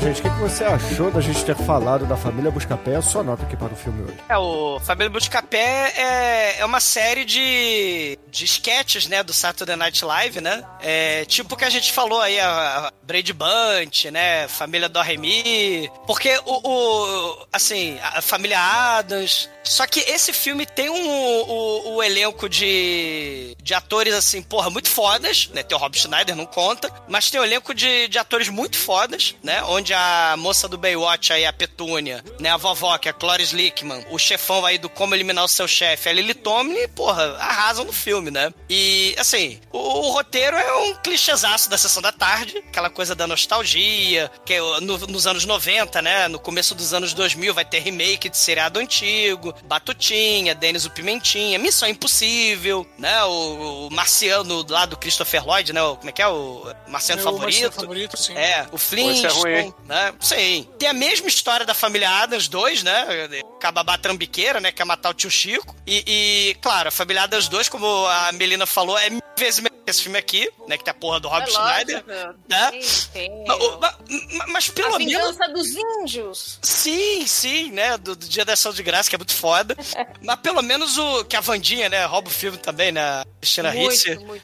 S6: gente, o que, você achou da gente ter falado da família Buscapé? A sua nota aqui para o filme hoje.
S1: É, o Família Buscapé é, é uma série de, de sketches, né, do Saturday Night Live, né? É, tipo que a gente falou aí, a Brady Bunch, né, Família do Remy, porque o, o, assim, a família Adams, Só que esse filme tem um, o, o elenco de, de atores, assim, porra, muito fodas, né? Tem o Rob Schneider, não conta, mas tem um elenco de, de atores muito fodas, né? Onde a moça do Baywatch aí, a Petúnia, né? A vovó, que é a Cloris Lickman, o chefão aí do Como Eliminar o Seu Chefe, a Lily Tomlin, porra, arrasam no filme, né? E, assim, o, o roteiro é um clichêzaço da Sessão da Tarde, aquela coisa da nostalgia, que é no- nos anos 90, né? No começo dos anos 2000 vai ter remake de seriado antigo, Batutinha, Denis o Pimentinha, Missão Impossível, né? O, o Marciano lá do Christopher Lloyd, né? O, como é que é? O Marciano
S7: É o
S1: Favorito.
S7: Marciano Favorito, sim.
S1: É, o
S4: Esse é ruim?
S1: Né? Sim. Tem a mesma história da família Adams, dois, né? Cababá Trambiqueira, né? Quer matar o tio Chico. E, e, claro, a família Adams 2, como a Melina falou, é mil vezes melhor esse filme aqui, né? Que tem a porra do Rob
S5: É
S1: Schneider.
S5: lógico.
S1: Né? Mas, mas- pelo
S5: A
S1: menos.
S5: dos índios.
S1: Sim, sim, né? Do, do Dia da Ação de Graça, que é muito foda. *laughs* Mas pelo menos o. Que a Vandinha, né? Rouba o filme também, né? Cristina
S5: muito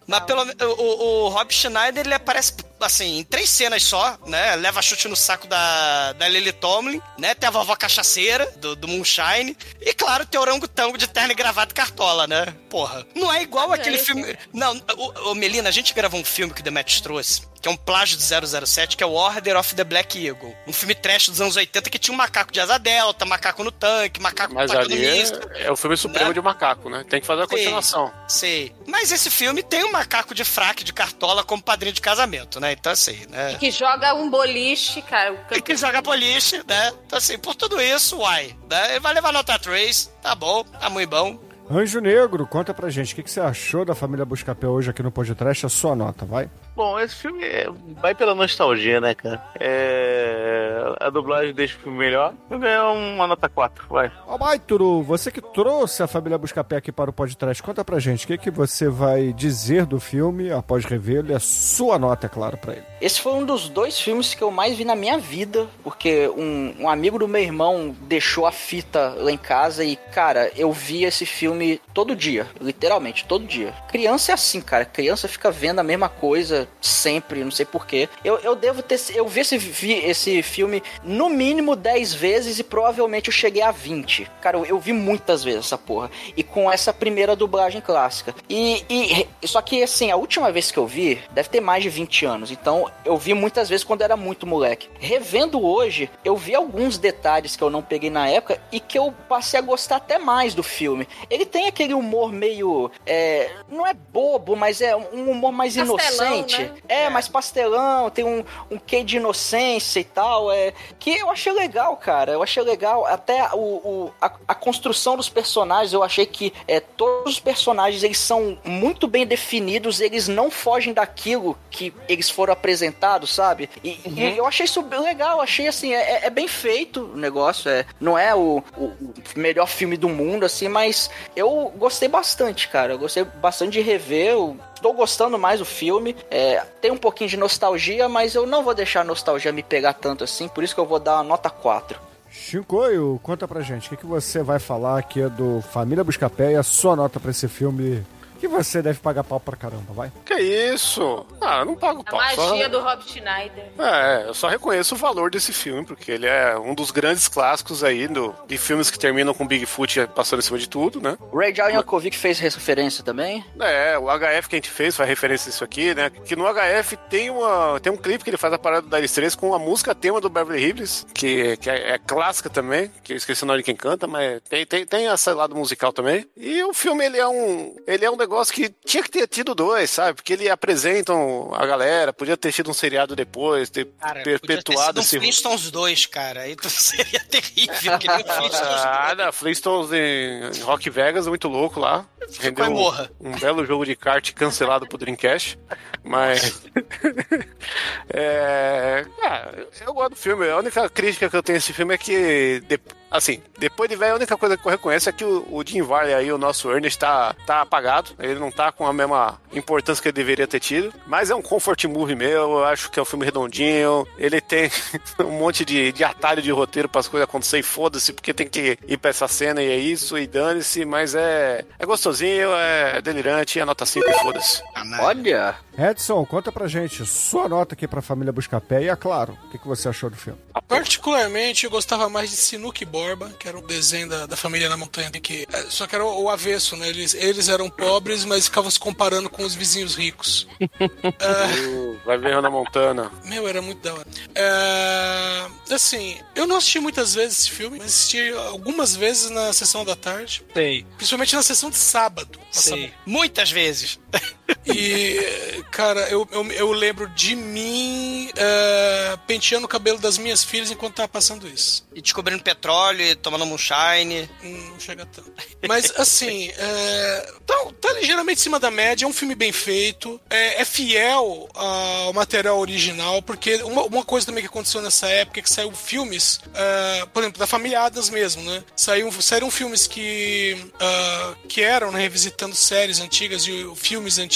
S1: Mas pelo menos o, o Rob Schneider, ele aparece, assim, em três cenas só, né? Leva chute no saco da, da Lily Tomlin, né? Tem a vovó cachaceira, do, do Moonshine. E claro, tem o orangotango de terno e gravata cartola, né? Porra. Não é igual
S5: Ah,
S1: aquele
S5: é,
S1: filme. Não, o, o Melina, a gente gravou um filme que o Demetrius trouxe, que é um plágio de 007, que é o Order of the Black Eagle. Um filme trash dos anos 80 que tinha um macaco de asa delta, macaco no tanque, macaco
S4: Mas ali é, é o filme supremo
S1: Né?
S4: de macaco, né? Tem que fazer a
S1: Sim.
S4: continuação.
S1: Sei. Mas esse filme tem um macaco de fraque de cartola como padrinho de casamento, né? Então, assim, né?
S5: Que joga um boliche, cara.
S1: E que joga boliche, né? Então, assim, por tudo isso, uai, né? Ele vai levar nota 3, tá bom, tá muito bom.
S6: Anjo Negro, conta pra gente, o que, que você achou da família Buscapé hoje aqui no podcast? A sua nota, vai.
S10: Bom, esse filme é- vai pela nostalgia, né, cara? É... A dublagem deixa o filme melhor. Eu ganho uma nota 4, vai.
S6: Ó, Maituru, você que trouxe a família Buscapé aqui para o podcast, conta pra gente, o que, que você vai dizer do filme após revê-lo e a sua nota, é claro, pra ele.
S3: Esse foi um dos dois filmes que eu mais vi na minha vida, porque um, um amigo do meu irmão deixou a fita lá em casa e, cara, eu vi esse filme todo dia, literalmente, todo dia. Criança é assim, cara, criança fica vendo a mesma coisa sempre, não sei porquê. Eu, eu devo ter. Eu vi esse, vi esse filme no mínimo 10 vezes e provavelmente eu cheguei a 20. Cara, eu, eu vi muitas vezes essa porra. E com essa primeira dublagem clássica. E, e- só que assim, a última vez que eu vi, deve ter mais de 20 anos. Então eu vi muitas vezes quando era muito moleque. Revendo hoje, eu vi alguns detalhes que eu não peguei na época e que eu passei a gostar até mais do filme. Ele tem aquele humor meio. é, não é bobo, mas é um humor mais
S5: Pastelão,
S3: inocente.
S5: né?
S3: É, mais pastelão, tem um, um quê de inocência e tal. É, que eu achei legal, cara. Eu achei legal. Até o, o- a, a construção dos personagens, eu achei que é, todos os personagens eles são muito bem definidos, eles não fogem daquilo que eles foram apresentados, sabe? E, e eu achei isso legal, achei assim, é, é bem feito o negócio. É, não é o, o- o melhor filme do mundo, assim, mas eu gostei bastante, cara. Eu gostei bastante de rever. Tô gostando mais do filme. É, tem um pouquinho de nostalgia, mas eu não vou deixar a nostalgia me pegar tanto assim, por isso que eu vou dar uma nota 4.
S6: Shinkoio, conta pra gente, o que, que você vai falar aqui do Família Buscapé e a sua nota pra esse filme que você deve pagar pau pra caramba, vai?
S4: Que isso? Ah, eu não pago
S5: A
S4: pau. só-
S5: magia do Rob Schneider.
S4: É, eu só reconheço o valor desse filme, porque ele é um dos grandes clássicos aí do, de filmes que terminam com Bigfoot passando em cima de tudo, né?
S3: O Ray J. Yankovic fez referência também.
S4: É, o HF que a gente fez faz referência a isso aqui, né? Que no HF tem, uma, tem um clipe que ele faz a parada da Alice 3 com a música tema do Beverly Hills, que, que é, é clássica também, que eu esqueci o nome de quem canta, mas tem, tem, tem esse lado musical também. E o filme, ele é um, ele é um negócio que tinha que ter tido dois, sabe? Porque ele apresentam a galera, podia ter tido um seriado depois, ter
S1: Cara,
S4: perpetuado
S1: um
S4: esse...
S1: Flintstones 2, cara. Aí *laughs* seria terrível, que nem Flintstones 2.
S4: Ah, Flintstones em Rock Vegas, muito louco lá. Rendeu
S1: morra.
S4: um, um belo jogo de kart cancelado pro Dreamcast. Mas. *laughs* é, ah, eu gosto do filme. A única crítica que eu tenho a esse filme é que. Assim, depois de velho, a única coisa que eu reconheço é que o, o Jim Varley aí, o nosso Ernest, tá, tá apagado. Ele não tá com a mesma importância que ele deveria ter tido. Mas é um comfort movie meu. Eu acho que é um filme redondinho. Ele tem *laughs* um monte de, de atalho de roteiro para as coisas acontecerem. Foda-se, porque tem que ir pra essa cena e é isso, e dane-se. Mas é, é gostosinho, é delirante, é nota 5 e foda-se.
S3: Olha,
S6: Edson, conta pra gente sua nota aqui pra família Buscapé e, é claro, o que, que você achou do filme?
S7: Particularmente, eu gostava mais de Sinuque e Borba, que era um desenho da, da família na montanha. Que, é, só que era o, o avesso, né? Eles, eles eram pobres, mas ficavam se comparando com os vizinhos ricos. *laughs*
S4: Uh, Vai ver Hannah Montana.
S7: Meu, era muito da hora. É, assim, eu não assisti muitas vezes esse filme, mas assisti algumas vezes na sessão da tarde.
S1: Sei,
S7: Principalmente na sessão de sábado.
S1: sei. Muitas vezes. *laughs*
S7: E, cara, eu, eu, eu lembro de mim é, penteando o cabelo das minhas filhas enquanto tava passando isso.
S1: E descobrindo petróleo, e tomando moonshine.
S7: Hum, Não chega tanto. Mas, assim, é, tá, tá ligeiramente em cima da média, é um filme bem feito, é, é fiel ao material original, porque uma, uma coisa também que aconteceu nessa época é que saiu filmes, é, por exemplo, da família Adams mesmo, né? Saiu, saíram filmes que, que eram, né, revisitando séries antigas e filmes antigos,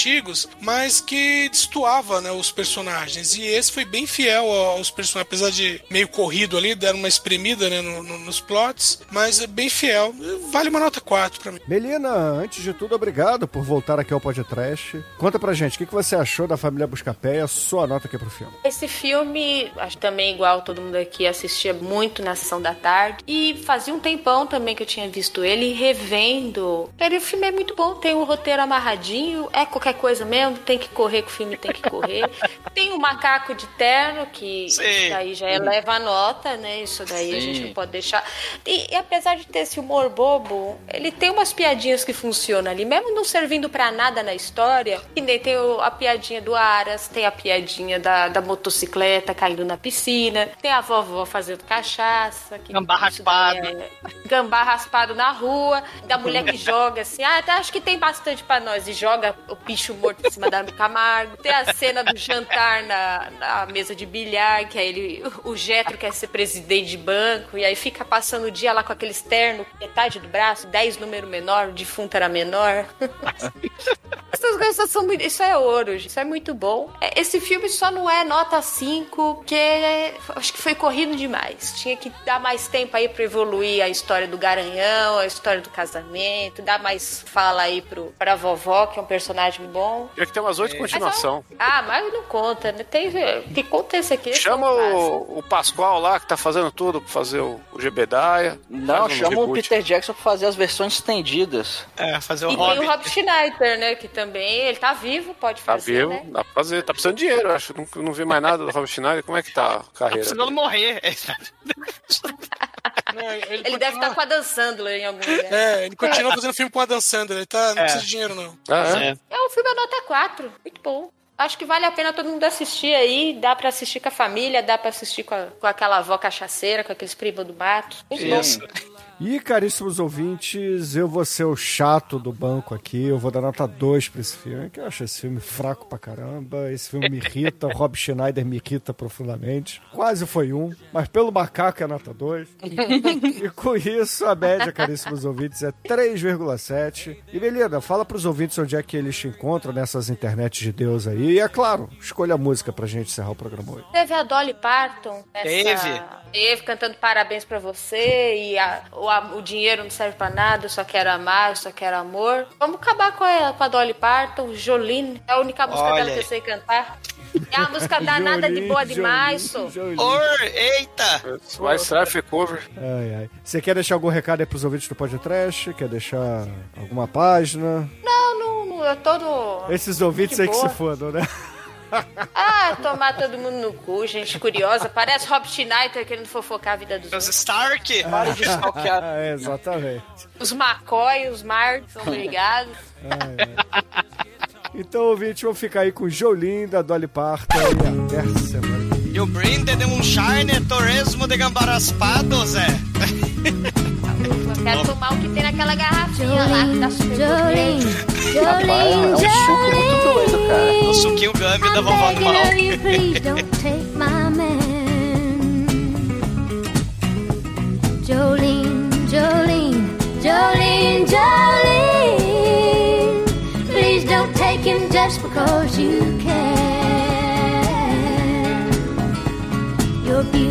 S7: mas que destoava né, os personagens. E esse foi bem fiel aos personagens, apesar de meio corrido ali, deram uma espremida né, no- no- nos plots, mas é bem fiel. Vale uma nota 4 pra mim.
S6: Melina, antes de tudo, obrigado por voltar aqui ao podcast. Conta pra gente, o que, que você achou da família Buscapé e a sua nota aqui pro filme?
S5: Esse filme, acho que também igual todo mundo aqui assistia muito na sessão da tarde. E fazia um tempão também que eu tinha visto ele revendo. Cara, o filme é muito bom, tem o roteiro amarradinho, é qualquer coisa mesmo, tem que correr que o filme tem que correr. *laughs* tem o macaco de terno, que
S1: Sim.
S5: isso daí já eleva a nota, né? Isso daí a gente não pode deixar. E, e apesar de ter esse humor bobo, ele tem umas piadinhas que funcionam ali, mesmo não servindo pra nada na história. E nem tem o- a piadinha do Aras, tem a piadinha da, da motocicleta caindo na piscina, tem a vovó fazendo cachaça. Que
S1: Gambá raspado.
S5: é- Gambá raspado na rua, da mulher que *laughs* joga assim, ah, acho que tem bastante pra nós, e joga o bicho morto em cima da Camargo. Tem a cena do jantar na, na mesa de bilhar, que aí ele, o Getro quer ser presidente de banco, e aí fica passando o dia lá com aquele externo, metade do braço, 10 número menor, o defunto era menor. *laughs* Essas coisas são muito. Isso é ouro, gente. Isso é muito bom. É, Esse filme só não é nota 5, porque é- acho que foi corrido demais. Tinha que dar mais tempo aí pra evoluir a história do Garanhão, a história do casamento, dar mais fala aí pro, pra vovó, que é um personagem bom.
S4: Tinha que ter umas oito continuação.
S5: Ah, mas não conta, né? Tem, que conta esse aqui.
S4: Chama
S5: é
S4: o, o Pascoal lá, que tá fazendo tudo pra fazer o, o Gebedaia.
S3: Não,
S4: um
S3: chama o
S4: reboot.
S3: Peter Jackson pra fazer as versões estendidas.
S1: É, fazer o
S5: E tem
S1: hobby.
S5: o Rob Schneider, né? Que também, ele tá vivo, pode
S4: Tá
S5: fazer,
S4: vivo,
S5: né?
S4: dá pra fazer. Tá precisando de dinheiro, acho. Não, não vi mais nada do Rob Schneider. Como é que tá a
S1: Tá
S4: carreira?
S1: precisando morrer.
S7: Ele
S5: Ele deve estar com a Dan Sandler em algum lugar.
S7: É, ele continua fazendo filme com a Dan Sandler, ele tá, não
S1: É.
S7: precisa de dinheiro, não.
S4: Ah, é?
S1: É.
S5: É um filme nota 4, muito bom. Acho que vale a pena todo mundo assistir aí. Dá pra assistir com a família, dá pra assistir com, a- com aquela avó cachaceira, com aqueles primos do mato. Muito bom.
S6: E, caríssimos ouvintes, eu vou ser o chato do banco aqui. Eu vou dar nota 2 pra esse filme, que eu acho esse filme fraco pra caramba. Esse filme me irrita, o Rob Schneider me irrita profundamente. Quase foi um, mas pelo macaco é nota 2. e com isso, a média, caríssimos ouvintes, é 3,7. E, Belina, fala pros ouvintes onde é que eles te encontram nessas internets de Deus aí. E, é claro, escolha a música pra gente encerrar o programa hoje.
S5: Teve a Dolly Parton. essa-
S1: Teve.
S5: Teve, cantando parabéns pra você. E a- o, a- o dinheiro não serve pra nada, eu só quero amar, eu só quero amor. Vamos acabar com a, com a Dolly Parton, Jolene. É a única música
S1: Olha
S5: dela que eu sei cantar. É uma música *laughs* danada de boa demais.
S1: Or, eita!
S4: Vai Strife Cover.
S6: Ai, ai. Você quer deixar algum recado aí pros ouvintes do Podcast? Quer deixar alguma página?
S5: Não, não, não, eu todo.
S6: Esses ouvintes aí que se fodam, né? *laughs*
S5: Ah, tomar todo mundo no cu, gente curiosa. Parece Rob Schneider querendo fofocar a vida dos
S1: Os. Stark!
S3: Para de stalkear. *laughs*
S6: É, exatamente.
S5: Os McCoy, os Mart, são obrigados.
S6: Então, ouvinte, vamos ficar aí com Jolin da Dolly Parton e até a semana. que vem.
S1: You bring the moonshine, torresmo de gambaraspados, Zé. *laughs*
S5: Quero tomar o que tem naquela garrafinha lá que tá super
S11: Jolene,
S5: gostoso.
S3: Rapaz, é um suco muito doido, cara.
S1: O suquinho gummy da vovó do mal.
S11: of you, please don't take my man. Jolene, Jolene, Jolene, Jolene. Please don't take him just because you can. Your beauty is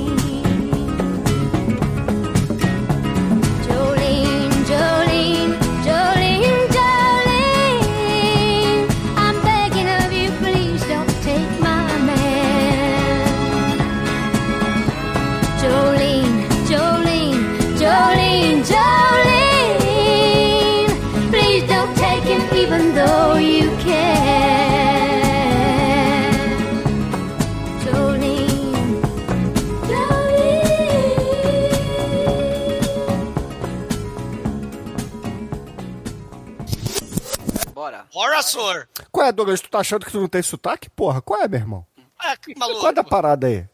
S1: Horaçor.
S6: Qual é, Douglas? Tu tá achando que tu não tem sotaque? Porra, qual é, meu irmão?
S1: Ah, que maluco.
S6: Qual é da parada aí?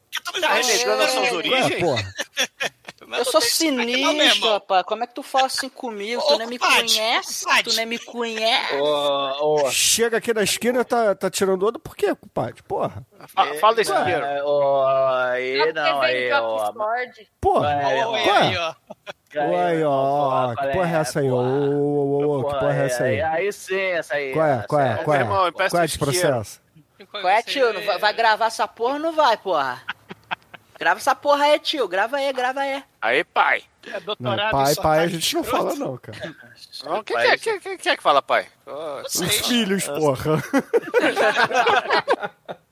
S4: Tá renegando as suas
S6: Qual é,
S4: origens?
S6: porra? *laughs*
S3: Eu sou sinistro, rapaz. Como é que tu fala assim comigo? Tu nem me conhece? Tu nem me conhece?
S6: Chega aqui na esquina e tá, tá tirando onda por quê, compadre? Porra.
S4: Fa- Fala desse
S6: Ué,
S4: dinheiro.
S10: É, ó, aí não, aí, ó.
S6: Porra.
S10: É,
S6: é?
S1: Aí, ó.
S6: Ué, ó, que porra é essa aí? Ô, ô, ô, ô, que porra é essa aí?
S10: Aí sim, essa aí.
S6: Qual é, qual é, qual é? Qual é
S4: o
S6: esse processo?
S3: Qual é, tio? Não vai, vai gravar essa porra ou não vai, porra? Grava essa porra aí, tio. Grava aí, grava aí.
S4: Aí, pai.
S1: É
S6: Não, pai, pai a gente não fala não, cara.
S4: Não, quem, quem, quem, quem, quem é que fala pai?
S6: Os filhos, porra. *laughs* *laughs*